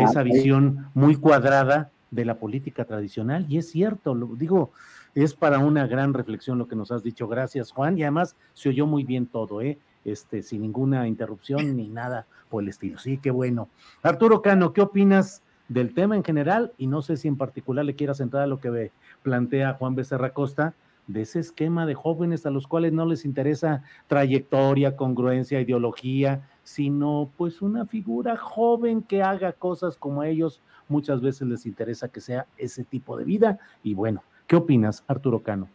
Speaker 1: esa visión muy cuadrada de la política tradicional, y es cierto, lo digo, es para una gran reflexión lo que nos has dicho. Gracias, Juan, y además se oyó muy bien todo, ¿eh? Este, sin ninguna interrupción ni nada por el estilo. Sí, qué bueno. Arturo Cano, ¿qué opinas del tema en general? Y no sé si en particular le quieras entrar a lo que plantea Juan Becerra Costa de ese esquema de jóvenes a los cuales no les interesa trayectoria, congruencia, ideología, sino pues una figura joven que haga cosas como a ellos muchas veces les interesa que sea ese tipo de vida. Y bueno, ¿qué opinas, Arturo Cano?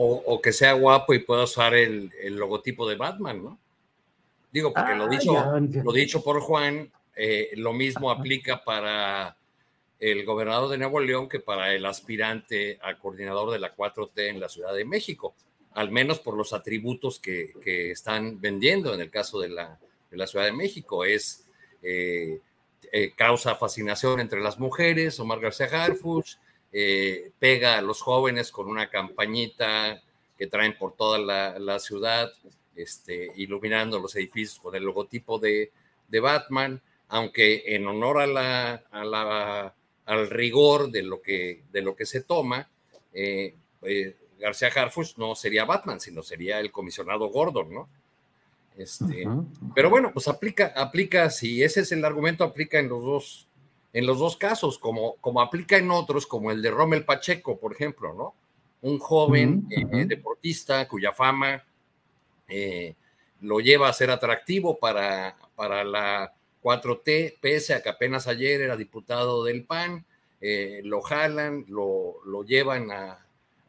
Speaker 10: O, que sea guapo y pueda usar el, logotipo de Batman, ¿no? Digo, porque lo, ah, dicho, lo dicho por Juan, eh, lo mismo aplica para el gobernador de Nuevo León que para el aspirante a coordinador de la 4T en la Ciudad de México, al menos por los atributos que, están vendiendo en el caso de la, Ciudad de México. Es eh, eh, causa fascinación entre las mujeres, Omar García Harfuch, eh, pega a los jóvenes con una campañita que traen por toda la, ciudad, este, iluminando los edificios con el logotipo de, Batman, aunque en honor a la, al rigor de lo que, de lo que se toma, eh, eh, García Harfuch no sería Batman, sino sería el comisionado Gordon, ¿no? Este, Pero bueno, pues aplica, aplica, si ese es el argumento, aplica en los dos, en los dos casos, como, como aplica en otros, como el de Rommel Pacheco, por ejemplo, ¿no? Un joven eh, deportista cuya fama eh, lo lleva a ser atractivo para, para la 4T, pese a que apenas ayer era diputado del PAN, eh, lo jalan, lo, lo llevan a,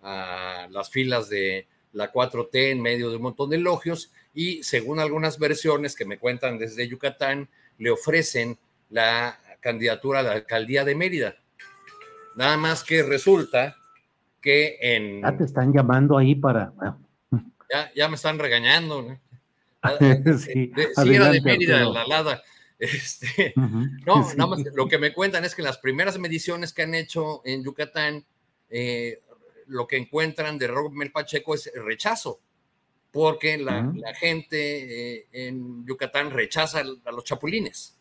Speaker 10: a las filas de la 4T en medio de un montón de elogios y según algunas versiones que me cuentan desde Yucatán, le ofrecen la candidatura a la alcaldía de Mérida. Nada más que resulta que en...
Speaker 1: Ya te están llamando ahí para...
Speaker 10: Ya, ya me están regañando. ¿no? (laughs) sí, de, Mérida, la Lada. Este, (laughs) no, nada más lo que me cuentan es que las primeras mediciones que han hecho en Yucatán eh, lo que encuentran de Rommel Pacheco es rechazo, porque la, gente eh, en Yucatán rechaza a los chapulines.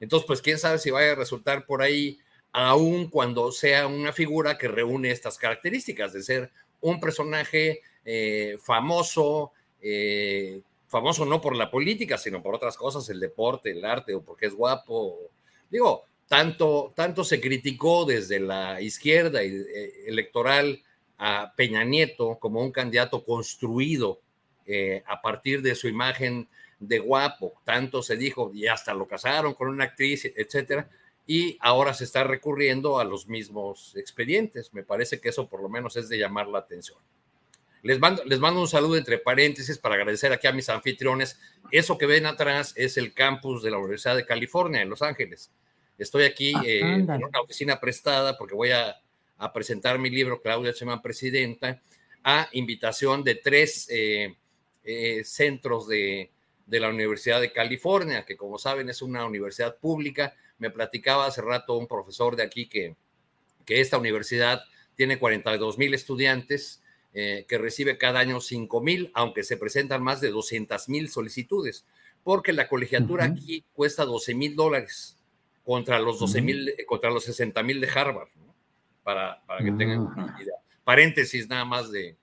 Speaker 10: Entonces, pues quién sabe si vaya a resultar por ahí, aun cuando sea una figura que reúne estas características de ser un personaje eh, famoso, eh, famoso no por la política, sino por otras cosas, el deporte, el arte, o porque es guapo. Digo, tanto, tanto se criticó desde la izquierda eh, electoral a Peña Nieto como un candidato construido eh, a partir de su imagen de guapo, tanto se dijo y hasta lo casaron con una actriz, etcétera, y ahora se está recurriendo a los mismos expedientes. Me parece que eso por lo menos es de llamar la atención. Les mando, les mando un saludo entre paréntesis para agradecer aquí a mis anfitriones. Eso que ven atrás es el campus de la Universidad de California en Los Ángeles. Estoy aquí ah, eh, en una oficina prestada porque voy a, presentar mi libro, Claudia Cheman Presidenta, a invitación de tres eh, eh, centros de, la Universidad de California, que como saben es una universidad pública. Me platicaba hace rato un profesor de aquí que, que esta universidad tiene 42 mil estudiantes, que recibe cada año 5 mil, aunque se presentan más de 200 mil solicitudes, porque la colegiatura aquí cuesta 12 mil dólares contra los 12 mil, eh, contra los 60 mil de Harvard, para, para, que tengan una idea. Paréntesis nada más de,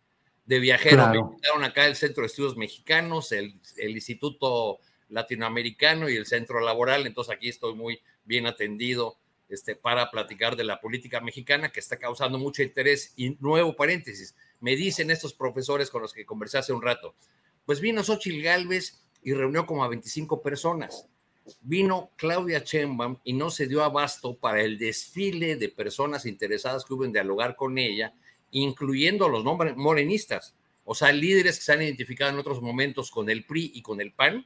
Speaker 10: de viajero. Me invitaron acá el Centro de Estudios Mexicanos, el, el, Instituto Latinoamericano y el Centro Laboral, entonces aquí estoy muy bien atendido este, para platicar de la política mexicana que está causando mucho interés. Y nuevo paréntesis, me dicen estos profesores con los que conversé hace un rato, pues vino Xochitl Galvez y reunió como a 25 personas vino Claudia Sheinbaum y no se dio abasto para el desfile de personas interesadas que hubo en dialogar con ella, incluyendo a los nombres morenistas, o sea, líderes que se han identificado en otros momentos con el PRI y con el PAN,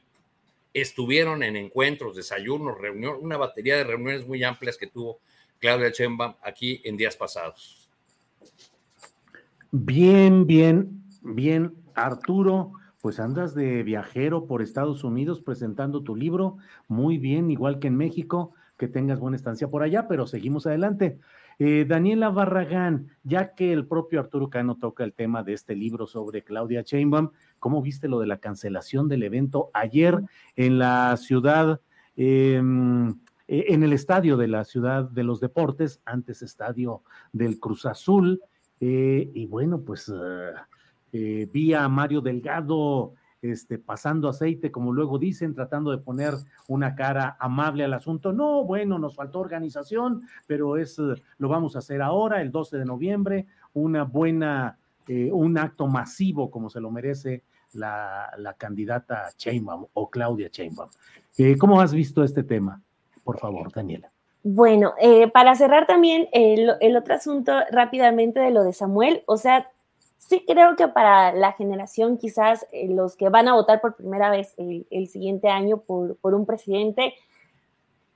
Speaker 10: estuvieron en encuentros, desayunos, reuniones, una batería de reuniones muy amplias que tuvo Claudia Sheinbaum aquí en días pasados.
Speaker 1: Bien, bien, bien, Arturo pues andas de viajero por Estados Unidos presentando tu libro, muy bien, igual que en México, que tengas buena estancia por allá, pero seguimos adelante. Eh, Daniela Barragán, ya que el propio Arturo Cano toca el tema de este libro sobre Claudia Sheinbaum, ¿cómo viste lo de la cancelación del evento ayer en la ciudad, em, e, en el estadio de la ciudad de los deportes, antes estadio del Cruz Azul? Eh, y bueno, pues... Ah, eh, vi a Mario Delgado este, pasando aceite, como luego dicen, tratando de poner una cara amable al asunto. No, bueno, nos faltó organización, pero es, eh, lo vamos a hacer ahora, el 12 de noviembre, una buena, eh, un acto masivo como se lo merece la, la candidata Chainbaum o Claudia Chainbaum. ¿Cómo has visto este tema? Por favor, Daniela.
Speaker 12: Bueno, para cerrar también el, el otro asunto rápidamente de lo de Samuel, o sea, sí creo que para la generación, quizás eh, los que van a votar por primera vez el, siguiente año por, un presidente,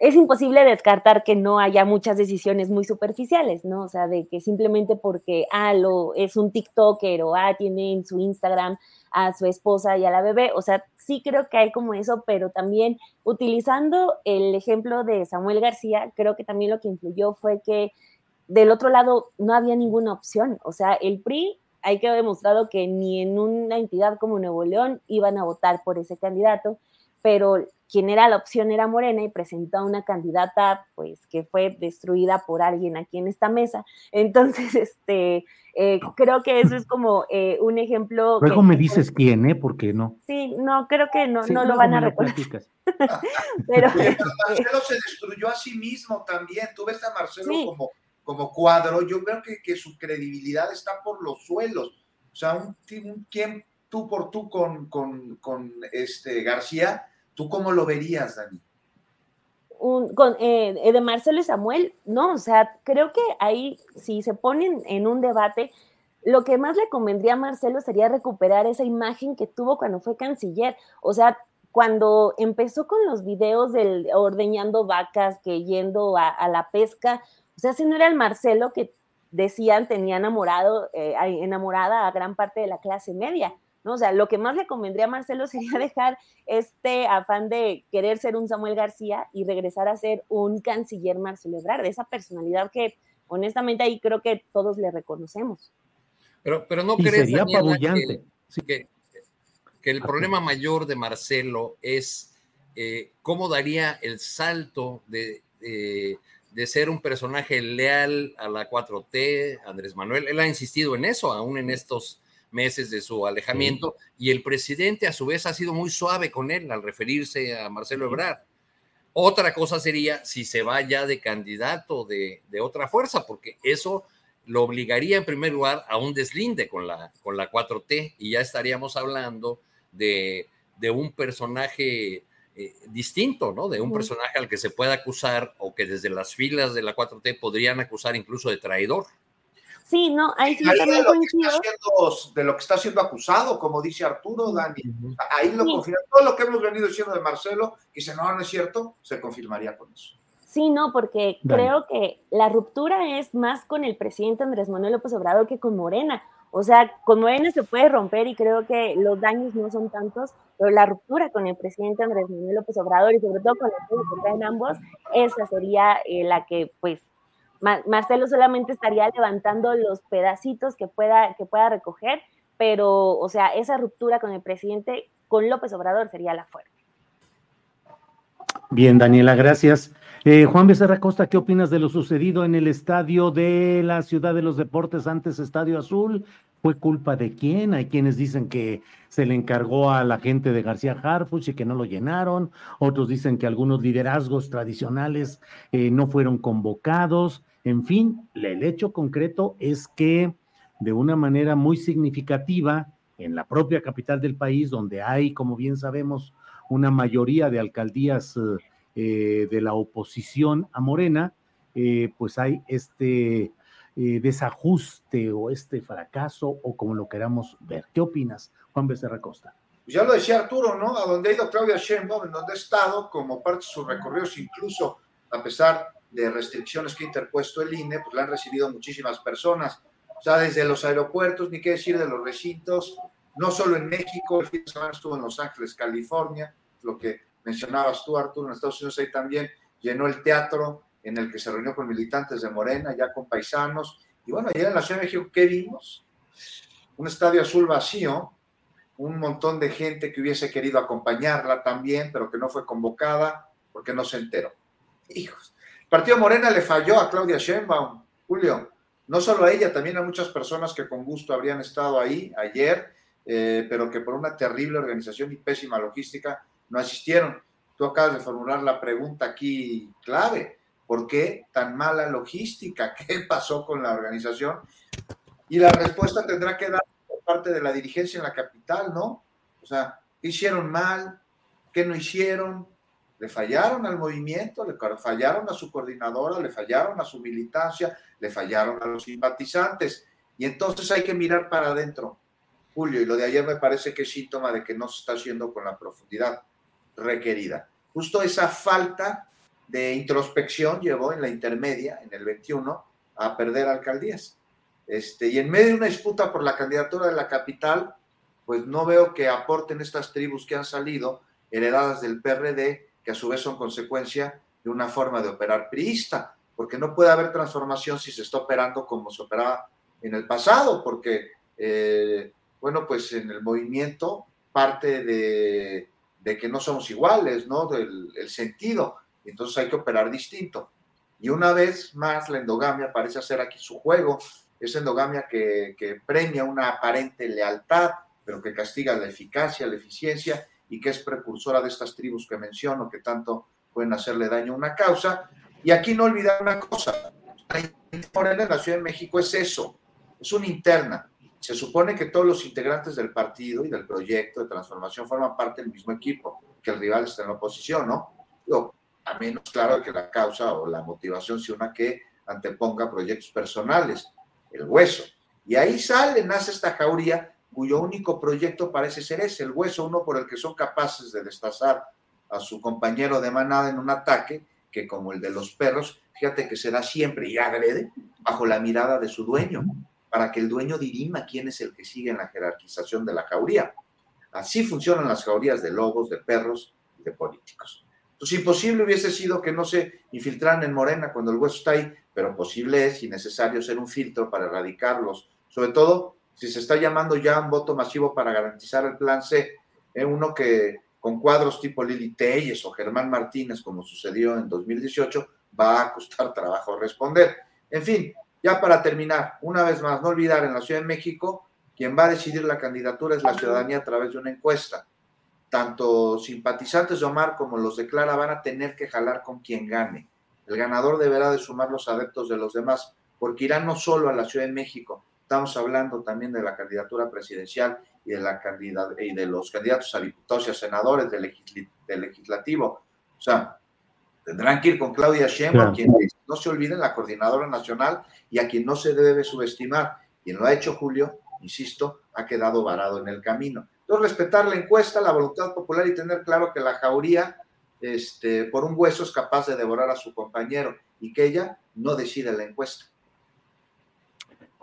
Speaker 12: es imposible descartar que no haya muchas decisiones muy superficiales, ¿no? O sea, de que simplemente porque, ah, lo, es un TikToker o, ah, tiene en su Instagram a su esposa y a la bebé, o sea, sí creo que hay como eso, pero también utilizando el ejemplo de Samuel García, creo que también lo que influyó fue que del otro lado no había ninguna opción. O sea, el PRI hay que demostrado que ni en una entidad como Nuevo León iban a votar por ese candidato, pero quien era la opción era Morena y presentó a una candidata pues que fue destruida por alguien aquí en esta mesa. Entonces, (laughs) este, eh, creo que eso es como eh, un ejemplo.
Speaker 1: Luego me dices quién, ¿eh? Porque no.
Speaker 12: Sí, no, creo que no, no lo van a reconocer. (laughs) Pero,
Speaker 11: Marcelo se destruyó a sí mismo también. Tú ves a Marcelo como, como cuadro. Yo creo que, que, su credibilidad está por los suelos. O sea, un, un quien tú por tú con, con, con este García ¿Tú cómo lo verías, Dani?
Speaker 12: Un, con, eh, de Marcelo y Samuel, no, o sea, creo que ahí, si se ponen en un debate, lo que más le convendría a Marcelo sería recuperar esa imagen que tuvo cuando fue canciller. O sea, cuando empezó con los videos del ordeñando vacas, que yendo a, la pesca, o sea, si no era el Marcelo que decían tenía enamorado, eh, enamorada a gran parte de la clase media. ¿No? O sea, lo que más le convendría a Marcelo (laughs) sería dejar este afán de querer ser un Samuel García y regresar a ser un canciller Marcelo Ebrard, esa personalidad que honestamente ahí creo que todos le reconocemos.
Speaker 10: Pero, pero no crees sería que, que, el problema mayor de Marcelo es eh, cómo daría el salto de, de ser un personaje leal a la 4T, Andrés Manuel. Él ha insistido en eso, aún en estos meses de su alejamiento, y el presidente a su vez ha sido muy suave con él al referirse a Marcelo Ebrard. Otra cosa sería si se va ya de candidato de, otra fuerza, porque eso lo obligaría en primer lugar a un deslinde con la, con la 4T y ya estaríamos hablando de, un personaje eh, distinto, ¿no? De un personaje al que se pueda acusar o que desde las filas de la 4T podrían acusar incluso de traidor.
Speaker 12: Sí, no, ahí sí
Speaker 11: también de lo que está siendo acusado, como dice Arturo, Dani. Ahí lo confirma. Todo lo que hemos venido diciendo de Marcelo, que si no, no es cierto, se confirmaría con eso.
Speaker 12: Sí, no, porque creo que la ruptura es más con el presidente Andrés Manuel López Obrador que con Morena. O sea, con Morena se puede romper y creo que los daños no son tantos, pero la ruptura con el presidente Andrés Manuel López Obrador y sobre todo con el que traen ambos, esa sería eh, la que pues Marcelo solamente estaría levantando los pedacitos que pueda, que pueda recoger, pero, o sea, esa ruptura con el presidente, con López Obrador, sería la fuerte.
Speaker 1: Bien, Daniela, gracias. Eh, Juan Becerra Costa, ¿qué opinas de lo sucedido en el estadio de la Ciudad de los Deportes, antes Estadio Azul? ¿Fue culpa de quién? Hay quienes dicen que se le encargó a la gente de García Harfuch y que no lo llenaron. Otros dicen que algunos liderazgos tradicionales eh, no fueron convocados. En fin, el hecho concreto es que de una manera muy significativa, en la propia capital del país, donde hay, como bien sabemos, una mayoría de alcaldías eh, de la oposición a Morena, eh, pues hay este eh, desajuste o este fracaso o como lo queramos ver. ¿Qué opinas, Juan Becerra Costa?
Speaker 11: Ya lo decía Arturo, ¿no? A donde ha ido Claudia Sheinbaum, en donde ha estado, como parte de sus recorridos, incluso a pesar de restricciones que ha interpuesto el INE, pues la han recibido muchísimas personas. O sea, desde los aeropuertos, ni qué decir de los recintos, no solo en México, el fin de semana estuvo en Los Ángeles, California, lo que mencionabas tú, Arturo, en Estados Unidos ahí también llenó el teatro en el que se reunió con militantes de Morena, ya con paisanos. Y bueno, ayer en la Ciudad de México, ¿qué vimos? Un estadio azul vacío, un montón de gente que hubiese querido acompañarla también, pero que no fue convocada porque no se enteró. Hijos, Partido Morena le falló a Claudia Sheinbaum, Julio. No solo a ella, también a muchas personas que con gusto habrían estado ahí ayer, eh, pero que por una terrible organización y pésima logística no asistieron. Tú acabas de formular la pregunta aquí clave. ¿Por qué tan mala logística? (laughs) ¿Qué pasó con la organización? Y la respuesta tendrá que dar por parte de la dirigencia en la capital, ¿no? O sea, ¿qué hicieron mal? ¿Qué no hicieron? Le fallaron al movimiento, le fallaron a su coordinadora, le fallaron a su militancia, le fallaron a los simpatizantes. Y entonces hay que mirar para adentro, Julio, y lo de ayer me parece que es síntoma de que no se está haciendo con la profundidad requerida. Justo esa falta de introspección llevó en la intermedia, en el 21, a perder alcaldías. Este, y en medio de una disputa por la candidatura de la capital, pues no veo que aporten estas tribus que han salido, heredadas del PRD, que a su vez son consecuencia de una forma de operar priista, porque no puede haber transformación si se está operando como se operaba en el pasado, porque, eh, bueno, pues en el movimiento parte de, que no somos iguales, ¿no? Del el sentido, entonces hay que operar distinto. Y una vez más, la endogamia parece hacer aquí su juego, es endogamia que premia una aparente lealtad, pero que castiga la eficacia, la eficiencia y que es precursora de estas tribus que menciono, que tanto pueden hacerle daño a una causa. Y aquí no olvidar una cosa, la en la Ciudad de México es eso, es una interna. Se supone que todos los integrantes del partido y del proyecto de transformación forman parte del mismo equipo, que el rival está en la oposición, ¿no? a menos claro que la causa o la motivación sea una que anteponga proyectos personales, el hueso. Y ahí sale, nace esta jauría cuyo único proyecto parece ser ese, el hueso, uno por el que son capaces de destazar a su compañero de manada en un ataque que como el de los perros, fíjate que será siempre y agrede bajo la mirada de su dueño, para que el dueño dirima quién es el que sigue en la jerarquización de la jauría. Así funcionan las jaurías de lobos, de perros y de políticos. Entonces, imposible hubiese sido que no se infiltraran en Morena cuando el hueso está ahí, pero posible es y necesario ser un filtro para erradicarlos, sobre todo si se está llamando ya un voto masivo para garantizar el plan C, eh, uno que con cuadros tipo Lili Telles o Germán Martínez, como sucedió en 2018, va a costar (laughs) trabajo responder. En fin, ya para terminar, una vez más, no olvidar en la Ciudad de México, quien va a decidir la candidatura es la ciudadanía a través de una encuesta. Tanto simpatizantes de Omar como los de Clara van a tener que jalar con quien gane. El ganador deberá de sumar los adeptos de los demás, porque irá no solo a la Ciudad de México, estamos hablando también de la candidatura presidencial y de, la y de los candidatos a diputados y a senadores del, legislativo. O sea, tendrán que ir con Claudia Sheinbaum, quien no se olviden la coordinadora nacional y a quien no se debe subestimar. Quien lo ha hecho Julio, insisto, ha quedado varado en el camino. Entonces, respetar la encuesta, la voluntad popular y tener claro que la jauría, este, por un hueso, es capaz de devorar a su compañero y que ella no decide la encuesta.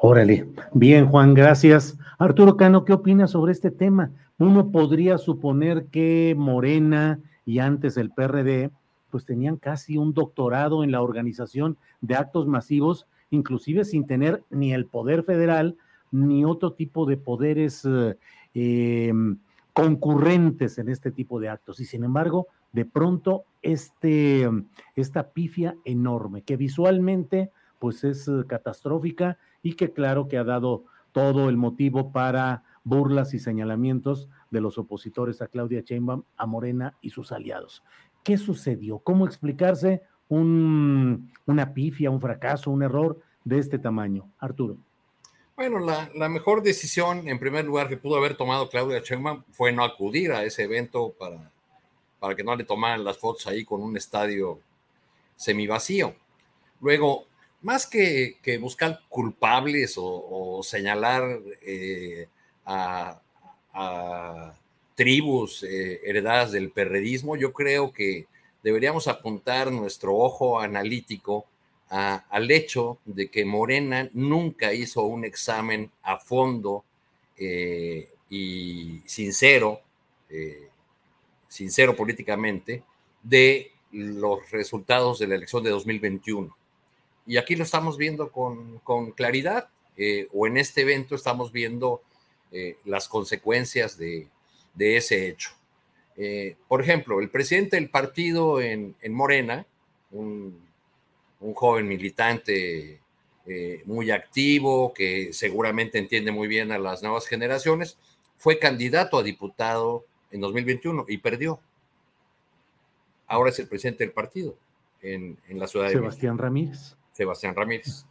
Speaker 1: Órale. Bien, Juan, gracias. Arturo Cano, ¿qué opinas sobre este tema? Uno podría suponer que Morena y antes el PRD, pues tenían casi un doctorado en la organización de actos masivos, inclusive sin tener ni el poder federal ni otro tipo de poderes eh, em, concurrentes en este tipo de actos. Y sin embargo, de pronto, este, esta pifia enorme, que visualmente pues es eh, catastrófica y que claro que ha dado todo el motivo para burlas y señalamientos de los opositores a Claudia Sheinbaum, a Morena y sus aliados. ¿Qué sucedió? ¿Cómo explicarse un, una pifia, un fracaso, un error de este tamaño? Arturo.
Speaker 10: Bueno, la, mejor decisión, en primer lugar, que pudo haber tomado Claudia Sheinbaum fue no acudir a ese evento para, para que no le tomaran las fotos ahí con un estadio semivacío. Luego, más que, buscar culpables o, señalar eh, a, tribus eh, heredadas del perredismo, yo creo que deberíamos apuntar nuestro ojo analítico al hecho de que Morena nunca hizo un examen a fondo eh, y sincero, sincero políticamente, de los resultados de la elección de 2021 y aquí lo estamos viendo con, con claridad, eh, o en este evento estamos viendo eh, las consecuencias de, de ese hecho. Eh, por ejemplo, el presidente del partido en, en Morena, un, un, joven militante muy activo, que seguramente entiende muy bien a las nuevas generaciones, fue candidato a diputado en 2021 y perdió. Ahora es el presidente del partido en, en la ciudad de
Speaker 1: Sebastián Ramírez.
Speaker 10: Sebastián Ramírez.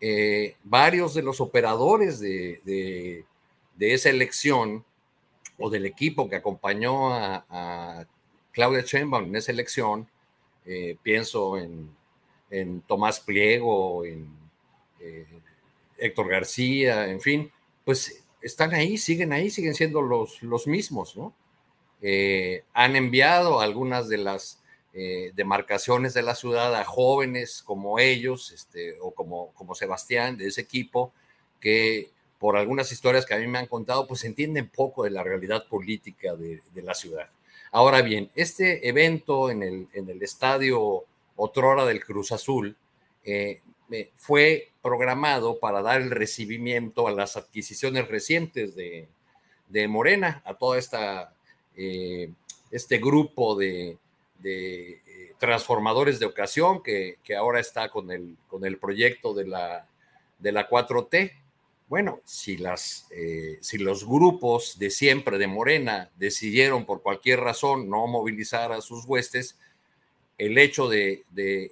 Speaker 10: Eh, varios de los operadores de, esa elección o del equipo que acompañó a, Claudia Sheinbaum en esa elección, eh, pienso en, Tomás Pliego, en eh, Héctor García, en fin, pues están ahí, siguen ahí, siguen siendo los, los mismos, ¿no? han enviado algunas de las eh, demarcaciones de la ciudad a jóvenes como ellos, este, o como, como Sebastián, de ese equipo, que por algunas historias que a mí me han contado, pues entienden poco de la realidad política de, la ciudad. Ahora bien, este evento en el, en el estadio Otrora del Cruz Azul eh, fue programado para dar el recibimiento a las adquisiciones recientes de, Morena, a todo esta, eh, este grupo de, eh, transformadores de ocasión que, ahora está con el, con el proyecto de la, de la 4T. Bueno, si, las, eh, si los grupos de siempre de Morena decidieron por cualquier razón no movilizar a sus huestes, el hecho de,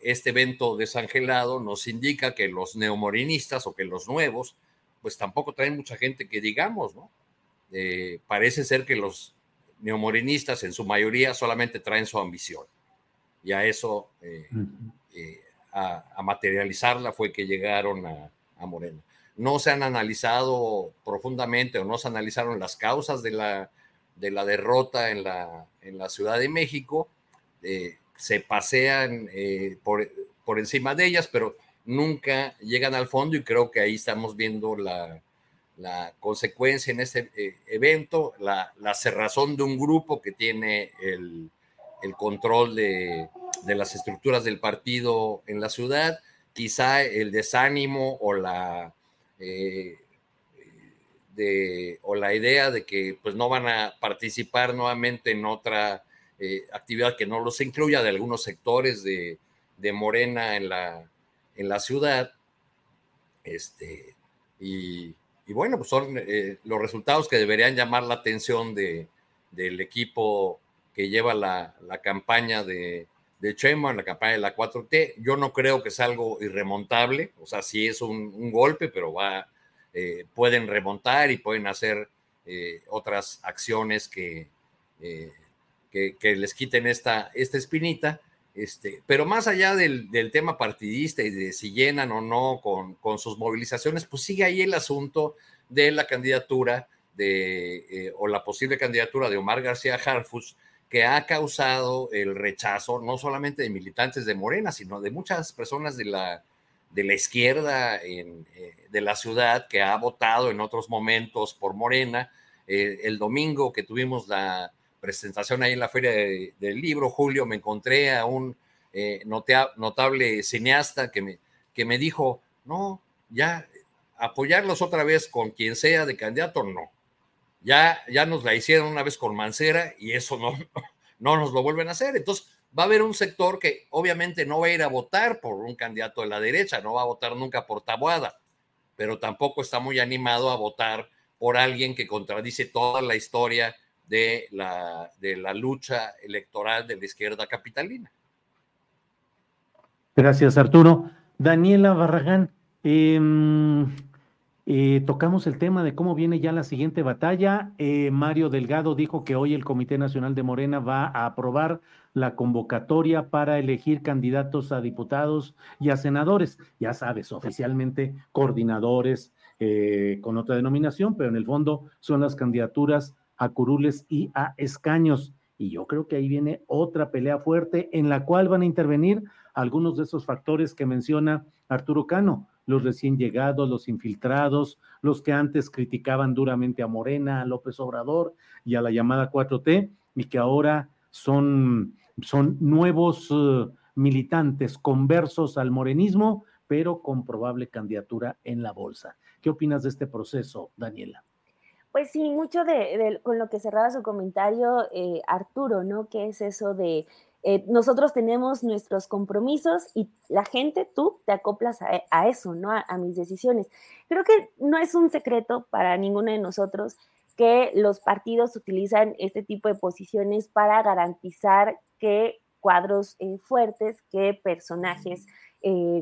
Speaker 10: este evento desangelado nos indica que los neomorinistas o que los nuevos, pues tampoco traen mucha gente que digamos, ¿no? Eh, parece ser que los neomorinistas en su mayoría solamente traen su ambición. Y a eso, eh, eh, a, materializarla fue que llegaron a, Morena. No se han analizado profundamente o no se analizaron las causas de la, de la derrota en la, en la Ciudad de México se pasean eh, por, por, encima de ellas, pero nunca llegan al fondo y creo que ahí estamos viendo la, la consecuencia en este eh, evento, la, la, cerrazón de un grupo que tiene el, el control de, de, las estructuras del partido en la ciudad, quizá el desánimo o la... Eh, de, o la idea de que pues no van a participar nuevamente en otra eh, actividad que no los incluya de algunos sectores de, Morena en la, en la ciudad. Este, y, bueno, pues son eh, los resultados que deberían llamar la atención de, del equipo que lleva la, campaña de, de en la campaña de la 4T. Yo no creo que sea algo irremontable, o sea, sí es un, golpe, pero va, eh, pueden remontar y pueden hacer otras acciones que, que, les quiten esta, esta espinita. Este, pero más allá del, tema partidista y de si llenan o no con, con, sus movilizaciones, pues sigue ahí el asunto de la candidatura de, eh, o la posible candidatura de Omar García Harfus, que ha causado el rechazo no solamente de militantes de Morena, sino de muchas personas de la, de la izquierda en, eh, de la ciudad que ha votado en otros momentos por Morena. Eh, el domingo que tuvimos la, presentación ahí en la Feria del Libro, Julio, me encontré a un eh, notable cineasta que me, que me dijo, no, ya apoyarlos otra vez con quien sea de candidato, no. Ya, ya nos la hicieron una vez con Mancera y eso no, (laughs) no nos lo vuelven a hacer. Entonces, va a haber un sector que obviamente no va a ir a votar por un candidato de la derecha, no va a votar nunca por Tabuada, pero tampoco está muy animado a votar por alguien que contradice toda la historia de la, de la lucha electoral de la izquierda capitalina.
Speaker 1: Gracias, Arturo. Daniela Barragán, em, eh, tocamos el tema de cómo viene ya la siguiente batalla. Eh, Mario Delgado dijo que hoy el Comité Nacional de Morena va a aprobar la convocatoria para elegir candidatos a diputados y a senadores. Ya sabes, oficialmente coordinadores eh, con otra denominación, pero en el fondo son las candidaturas a curules y a escaños. Y yo creo que ahí viene otra pelea fuerte en la cual van a intervenir algunos de esos factores que menciona Arturo Cano, los recién llegados, los infiltrados, los que antes criticaban duramente a Morena, a López Obrador y a la llamada 4T, y que ahora son, son nuevos eh, militantes conversos al morenismo, pero con probable candidatura en la bolsa. ¿Qué opinas de este proceso, Daniela?
Speaker 12: Pues sí, mucho de, con lo que cerraba su comentario eh, Arturo, ¿no? Que es eso de eh, nosotros tenemos nuestros compromisos y la gente, tú te acoplas a, eso, ¿no? A, mis decisiones. Creo que no es un secreto para ninguno de nosotros que los partidos utilizan este tipo de posiciones para garantizar que cuadros eh, fuertes, que personajes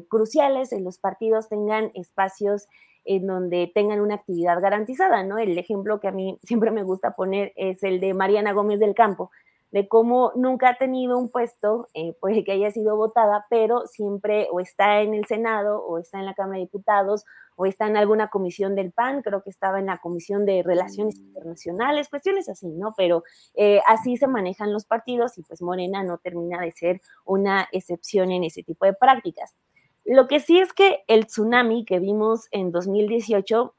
Speaker 12: cruciales en los partidos tengan espacios en donde tengan una actividad garantizada, ¿no? El ejemplo que a mí (laughs) siempre me gusta poner es el de Mariana Gómez del Campo, de cómo nunca ha tenido un puesto, eh, puede que haya sido votada, pero siempre o está en el Senado, o está en la Cámara de Diputados, o está en alguna comisión del PAN, creo que estaba en la Comisión de Relaciones mm. Internacionales, cuestiones así, ¿no? Pero eh, así se manejan los partidos y pues Morena no termina de ser una excepción en ese tipo de prácticas. Lo que sí es que el tsunami que vimos en 2018,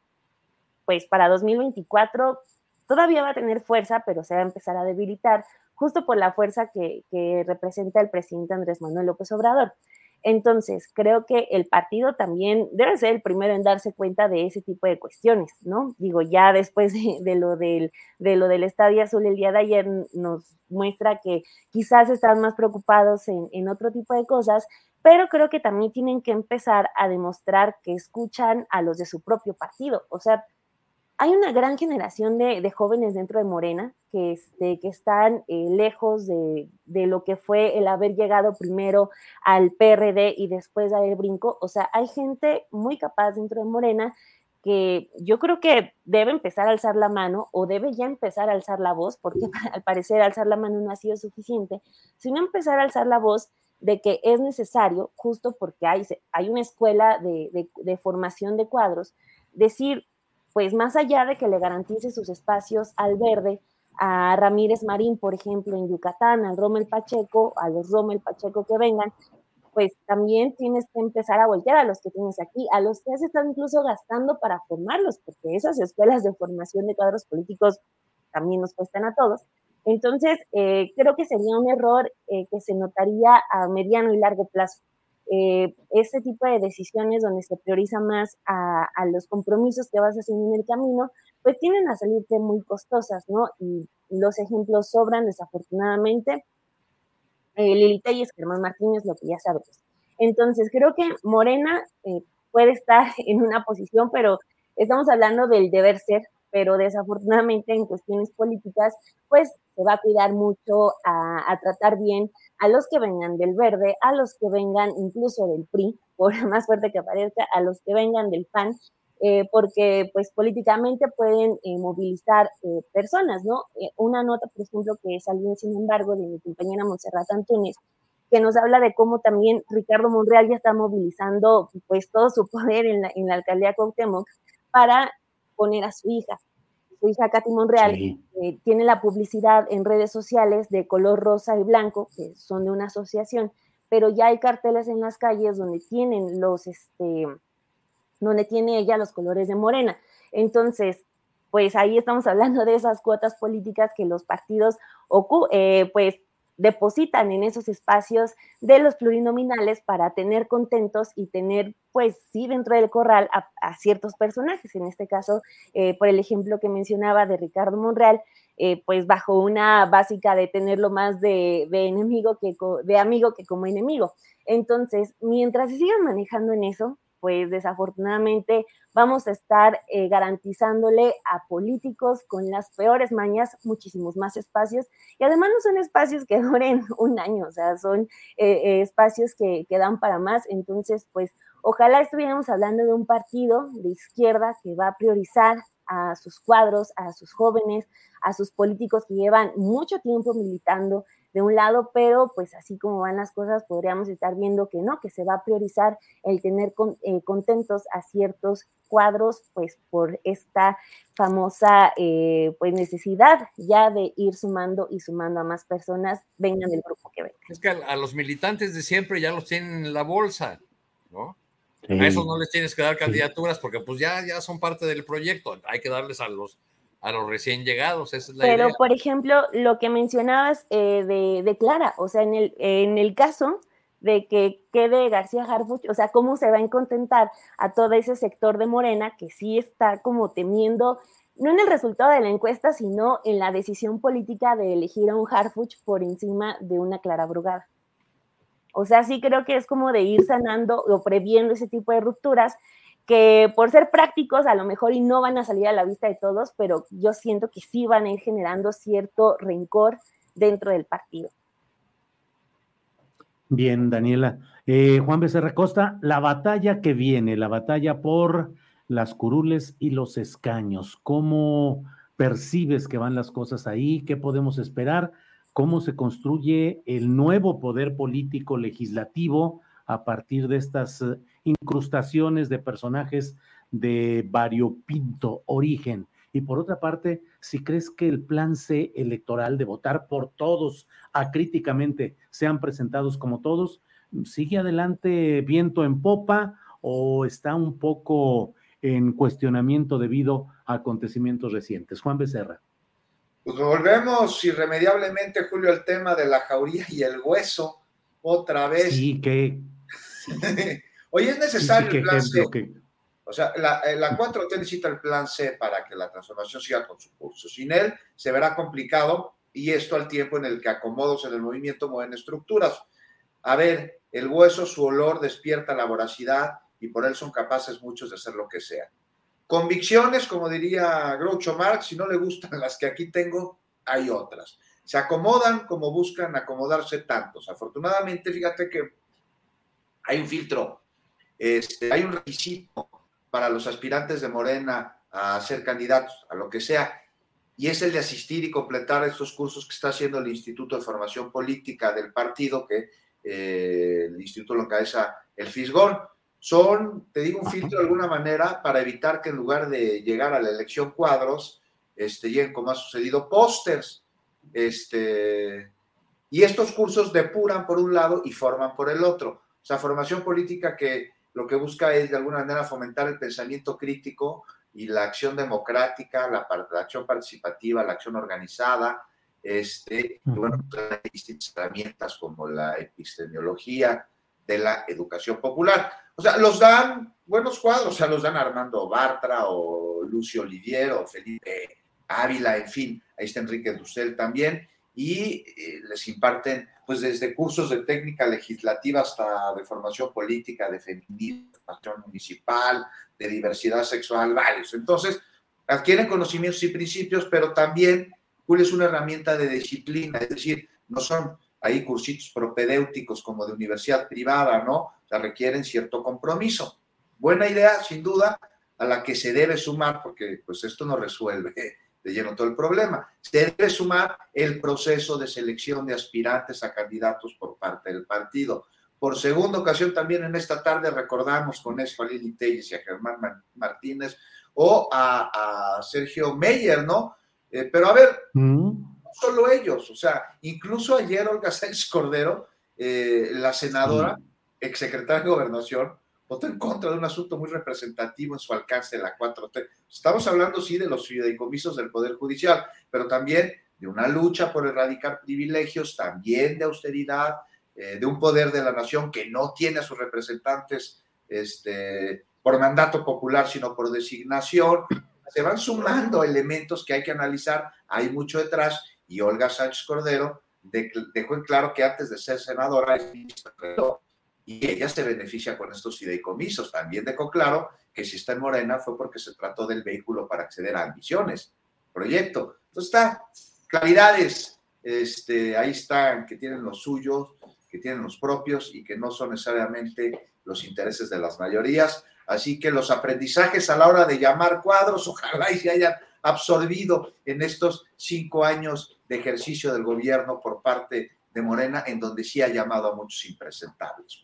Speaker 12: pues para 2024 todavía va a tener fuerza, pero se va a empezar a debilitar justo por la fuerza que, representa el presidente Andrés Manuel López Obrador. Entonces, creo que el partido también debe ser el primero en darse cuenta de ese tipo de cuestiones, ¿no? Digo, ya después de, lo, del, de lo del Estadio Azul el día de ayer nos muestra que quizás están más preocupados en, en otro tipo de cosas, pero creo que también tienen que empezar a demostrar que escuchan a los de su propio partido. O sea, hay una gran generación de, jóvenes dentro de Morena que, este, que están eh, lejos de, lo que fue el haber llegado primero al PRD y después dar el brinco. O sea, hay gente muy capaz dentro de Morena que yo creo que debe empezar a alzar la mano o debe ya empezar a alzar la voz, porque (laughs) al parecer alzar la mano no ha sido suficiente, sino empezar a alzar la voz de que es necesario, justo porque hay, hay una escuela de, de formación de cuadros, decir, pues más allá de que le garantice sus espacios al verde, a Ramírez Marín, por ejemplo, en Yucatán, al Rommel Pacheco, a los Rommel Pacheco que vengan, pues también tienes que empezar a voltear a los que tienes aquí, a los que se están incluso gastando para formarlos, porque esas escuelas de formación de cuadros políticos también nos cuestan a todos. Entonces, eh, creo que sería un error eh, que se notaría a mediano y largo plazo eh, ese tipo de decisiones donde se prioriza más a, los compromisos que vas haciendo en el camino, pues tienden a salirte muy costosas, ¿no? Y los ejemplos sobran, desafortunadamente. Eh, Lili Telles, Germán Martínez, lo que ya sabes. Entonces, creo que Morena eh, puede estar (laughs) en una posición, pero estamos hablando del deber ser, pero desafortunadamente en cuestiones políticas, pues se va a cuidar mucho a, tratar bien a los que vengan del verde, a los que vengan incluso del PRI, por (laughs) más fuerte que parezca, a los que vengan del PAN, eh, porque pues políticamente pueden eh, movilizar eh, personas, ¿no? una nota, por ejemplo, que salió sin embargo de mi compañera Montserrat Antunes, que nos habla de cómo también Ricardo Monreal ya está movilizando pues todo su (laughs) poder en la, en la alcaldía Cuauhtémoc para poner a su hija su hija Katy Monreal, eh, tiene la publicidad en redes sociales de color rosa y blanco, que son de una asociación, pero ya hay carteles en las calles donde tienen los, este, donde tiene ella los colores de Morena. Entonces, pues ahí estamos (laughs) hablando de esas cuotas políticas que los partidos eh, pues depositan en esos espacios de los plurinominales para tener contentos y tener, pues sí, dentro del corral a, ciertos personajes. En este caso, eh, por el ejemplo que mencionaba de Ricardo Monreal, eh, pues bajo una básica de tenerlo más de, de, enemigo que de amigo que como enemigo. Entonces, mientras se sigan manejando en eso, pues desafortunadamente vamos a estar eh, garantizándole a políticos con las peores mañas muchísimos más espacios. Y además no son espacios que (laughs) duren un año, o sea, son eh, eh, espacios que, que dan para más, entonces pues ojalá estuviéramos hablando de un partido de izquierda que va a priorizar a sus cuadros, a sus jóvenes, a sus políticos que llevan mucho tiempo militando de un lado, pero pues así como van las cosas, podríamos estar viendo que no, que se va a priorizar el tener eh, contentos a ciertos cuadros, pues por esta famosa eh, pues necesidad ya de ir sumando y sumando a más personas, vengan del grupo que vengan.
Speaker 10: Es que a, los militantes de siempre ya los tienen en la bolsa, ¿no? A esos no les tienes que dar candidaturas porque pues ya, ya son parte del proyecto, hay que darles a los a los recién llegados. Esa es la
Speaker 12: Pero, por ejemplo, lo que mencionabas eh, de, de, Clara, o sea, en el, en el caso de que quede García Harfuch, o sea, cómo se va a contentar a todo ese sector de Morena que sí está como temiendo, no en el resultado de la encuesta, sino en la decisión política de elegir a un Harfuch por encima de una Clara Brugada. O sea, sí creo que es como de ir sanando o previendo ese tipo de rupturas que por ser prácticos a lo mejor y no van a salir a la vista de todos, pero yo siento que sí van a ir generando cierto rencor dentro del partido.
Speaker 1: Bien, Daniela. Eh, Juan Becerra Costa, la batalla que viene, la batalla por las curules y los escaños, ¿cómo percibes que van las cosas ahí? ¿Qué podemos esperar? ¿Cómo se construye el nuevo poder político legislativo a partir de estas incrustaciones de personajes de variopinto origen. Y por otra parte, si crees que el plan C electoral de votar por todos acríticamente sean presentados como todos, ¿sigue adelante viento en popa o está un poco en cuestionamiento debido a acontecimientos recientes? Juan Becerra.
Speaker 11: Pues volvemos irremediablemente, Julio, al tema de la jauría y el hueso, otra vez.
Speaker 1: Sí, que (laughs)
Speaker 11: Oye, es necesario el plan C. O sea, la, eh, la 4T necesita el plan C para que la transformación siga con su curso. Sin él se verá complicado y esto al tiempo en el que acomodos en el movimiento mueven estructuras. A ver, el hueso, su olor despierta la voracidad y por él son capaces muchos de hacer lo que sea. Convicciones, como diría Groucho Marx, si no le gustan (laughs) las que aquí tengo, hay otras. Se acomodan como buscan acomodarse tantos. Afortunadamente, fíjate que hay un filtro, este, hay un requisito para los aspirantes de Morena a ser candidatos, a lo que sea, y es el de asistir y completar estos cursos que está haciendo el Instituto de Formación Política del partido, que eh, el instituto lo encabeza el Fisgón. Son, te digo, un filtro de alguna manera para evitar que en lugar de llegar a la elección cuadros, este, lleguen como ha sucedido pósters. Este, y estos cursos depuran por un lado y forman por el otro. O sea, formación política que lo que busca es de alguna manera fomentar el pensamiento crítico y la acción democrática, la, acción participativa, la acción organizada, este, y bueno, pues, hay distintas herramientas como la epistemología de la educación popular. O sea, los dan buenos cuadros, o sea, los dan Armando Bartra o Lucio Olivier o Felipe Ávila, en fin, ahí está Enrique Dussel también, y eh, les imparten, pues desde cursos de técnica legislativa hasta de formación política, de feminismo, de municipal, de diversidad sexual, varios. Entonces, adquieren conocimientos y principios, pero también Cool es una herramienta de disciplina, es decir, no son ahí cursitos propedéuticos como de universidad privada, ¿no? O requieren cierto compromiso. Buena idea, sin duda, a la que se debe sumar, porque pues esto no resuelve de lleno todo el problema. Se debe sumar el proceso de selección de aspirantes a candidatos por parte del partido. Por segunda ocasión también en esta tarde recordamos con eso a Lili Telles y a Germán Martínez o a, Sergio Meyer, ¿no? Eh, pero a ver, mm. no solo ellos, o sea, incluso ayer Olga Sánchez Cordero, eh, la senadora, exsecretaria de Gobernación, votó en contra de un asunto muy representativo en su alcance de la 4T. Estamos hablando, sí, de los fideicomisos del Poder Judicial, pero también de una lucha por erradicar privilegios, también de austeridad, eh, de un poder de la nación que no tiene a sus representantes este, por mandato popular, sino por designación. Se van sumando elementos que hay que analizar, hay mucho detrás, y Olga Sánchez Cordero dejó en claro que antes de ser senadora es y ella se beneficia con estos fideicomisos. También dejó claro que si está en Morena fue porque se trató del vehículo para acceder a ambiciones, proyecto. Entonces está, claridades, este, ahí están, que tienen los suyos, que tienen los propios y que no son necesariamente los intereses de las mayorías. Así que los aprendizajes a la hora de llamar cuadros, ojalá y se hayan absorbido en estos cinco años de ejercicio del gobierno por parte de Morena, en donde sí ha llamado a muchos impresentables.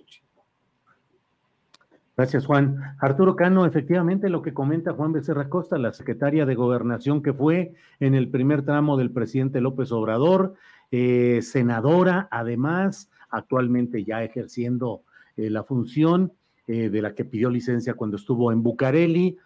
Speaker 1: Gracias, Juan. Arturo Cano, efectivamente lo que comenta Juan Becerra Costa, la secretaria de Gobernación que fue en el primer tramo del presidente López Obrador, eh, senadora, además, actualmente ya ejerciendo eh, la función eh, de la que pidió licencia cuando estuvo en Bucareli,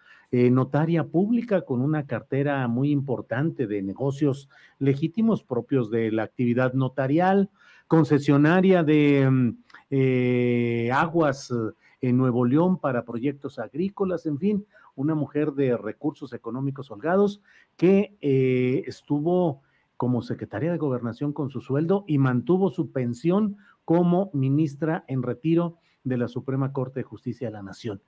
Speaker 1: notaria pública con una cartera muy importante de negocios legítimos propios de la actividad notarial, concesionaria de mm, aguas en Nuevo León para proyectos agrícolas, en fin, una mujer de recursos económicos holgados que estuvo como secretaria de gobernación con su sueldo y mantuvo su pensión como ministra en retiro de la Suprema Corte de Justicia de la Nación.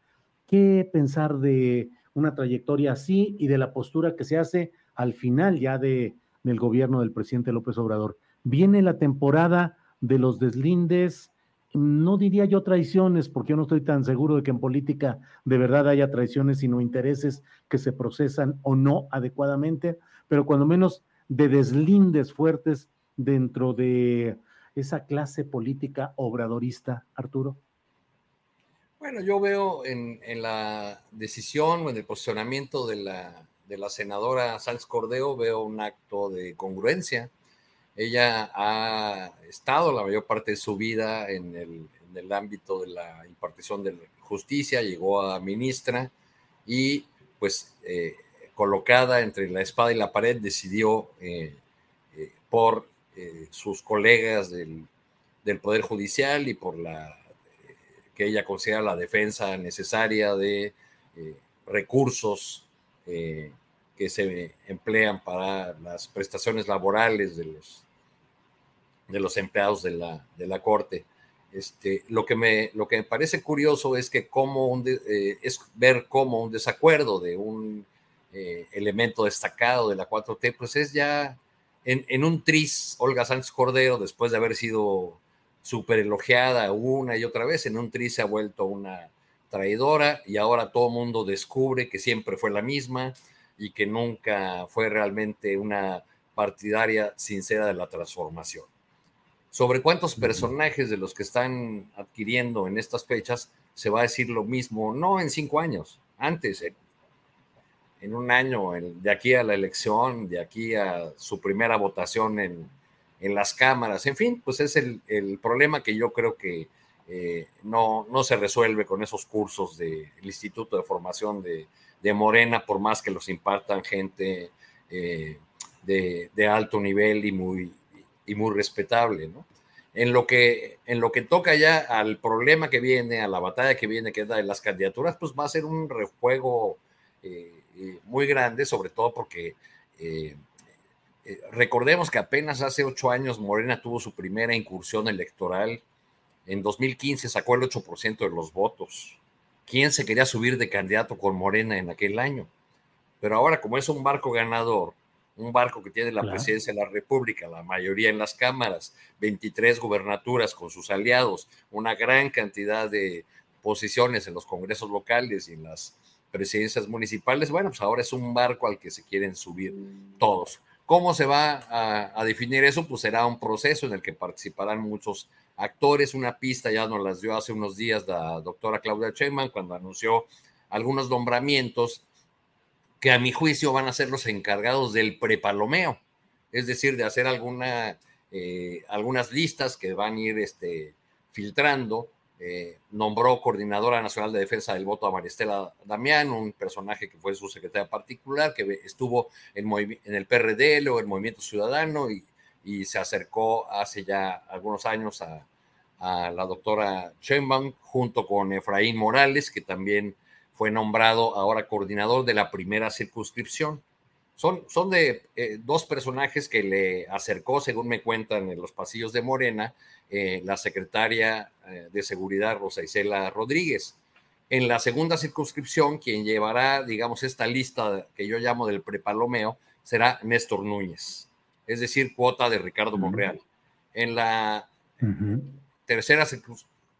Speaker 1: ¿Qué pensar de una trayectoria así y de la postura que se hace al final ya de, del gobierno del presidente López Obrador? Viene la temporada de los deslindes, no diría yo traiciones, porque yo no estoy tan seguro de que en política de verdad haya traiciones, sino intereses que se procesan o no adecuadamente, pero cuando menos de deslindes fuertes dentro de esa clase política obradorista, Arturo?
Speaker 10: Bueno, yo veo en, la decisión o en el posicionamiento de la, de la senadora Sánchez Cordeo, veo un acto de congruencia. Ella ha estado la mayor parte de su vida en el, en el ámbito de la impartición de justicia, llegó a ministra y pues eh, colocada entre la espada y la pared, decidió eh, eh, por sus colegas del, Poder Judicial y por la que ella considera la defensa necesaria de eh, recursos eh, que se emplean para las prestaciones laborales de los, de los empleados de la, de la Corte. Este, lo, que me, lo que me parece curioso es que como un es ver cómo un desacuerdo de un elemento destacado de la 4T, pues es ya en, en, un tris, Olga Sánchez Cordero, después de haber sido súper elogiada una y otra vez, en un tri se ha vuelto una traidora y ahora todo el mundo descubre que siempre fue la misma y que nunca fue realmente una partidaria sincera de la transformación. Sobre cuántos personajes de los que están adquiriendo en estas fechas se va a decir lo mismo, no en cinco años, antes, en, un año, de aquí a la elección, de aquí a su primera votación en, en las cámaras, en fin, pues es el, problema que yo creo que eh, no, no se resuelve con esos cursos del Instituto de Formación de, Morena, por más que los impartan gente eh, de, alto nivel y muy, y muy respetable, ¿no? En lo, que, en lo que toca ya al problema que viene, a la batalla que viene, que es la de las candidaturas, pues va a ser un rejuego eh, muy grande, sobre todo porque eh, recordemos que apenas hace ocho años Morena tuvo su primera incursión electoral. En 2015 sacó el 8% de los votos. ¿Quién se quería subir de candidato con Morena en aquel año? Pero ahora, como es un barco ganador, un barco que tiene la presidencia de la República, la mayoría en las cámaras, 23 gubernaturas con sus aliados, una gran cantidad de posiciones en los congresos locales y en las presidencias municipales, bueno, pues ahora es un barco al que se quieren subir todos. ¿Cómo se va a, definir eso? Pues será un proceso en el que participarán muchos actores. Una pista ya nos las dio hace unos días la doctora Claudia Sheinbaum cuando anunció algunos nombramientos que a mi juicio van a ser los encargados del prepalomeo, es decir, de hacer alguna, eh, algunas listas que van a ir este, filtrando eh, nombró coordinadora nacional de defensa del voto a Maristela Damián, un personaje que fue su secretaria particular, que estuvo en, el PRD o el Movimiento Ciudadano y, se acercó hace ya algunos años a, la doctora Sheinbaum junto con Efraín Morales, que también fue nombrado ahora coordinador de la primera circunscripción. Son, son de eh, dos personajes que le acercó, según me cuentan en los pasillos de Morena, eh, la secretaria eh, de Seguridad Rosa Isela Rodríguez. En la segunda circunscripción, quien llevará, digamos, esta lista que yo llamo del prepalomeo, será Néstor Núñez, es decir, cuota de Ricardo Monreal. En la tercera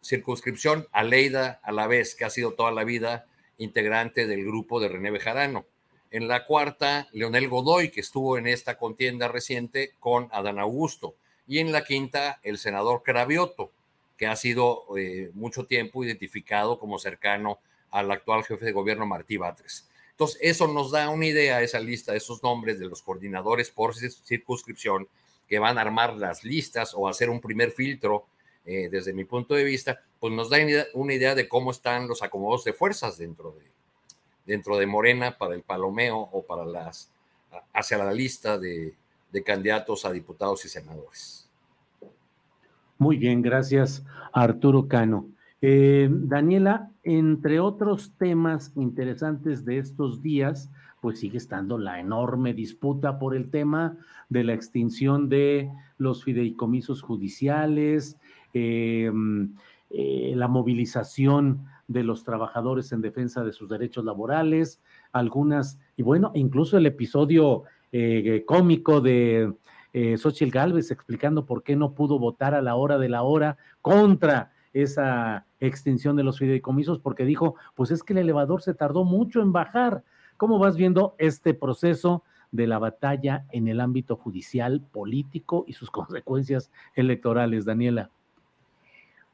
Speaker 10: circunscripción, Aleida vez que ha sido toda la vida integrante del grupo de René Bejarano en la cuarta, Leonel Godoy, que estuvo en esta contienda reciente con Adán Augusto. Y en la quinta, el senador Cravioto, que ha sido eh, mucho tiempo identificado como cercano al actual jefe de gobierno Martí Batres. Entonces, eso nos da una idea, esa lista esos nombres de los coordinadores por circunscripción que van a armar las listas o hacer un primer filtro, eh, desde mi punto de vista, pues nos da una idea de cómo están los acomodos de fuerzas dentro de, dentro de Morena para el palomeo o para las hacia la lista de, candidatos a diputados y senadores.
Speaker 1: Muy bien, gracias Arturo Cano. Eh, Daniela, entre otros temas interesantes de estos días, pues sigue estando la enorme disputa por el tema de la extinción de los fideicomisos judiciales, eh, eh, la movilización de los trabajadores en defensa de sus derechos laborales, algunas, y bueno, incluso el episodio eh, cómico de eh, Xochitl Galvez explicando por qué no pudo votar a la hora de la hora contra esa extinción de los fideicomisos, porque dijo, pues es que el elevador se tardó mucho en bajar. ¿Cómo vas viendo este proceso de la batalla en el ámbito judicial, político y sus (laughs) consecuencias electorales, Daniela?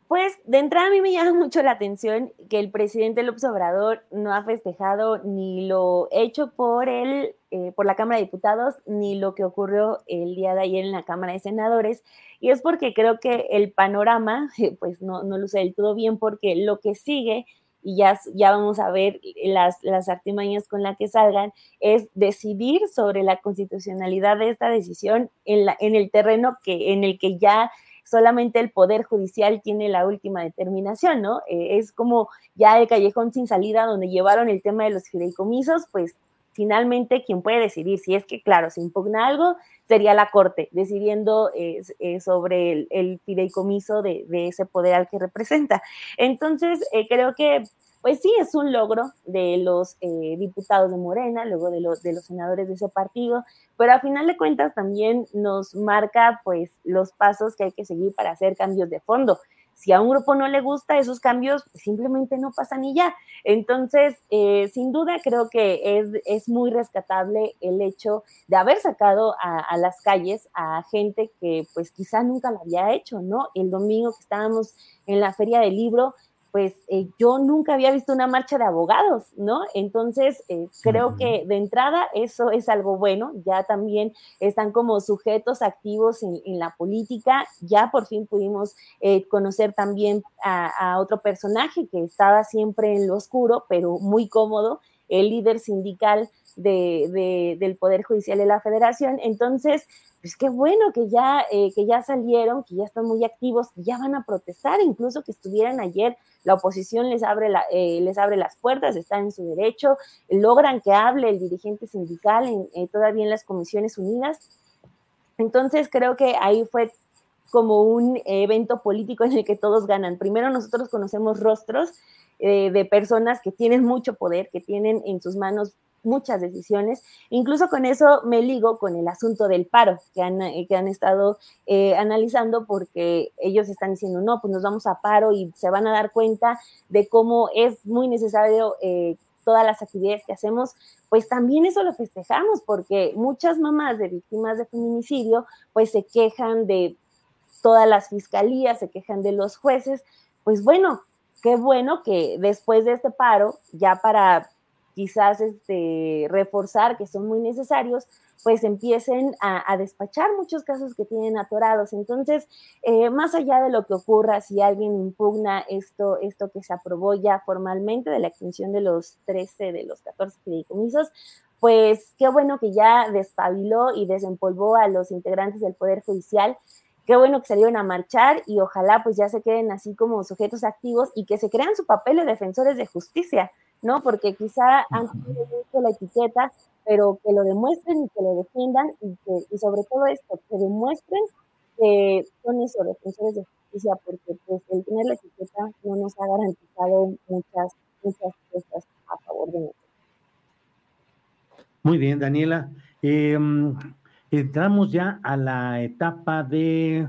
Speaker 12: Pues de entrada a mí me llama mucho la atención que el presidente López Obrador no ha festejado ni lo hecho por él, eh, por la Cámara de Diputados, ni lo que ocurrió el día de ayer en la Cámara de Senadores. Y es porque creo que el panorama, (laughs) pues no, no luce del todo bien, porque lo que sigue, y ya, ya vamos a ver las, las artimañas con las que salgan, es decidir sobre la constitucionalidad de esta decisión en, la, en el terreno que, en el que ya solamente el Poder Judicial tiene la última determinación, ¿no? Eh, es como ya el callejón sin salida donde llevaron el tema de los fideicomisos, pues finalmente quien puede decidir si es que, claro, se impugna algo, sería la Corte, decidiendo eh, eh, sobre el, fideicomiso de, ese poder al que representa. Entonces, creo que pues sí, es un logro de los eh, diputados de Morena, luego de los, senadores de ese partido, pero a final de cuentas también nos marca pues los pasos que hay que seguir para hacer cambios de fondo. Si a un grupo no le gusta esos cambios, pues simplemente no pasan y ya. Entonces, eh, sin duda creo que es, es, muy rescatable el hecho de haber sacado a, a, las calles a gente que pues quizá nunca lo había hecho, ¿no? El domingo que estábamos en la feria del libro, pues eh, yo nunca había visto una marcha de abogados, ¿no? Entonces, eh, creo que de entrada eso es algo bueno, ya también están como sujetos activos en, la política, ya por fin pudimos eh, conocer también a, otro personaje que estaba siempre en lo oscuro, pero muy cómodo, el líder sindical del Poder Judicial de la Federación. Entonces, pues qué bueno que ya, que ya salieron, que ya están muy activos, ya van a protestar, incluso que estuvieran ayer la oposición les abre, eh, les abre las puertas, están en su derecho, logran que hable el dirigente sindical en, eh, todavía en las Comisiones Unidas. Entonces creo que ahí fue como un evento político en el que todos ganan. Primero nosotros conocemos rostros eh, de personas que tienen mucho poder, que tienen en sus manos muchas decisiones. Incluso con eso me ligo con el asunto del paro que han, eh, que han estado eh, analizando porque ellos están diciendo, no, pues nos vamos a paro y se van a dar cuenta de cómo es muy necesario eh, todas las actividades que hacemos, pues también eso lo festejamos porque muchas mamás de víctimas de feminicidio pues se quejan de todas las fiscalías, se quejan de los jueces, pues bueno, qué bueno que después de este paro, ya para quizás este, reforzar, que son muy necesarios, pues empiecen a, despachar muchos casos que tienen atorados. Entonces, eh, más allá de lo que ocurra, si alguien impugna esto, esto que se aprobó ya formalmente de la extinción de los 13, de los 14 fideicomisos, pues qué bueno que ya despabiló y desempolvó a los integrantes del Poder Judicial. Qué bueno que salieron a marchar y ojalá pues ya se queden así como sujetos activos y que se crean su papel de defensores de justicia ¿no? Porque quizá han tenido la etiqueta, pero que lo demuestren y que lo defiendan y, que, y sobre todo esto, que demuestren que son esos defensores de justicia, porque pues el tener la etiqueta no nos ha garantizado muchas, muchas cosas a favor de nosotros.
Speaker 1: Muy bien, Daniela. Em, entramos ya a la etapa de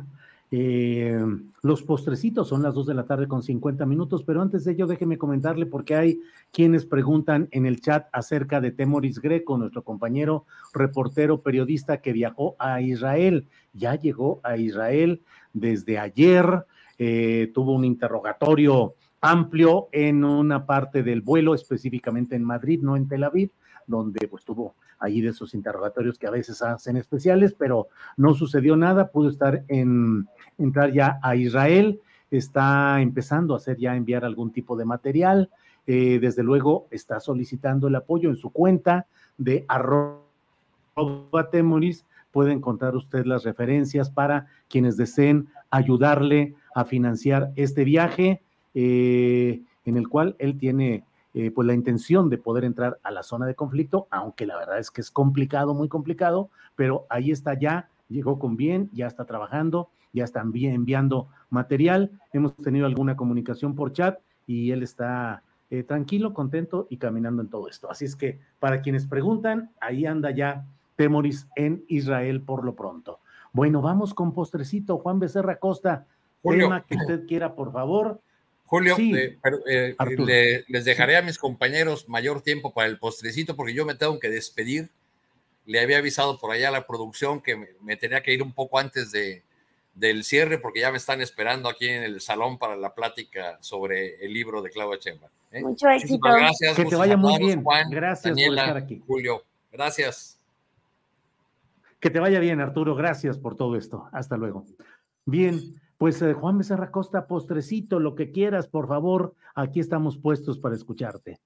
Speaker 1: eh, los postrecitos son las 2 de la tarde con 50 minutos, pero antes de ello déjeme comentarle porque hay quienes preguntan en el chat acerca de Temoris Greco, nuestro compañero reportero periodista que viajó a Israel. Ya llegó a Israel desde ayer, eh, tuvo un interrogatorio amplio en una parte del vuelo, específicamente en Madrid, no en Tel Aviv, donde pues tuvo ahí de esos interrogatorios que a veces hacen especiales, pero no sucedió nada, pudo estar en, entrar ya a Israel, está empezando a hacer ya enviar algún tipo de material, eh, desde luego está solicitando el apoyo en su cuenta de arroba temoris, puede encontrar usted las referencias para quienes deseen ayudarle a financiar este viaje, eh, en el cual él tiene eh, pues la intención de poder entrar a la zona de conflicto, aunque la verdad es que es complicado, muy complicado, pero ahí está ya, llegó con bien, ya está trabajando, ya están bien enviando material, hemos tenido alguna comunicación por chat y él está eh, tranquilo, contento y caminando en todo esto. Así es que para quienes preguntan, ahí anda ya Temoris en Israel por lo pronto. Bueno, vamos con postrecito, Juan Becerra Costa, tema que usted quiera, por favor.
Speaker 10: Julio, eh, eh, les dejaré a mis compañeros mayor tiempo para el postrecito porque yo me tengo que despedir. Le había avisado por allá a la producción que me, tenía que ir un poco antes de, del cierre porque ya me están esperando aquí en el salón para la plática sobre el libro de Claudia Chemba.
Speaker 12: ¿eh? Mucho éxito.
Speaker 10: Gracias.
Speaker 1: Que te vaya muy bien. Juan, gracias por estar aquí.
Speaker 10: Julio, gracias.
Speaker 1: Que te vaya bien, Arturo. Gracias por todo esto. Hasta luego. Bien. Pues eh, Juan Becerra Costa, postrecito, lo que quieras, por favor, aquí estamos puestos para escucharte.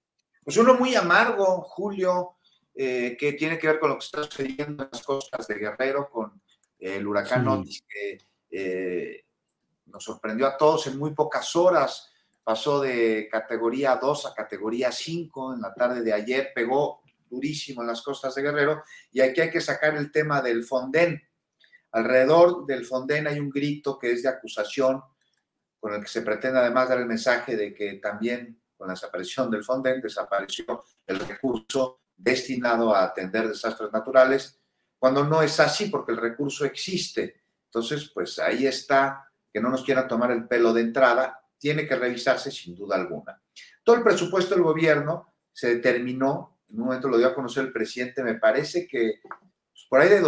Speaker 11: Pues uno muy amargo, Julio, eh, que tiene que ver con lo que está sucediendo en las costas de Guerrero con el huracán Otis, que eh, nos sorprendió a todos en muy pocas horas. Pasó de categoría 2 a categoría 5 en la tarde de ayer, pegó durísimo en las costas de Guerrero y aquí hay que sacar el tema del Fonden. Alrededor del Fonden hay un grito que es de acusación con el que se pretende además dar el mensaje de que también con la desaparición del Fonden desapareció el recurso destinado a atender desastres naturales, cuando no es así porque el recurso existe. Entonces, pues ahí está, que no nos quieran tomar el pelo de entrada, tiene que revisarse sin duda alguna. Todo el presupuesto del gobierno se determinó, en un momento lo dio a conocer el presidente, me parece que pues, por ahí de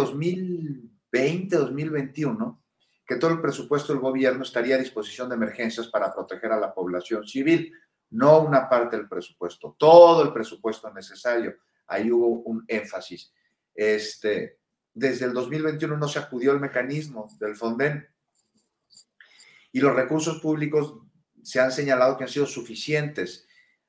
Speaker 11: 2020, 2021, que todo el presupuesto del gobierno estaría a disposición de emergencias para proteger a la población civil, no una parte del presupuesto, todo el presupuesto necesario. Ahí hubo un énfasis. Este, desde el 2021 no se acudió al mecanismo del Fonden y los recursos públicos se han señalado que han sido suficientes.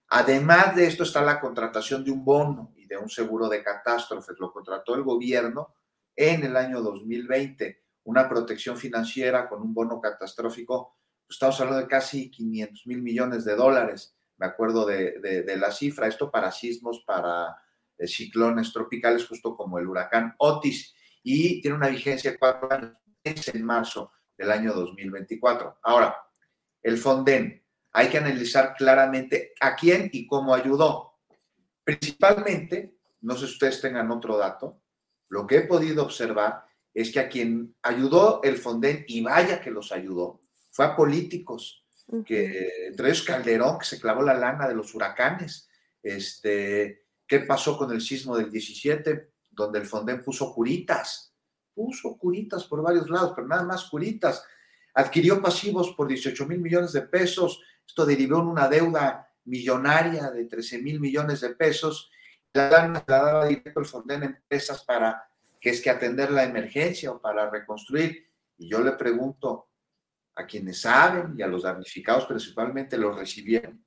Speaker 11: Además de esto está la contratación de un bono y de un seguro de catástrofes. Lo contrató el gobierno en el año 2020, una protección financiera con un bono catastrófico. Estamos hablando de casi 500 mil millones de dólares, me acuerdo de, la cifra. Esto para sismos, para eh, ciclones tropicales, justo como el huracán Otis. Y tiene una vigencia de cuatro años, es en marzo del año 2024. Ahora, el Fonden, hay que analizar claramente a quién y cómo ayudó. Principalmente, no sé si ustedes tengan otro dato, lo que he podido observar es que a quien ayudó el Fonden, y vaya que los ayudó, fue a políticos, que entre ellos Calderón, que se clavó la lana de los huracanes. Este, ¿Qué pasó con el sismo del 17? Donde el Fonden puso curitas, puso curitas por varios lados, pero nada más curitas adquirió pasivos por 18 mil millones de pesos, esto derivó en una deuda millonaria de 13 mil millones de pesos, la la daba directo el Fonden a empresas para que es que atender la emergencia o para reconstruir. Y yo le pregunto a quienes saben y a los damnificados principalmente, ¿los recibieron?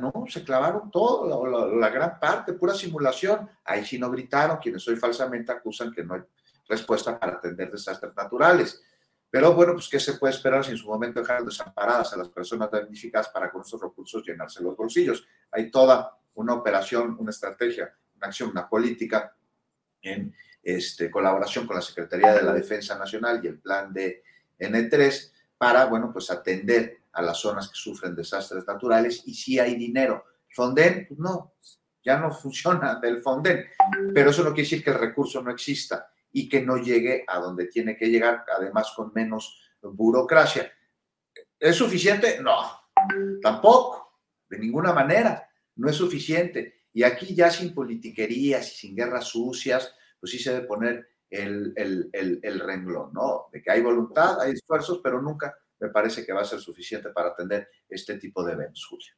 Speaker 11: No, se clavaron todo, la, la gran parte, pura simulación. Ahí sí no gritaron, quienes hoy falsamente acusan que no hay respuesta para atender desastres naturales. Pero bueno, pues ¿qué se puede esperar si en su momento dejaron desamparadas a las personas damnificadas para con esos recursos llenarse los bolsillos? Hay toda una operación, una estrategia, una acción, una política en este, colaboración con la Secretaría de la Defensa Nacional y el plan de N3 para, bueno, pues atender a las zonas que sufren desastres naturales y si hay dinero. Fonden, pues no, ya no (laughs) funciona del Fonden, pero eso no quiere decir que el recurso no exista y que no llegue a donde tiene que llegar, además con menos burocracia. ¿Es suficiente? No, tampoco, de ninguna manera, no es suficiente. Y aquí ya sin politiquerías y sin guerras sucias, pues sí se debe poner el, el, renglón, ¿no? De que hay voluntad, hay esfuerzos, pero nunca me parece que va a ser suficiente para atender este tipo de eventos, Julio.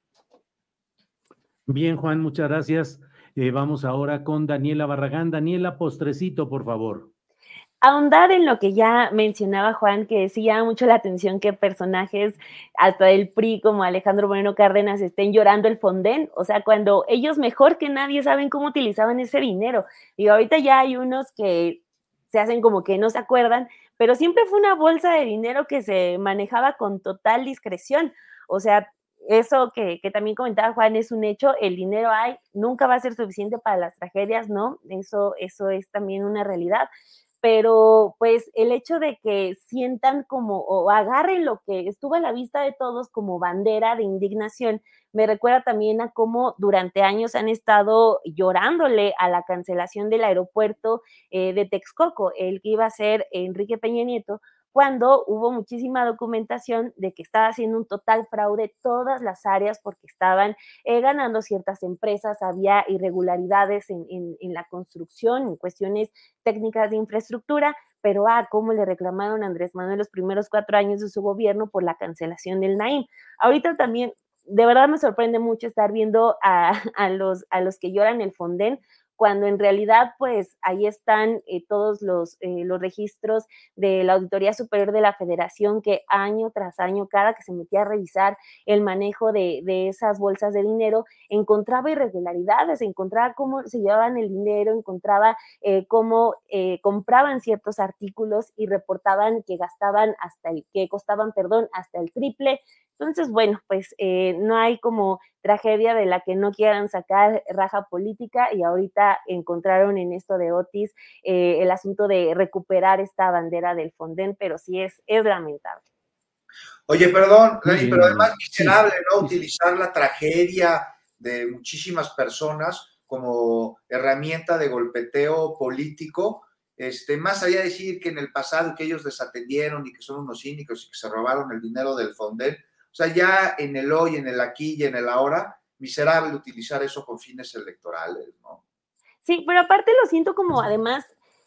Speaker 1: Bien, Juan, muchas gracias. Eh, vamos ahora con Daniela Barragán. Daniela, postrecito, por favor.
Speaker 12: Ahondar en lo que ya mencionaba Juan, que sí llama mucho la atención que personajes hasta del PRI como Alejandro Moreno Cárdenas estén llorando el fondén, o sea, cuando ellos mejor que nadie saben cómo utilizaban ese dinero. Y ahorita ya hay unos que se hacen como que no se acuerdan, pero siempre fue una bolsa de dinero que se manejaba con total discreción. O sea, eso que, también comentaba Juan es un hecho, el dinero hay, nunca va a ser suficiente para las tragedias, ¿no? Eso, eso es también una realidad. Pero pues el hecho de que sientan como o agarren lo que estuvo a la vista de todos como bandera de indignación, me recuerda también a cómo durante años han estado llorándole a la cancelación del aeropuerto eh, de Texcoco, el que iba a ser Enrique Peña Nieto, cuando hubo muchísima documentación de que estaba haciendo un total fraude todas las áreas porque estaban eh, ganando ciertas empresas, había irregularidades en, la construcción, en cuestiones técnicas de infraestructura, pero ah, cómo le reclamaron Andrés Manuel los primeros cuatro años de su gobierno por la cancelación del Naim. Ahorita también, de verdad me sorprende mucho estar viendo a, (laughs) los, a los que lloran el Fonden, cuando en realidad pues ahí están eh, todos los, eh, los registros de la Auditoría Superior de la Federación que año tras año, cada que se metía a revisar el manejo de, de esas bolsas de dinero, encontraba irregularidades, encontraba cómo se llevaban el dinero, encontraba eh, cómo compraban ciertos artículos y reportaban que gastaban hasta el, que costaban, perdón, hasta el triple. Entonces, bueno, pues eh, no hay como tragedia de la que no quieran sacar raja política y ahorita encontraron en esto de Otis eh, el asunto de recuperar esta bandera del Fonden, pero sí es, es lamentable.
Speaker 11: Oye, perdón, Dani, pero además miserable, ¿no? Utilizar la tragedia de muchísimas personas como herramienta de golpeteo político, este, más allá de decir que en el pasado que ellos desatendieron y que son unos cínicos y que se robaron el dinero del Fonden, o sea, ya en el hoy, en el aquí y en el ahora, miserable utilizar eso con fines electorales, ¿no?
Speaker 12: Sí, pero aparte lo siento como además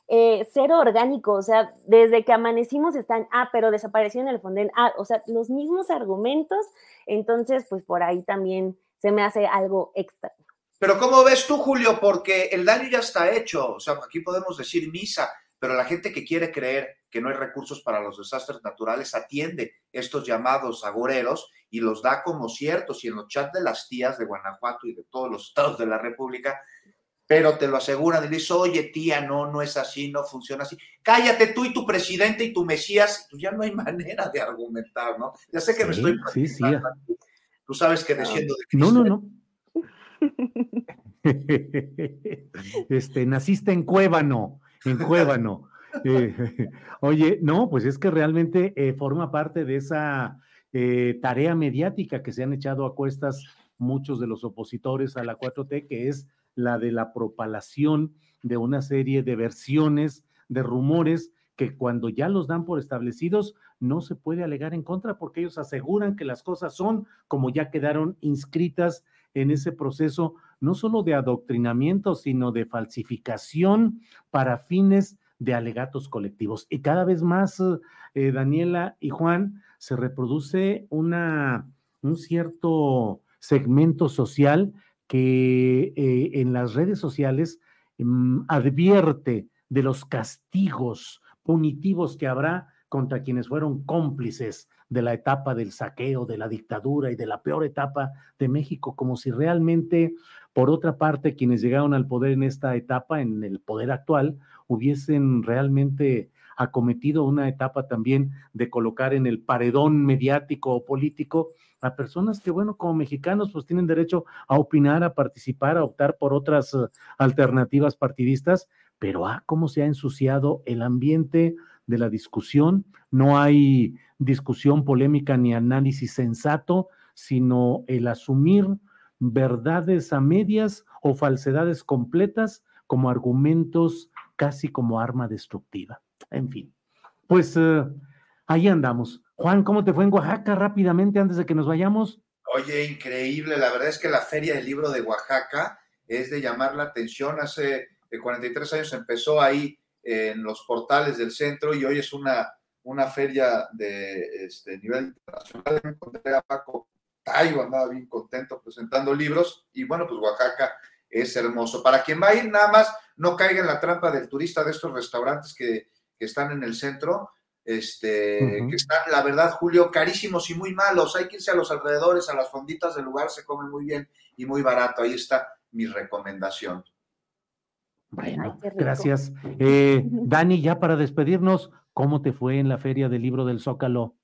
Speaker 12: eh, cero orgánico, o sea, desde que amanecimos están, ah, pero desapareció en el Fonden, ah, o sea, los mismos argumentos, entonces, pues por ahí también se me hace algo extra.
Speaker 11: Pero ¿cómo ves tú, Julio? Porque el daño ya está hecho, o sea, aquí podemos decir misa, pero la gente que quiere creer que no hay recursos para los desastres naturales atiende estos llamados agoreros y los da como ciertos y en los chats de las tías de Guanajuato y de todos los estados de la República, pero te lo aseguran y dices, oye tía, no, no es así, no funciona así. Cállate tú y tu presidente y tu Mesías, tú ya no hay (laughs) manera de argumentar, ¿no? Ya sé que me estoy...
Speaker 1: Sí, sí.
Speaker 11: Tú sabes que desciendo de
Speaker 1: No, no, no. (laughs) este, naciste en Cuébano en Cuébano. (laughs) Eh, oye, no, pues es que realmente eh, forma parte de esa eh, tarea mediática que se han echado a cuestas muchos de los opositores a la 4T, que es la de la propalación de una serie de versiones, de rumores que cuando ya los dan por establecidos no se puede alegar en contra porque ellos aseguran que las cosas son como ya quedaron inscritas en ese proceso no solo de adoctrinamiento, sino de falsificación para fines de alegatos colectivos. Y cada vez más, eh, Daniela y Juan, se reproduce una, un cierto segmento social que eh, en las redes sociales mm, advierte de los castigos punitivos que habrá contra quienes fueron cómplices de la etapa del saqueo, de la dictadura y de la peor etapa de México, como si realmente, por otra parte, quienes llegaron al poder en esta etapa, en el poder actual, hubiesen realmente acometido una etapa también de colocar en el paredón mediático o político a personas que, bueno, como mexicanos, pues tienen derecho a opinar, a participar, a optar por otras eh, alternativas partidistas, pero ah, cómo se ha ensuciado el ambiente de la discusión, no hay discusión polémica ni análisis sensato, sino el asumir verdades a medias o falsedades completas como argumentos casi como arma destructiva. En fin, pues eh, ahí andamos. Juan, ¿cómo te fue en Oaxaca rápidamente antes de que nos vayamos?
Speaker 11: Oye, increíble. La verdad es que la Feria del Libro de Oaxaca es de llamar la atención. Hace 43 años empezó ahí en los portales del centro y hoy es una, una feria de este, nivel internacional. Encontré a Paco Taibo, andaba bien contento presentando libros y bueno, pues Oaxaca es hermoso. Para quien va a ir, nada más no caiga en la trampa del turista de estos restaurantes que, están en el centro, este, que están, la verdad, Julio, carísimos y muy malos. Hay que irse a los alrededores, a las fonditas del lugar, se come muy bien y muy barato. Ahí está mi recomendación.
Speaker 1: Bueno, gracias. Eh, Dani, ya para despedirnos, ¿cómo te fue en la feria del libro del Zócalo?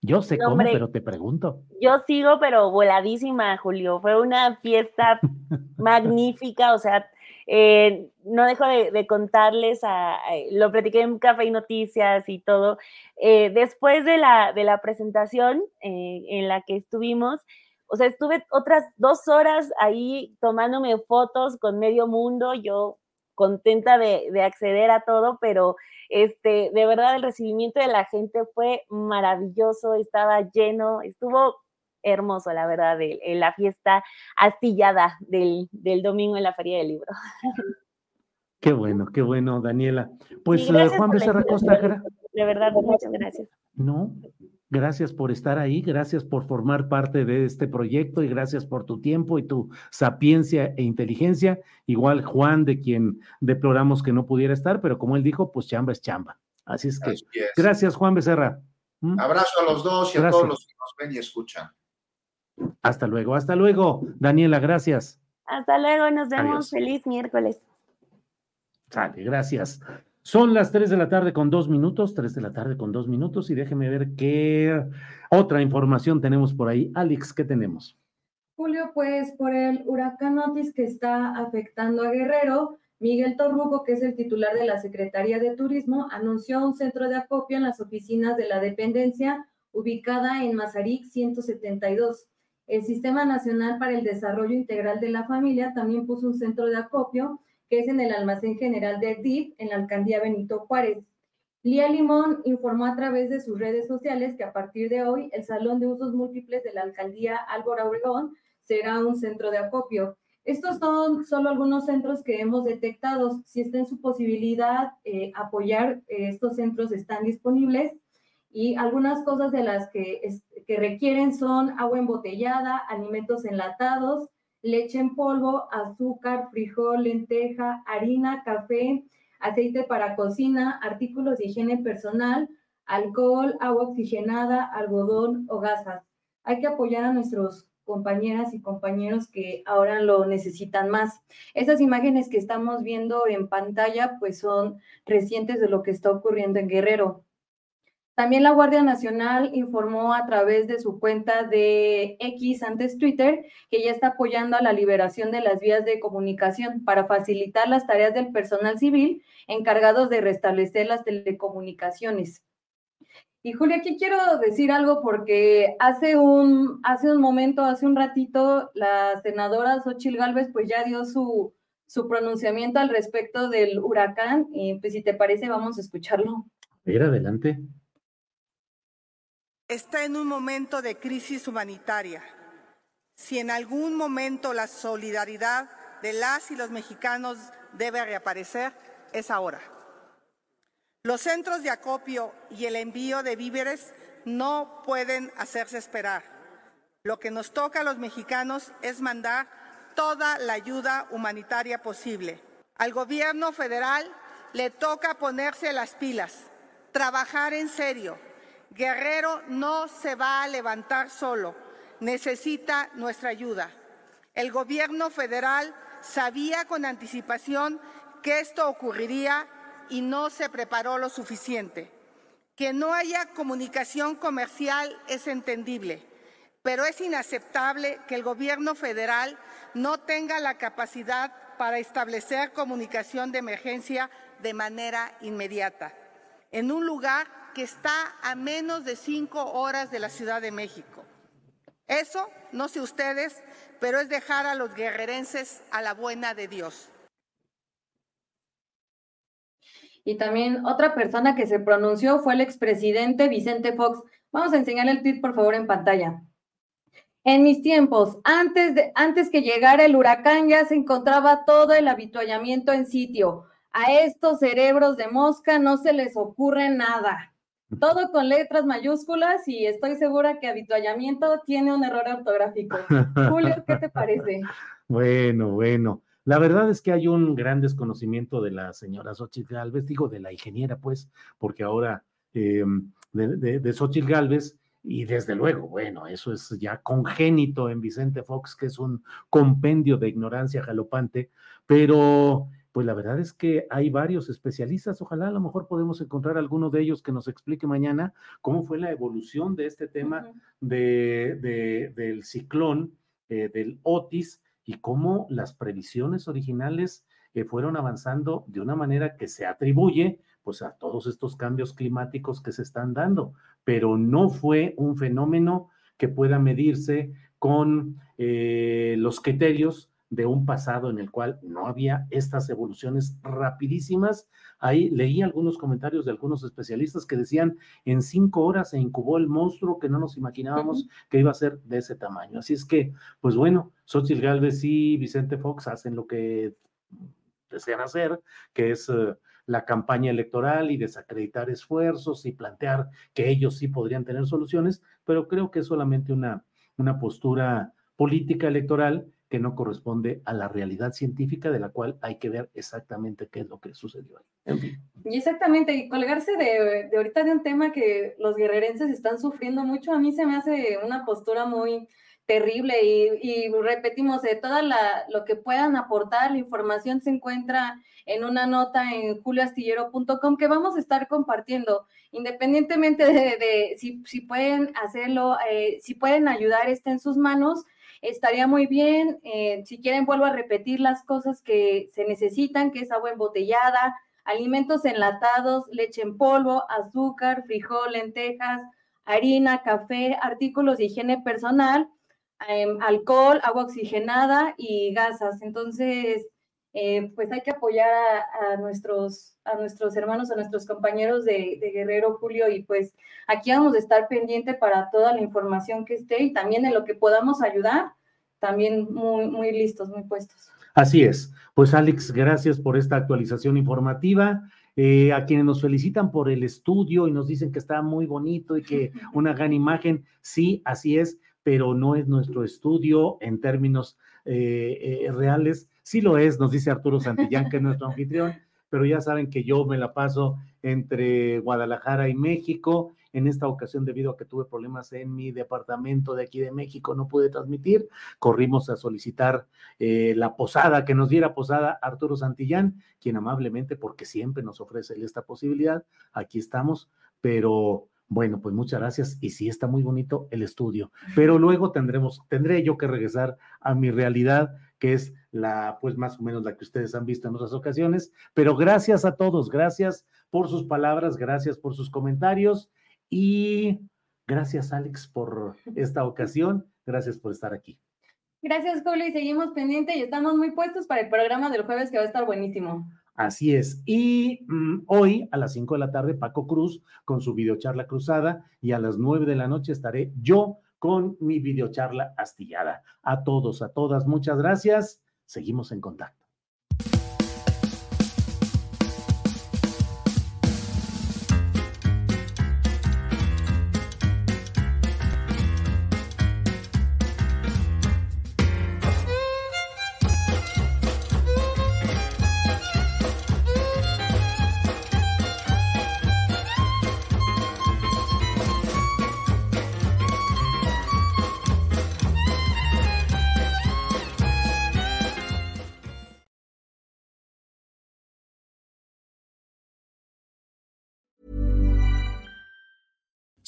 Speaker 1: Yo sé cómo, pero te pregunto.
Speaker 12: Yo sigo, pero voladísima, Julio. Fue una fiesta (laughs) magnífica, o sea, eh, no dejo de, contarles, a, lo platiqué en Café y Noticias y todo. Eh, después de la, de la presentación en la que estuvimos, o sea, estuve otras dos horas ahí tomándome fotos con medio mundo, yo contenta de, acceder a todo, pero este, de verdad el recibimiento de la gente fue maravilloso, estaba lleno, estuvo hermoso, la verdad, la fiesta astillada del, domingo en la Feria del Libro.
Speaker 1: Qué bueno, qué bueno, Daniela. Pues eh, Juan Becerra Costa.
Speaker 12: De verdad, muchas gracias.
Speaker 1: No, Gracias por estar ahí, gracias por formar parte de este proyecto y gracias por tu tiempo y tu sapiencia e inteligencia. Igual Juan, de quien deploramos que no pudiera estar, pero como él dijo, pues chamba es chamba. Así es que gracias Juan Becerra.
Speaker 11: ¿Mm? Abrazo a los dos y a todos los que nos ven y escuchan.
Speaker 1: Hasta luego, hasta luego. Daniela, gracias.
Speaker 12: Hasta luego, nos vemos. Feliz miércoles.
Speaker 1: Sale, gracias. Son las 3 de la tarde con dos minutos, 3 de la tarde con dos minutos, y déjeme ver qué otra información tenemos por ahí. Alex, ¿qué tenemos?
Speaker 2: Julio, pues por el huracán Otis que está afectando a Guerrero, Miguel Torruco, que es el titular de la Secretaría de Turismo, anunció un centro de acopio en las oficinas de la dependencia ubicada en Mazarik 172. El Sistema Nacional para el Desarrollo Integral de la Familia también puso un centro de acopio que es en el almacén general de DIF en la alcaldía Benito Juárez. Lía Limón informó a través de sus redes sociales que a partir de hoy el Salón de Usos Múltiples de la alcaldía Álvaro Obregón será un centro de acopio. Estos son solo algunos centros que hemos detectado. Si está en su posibilidad eh, apoyar, eh, estos centros están disponibles y algunas cosas de las que, requieren son agua embotellada, alimentos enlatados, leche en polvo, azúcar, frijol, lenteja, harina, café, aceite para cocina, artículos de higiene personal, alcohol, agua oxigenada, algodón o gasas. Hay que apoyar a nuestros compañeras y compañeros que ahora lo necesitan más. Esas imágenes que estamos viendo en pantalla pues son recientes de lo que está ocurriendo en Guerrero. También la Guardia Nacional informó a través de su cuenta de X antes Twitter que ya está apoyando a la liberación de las vías de comunicación para facilitar las tareas del personal civil encargados de restablecer las telecomunicaciones. Y Julia, aquí quiero decir algo porque hace un, hace un momento, hace un ratito, la senadora Xochil Gálvez pues ya dio su, su pronunciamiento al respecto del huracán y pues si te parece vamos a escucharlo.
Speaker 1: Ir adelante
Speaker 14: está en un momento de crisis humanitaria. Si en algún momento la solidaridad de las y los mexicanos debe reaparecer, es ahora. Los centros de acopio y el envío de víveres no pueden hacerse esperar. Lo que nos toca a los mexicanos es mandar toda la ayuda humanitaria posible. Al gobierno federal le toca ponerse las pilas, trabajar en serio, Guerrero no se va a levantar solo, necesita nuestra ayuda. El gobierno federal sabía con anticipación que esto ocurriría y no se preparó lo suficiente. Que no haya comunicación comercial es entendible, pero es inaceptable que el gobierno federal no tenga la capacidad para establecer comunicación de emergencia de manera inmediata. En un lugar que está a menos de cinco horas de la Ciudad de México. Eso, no sé ustedes, pero es dejar a los guerrerenses a la buena de Dios.
Speaker 2: Y también otra persona que se pronunció fue el expresidente Vicente Fox. Vamos a enseñarle el tweet, por favor, en pantalla. En mis tiempos, antes, de, antes que llegara el huracán, ya se encontraba todo el habituallamiento en sitio. A estos cerebros de mosca no se les ocurre nada. Todo con letras mayúsculas y estoy segura que habituallamiento tiene un error ortográfico. Julio, ¿qué te parece? (laughs)
Speaker 1: Bueno, bueno. La verdad es que hay un gran desconocimiento de la señora Xochitl Galvez, digo de la ingeniera, pues, porque ahora em, de, de, Xochitl Galvez, y desde luego, bueno, eso es ya congénito en Vicente Fox, que es un compendio de ignorancia galopante, pero pues la verdad es que hay varios especialistas. Ojalá a lo mejor podemos encontrar alguno de ellos que nos explique mañana cómo fue la evolución de este tema de, del ciclón, eh, del Otis, y cómo las previsiones originales eh, fueron avanzando de una manera que se atribuye pues a todos estos cambios climáticos que se están dando, pero no fue un fenómeno que pueda medirse con eh, los criterios de un pasado en el cual no había estas evoluciones rapidísimas. Ahí leí algunos comentarios de algunos especialistas que decían en cinco horas se incubó el monstruo que no nos imaginábamos que iba a ser de ese tamaño. Así es que, pues bueno, Xochitl Galvez y Vicente Fox hacen lo que desean hacer, que es eh, la campaña electoral y desacreditar esfuerzos y plantear que ellos sí podrían tener soluciones, pero creo que es solamente una, una postura política electoral que no corresponde a la realidad científica de la cual hay que ver exactamente qué es lo que sucedió ahí.
Speaker 2: Y exactamente, y colgarse de, de, ahorita de un tema que los guerrerenses están sufriendo mucho, a mí se me hace una postura muy terrible y, repetimos, de toda la, lo que puedan aportar, la información se encuentra en una nota en julioastillero.com que vamos a estar compartiendo, independientemente de, si, si, pueden hacerlo, eh, si pueden ayudar, está en sus manos estaría muy bien. Eh, si quieren, vuelvo a repetir las cosas que se necesitan, que es agua embotellada, alimentos enlatados, leche en polvo, azúcar, frijol, lentejas, harina, café, artículos de higiene personal, em, alcohol, agua oxigenada y gasas. Entonces, eh, pues hay que apoyar a, nuestros, a nuestros hermanos, a nuestros compañeros de, Guerrero Julio y pues aquí vamos a estar pendiente para toda la información que esté y también en lo que podamos ayudar, también muy, muy listos, muy puestos.
Speaker 1: Así es. Pues Alex, gracias por esta actualización informativa. Eh, a quienes nos felicitan por el estudio y nos dicen que está muy bonito y que (laughs) una gran imagen, sí, así es, pero no es nuestro estudio en términos eh, reales Sí lo es, nos dice Arturo Santillán, que es nuestro anfitrión, pero ya saben que yo me la paso entre Guadalajara y México. En esta ocasión, debido a que tuve problemas en mi departamento de aquí de México, no pude transmitir. Corrimos a solicitar eh, la posada, que nos diera posada Arturo Santillán, quien amablemente, porque siempre nos ofrece esta posibilidad, aquí estamos, pero bueno, pues muchas gracias. Y sí está muy bonito el estudio, pero luego tendremos, tendré yo que regresar a mi realidad, que es la, pues más o menos la que ustedes han visto en otras ocasiones. Pero gracias a todos, gracias por sus palabras, gracias por sus comentarios y gracias Alex por esta ocasión, gracias por estar aquí.
Speaker 2: Gracias Julio y seguimos pendiente y estamos muy puestos para el programa del jueves que va a estar buenísimo.
Speaker 1: Así es. Y mm, hoy a las 5 de la tarde, Paco Cruz con su videocharla cruzada y a las 9 de la noche estaré yo con mi videocharla astillada. A todos, a todas, muchas gracias. Seguimos en contacto.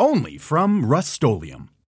Speaker 15: Only from Rustolium.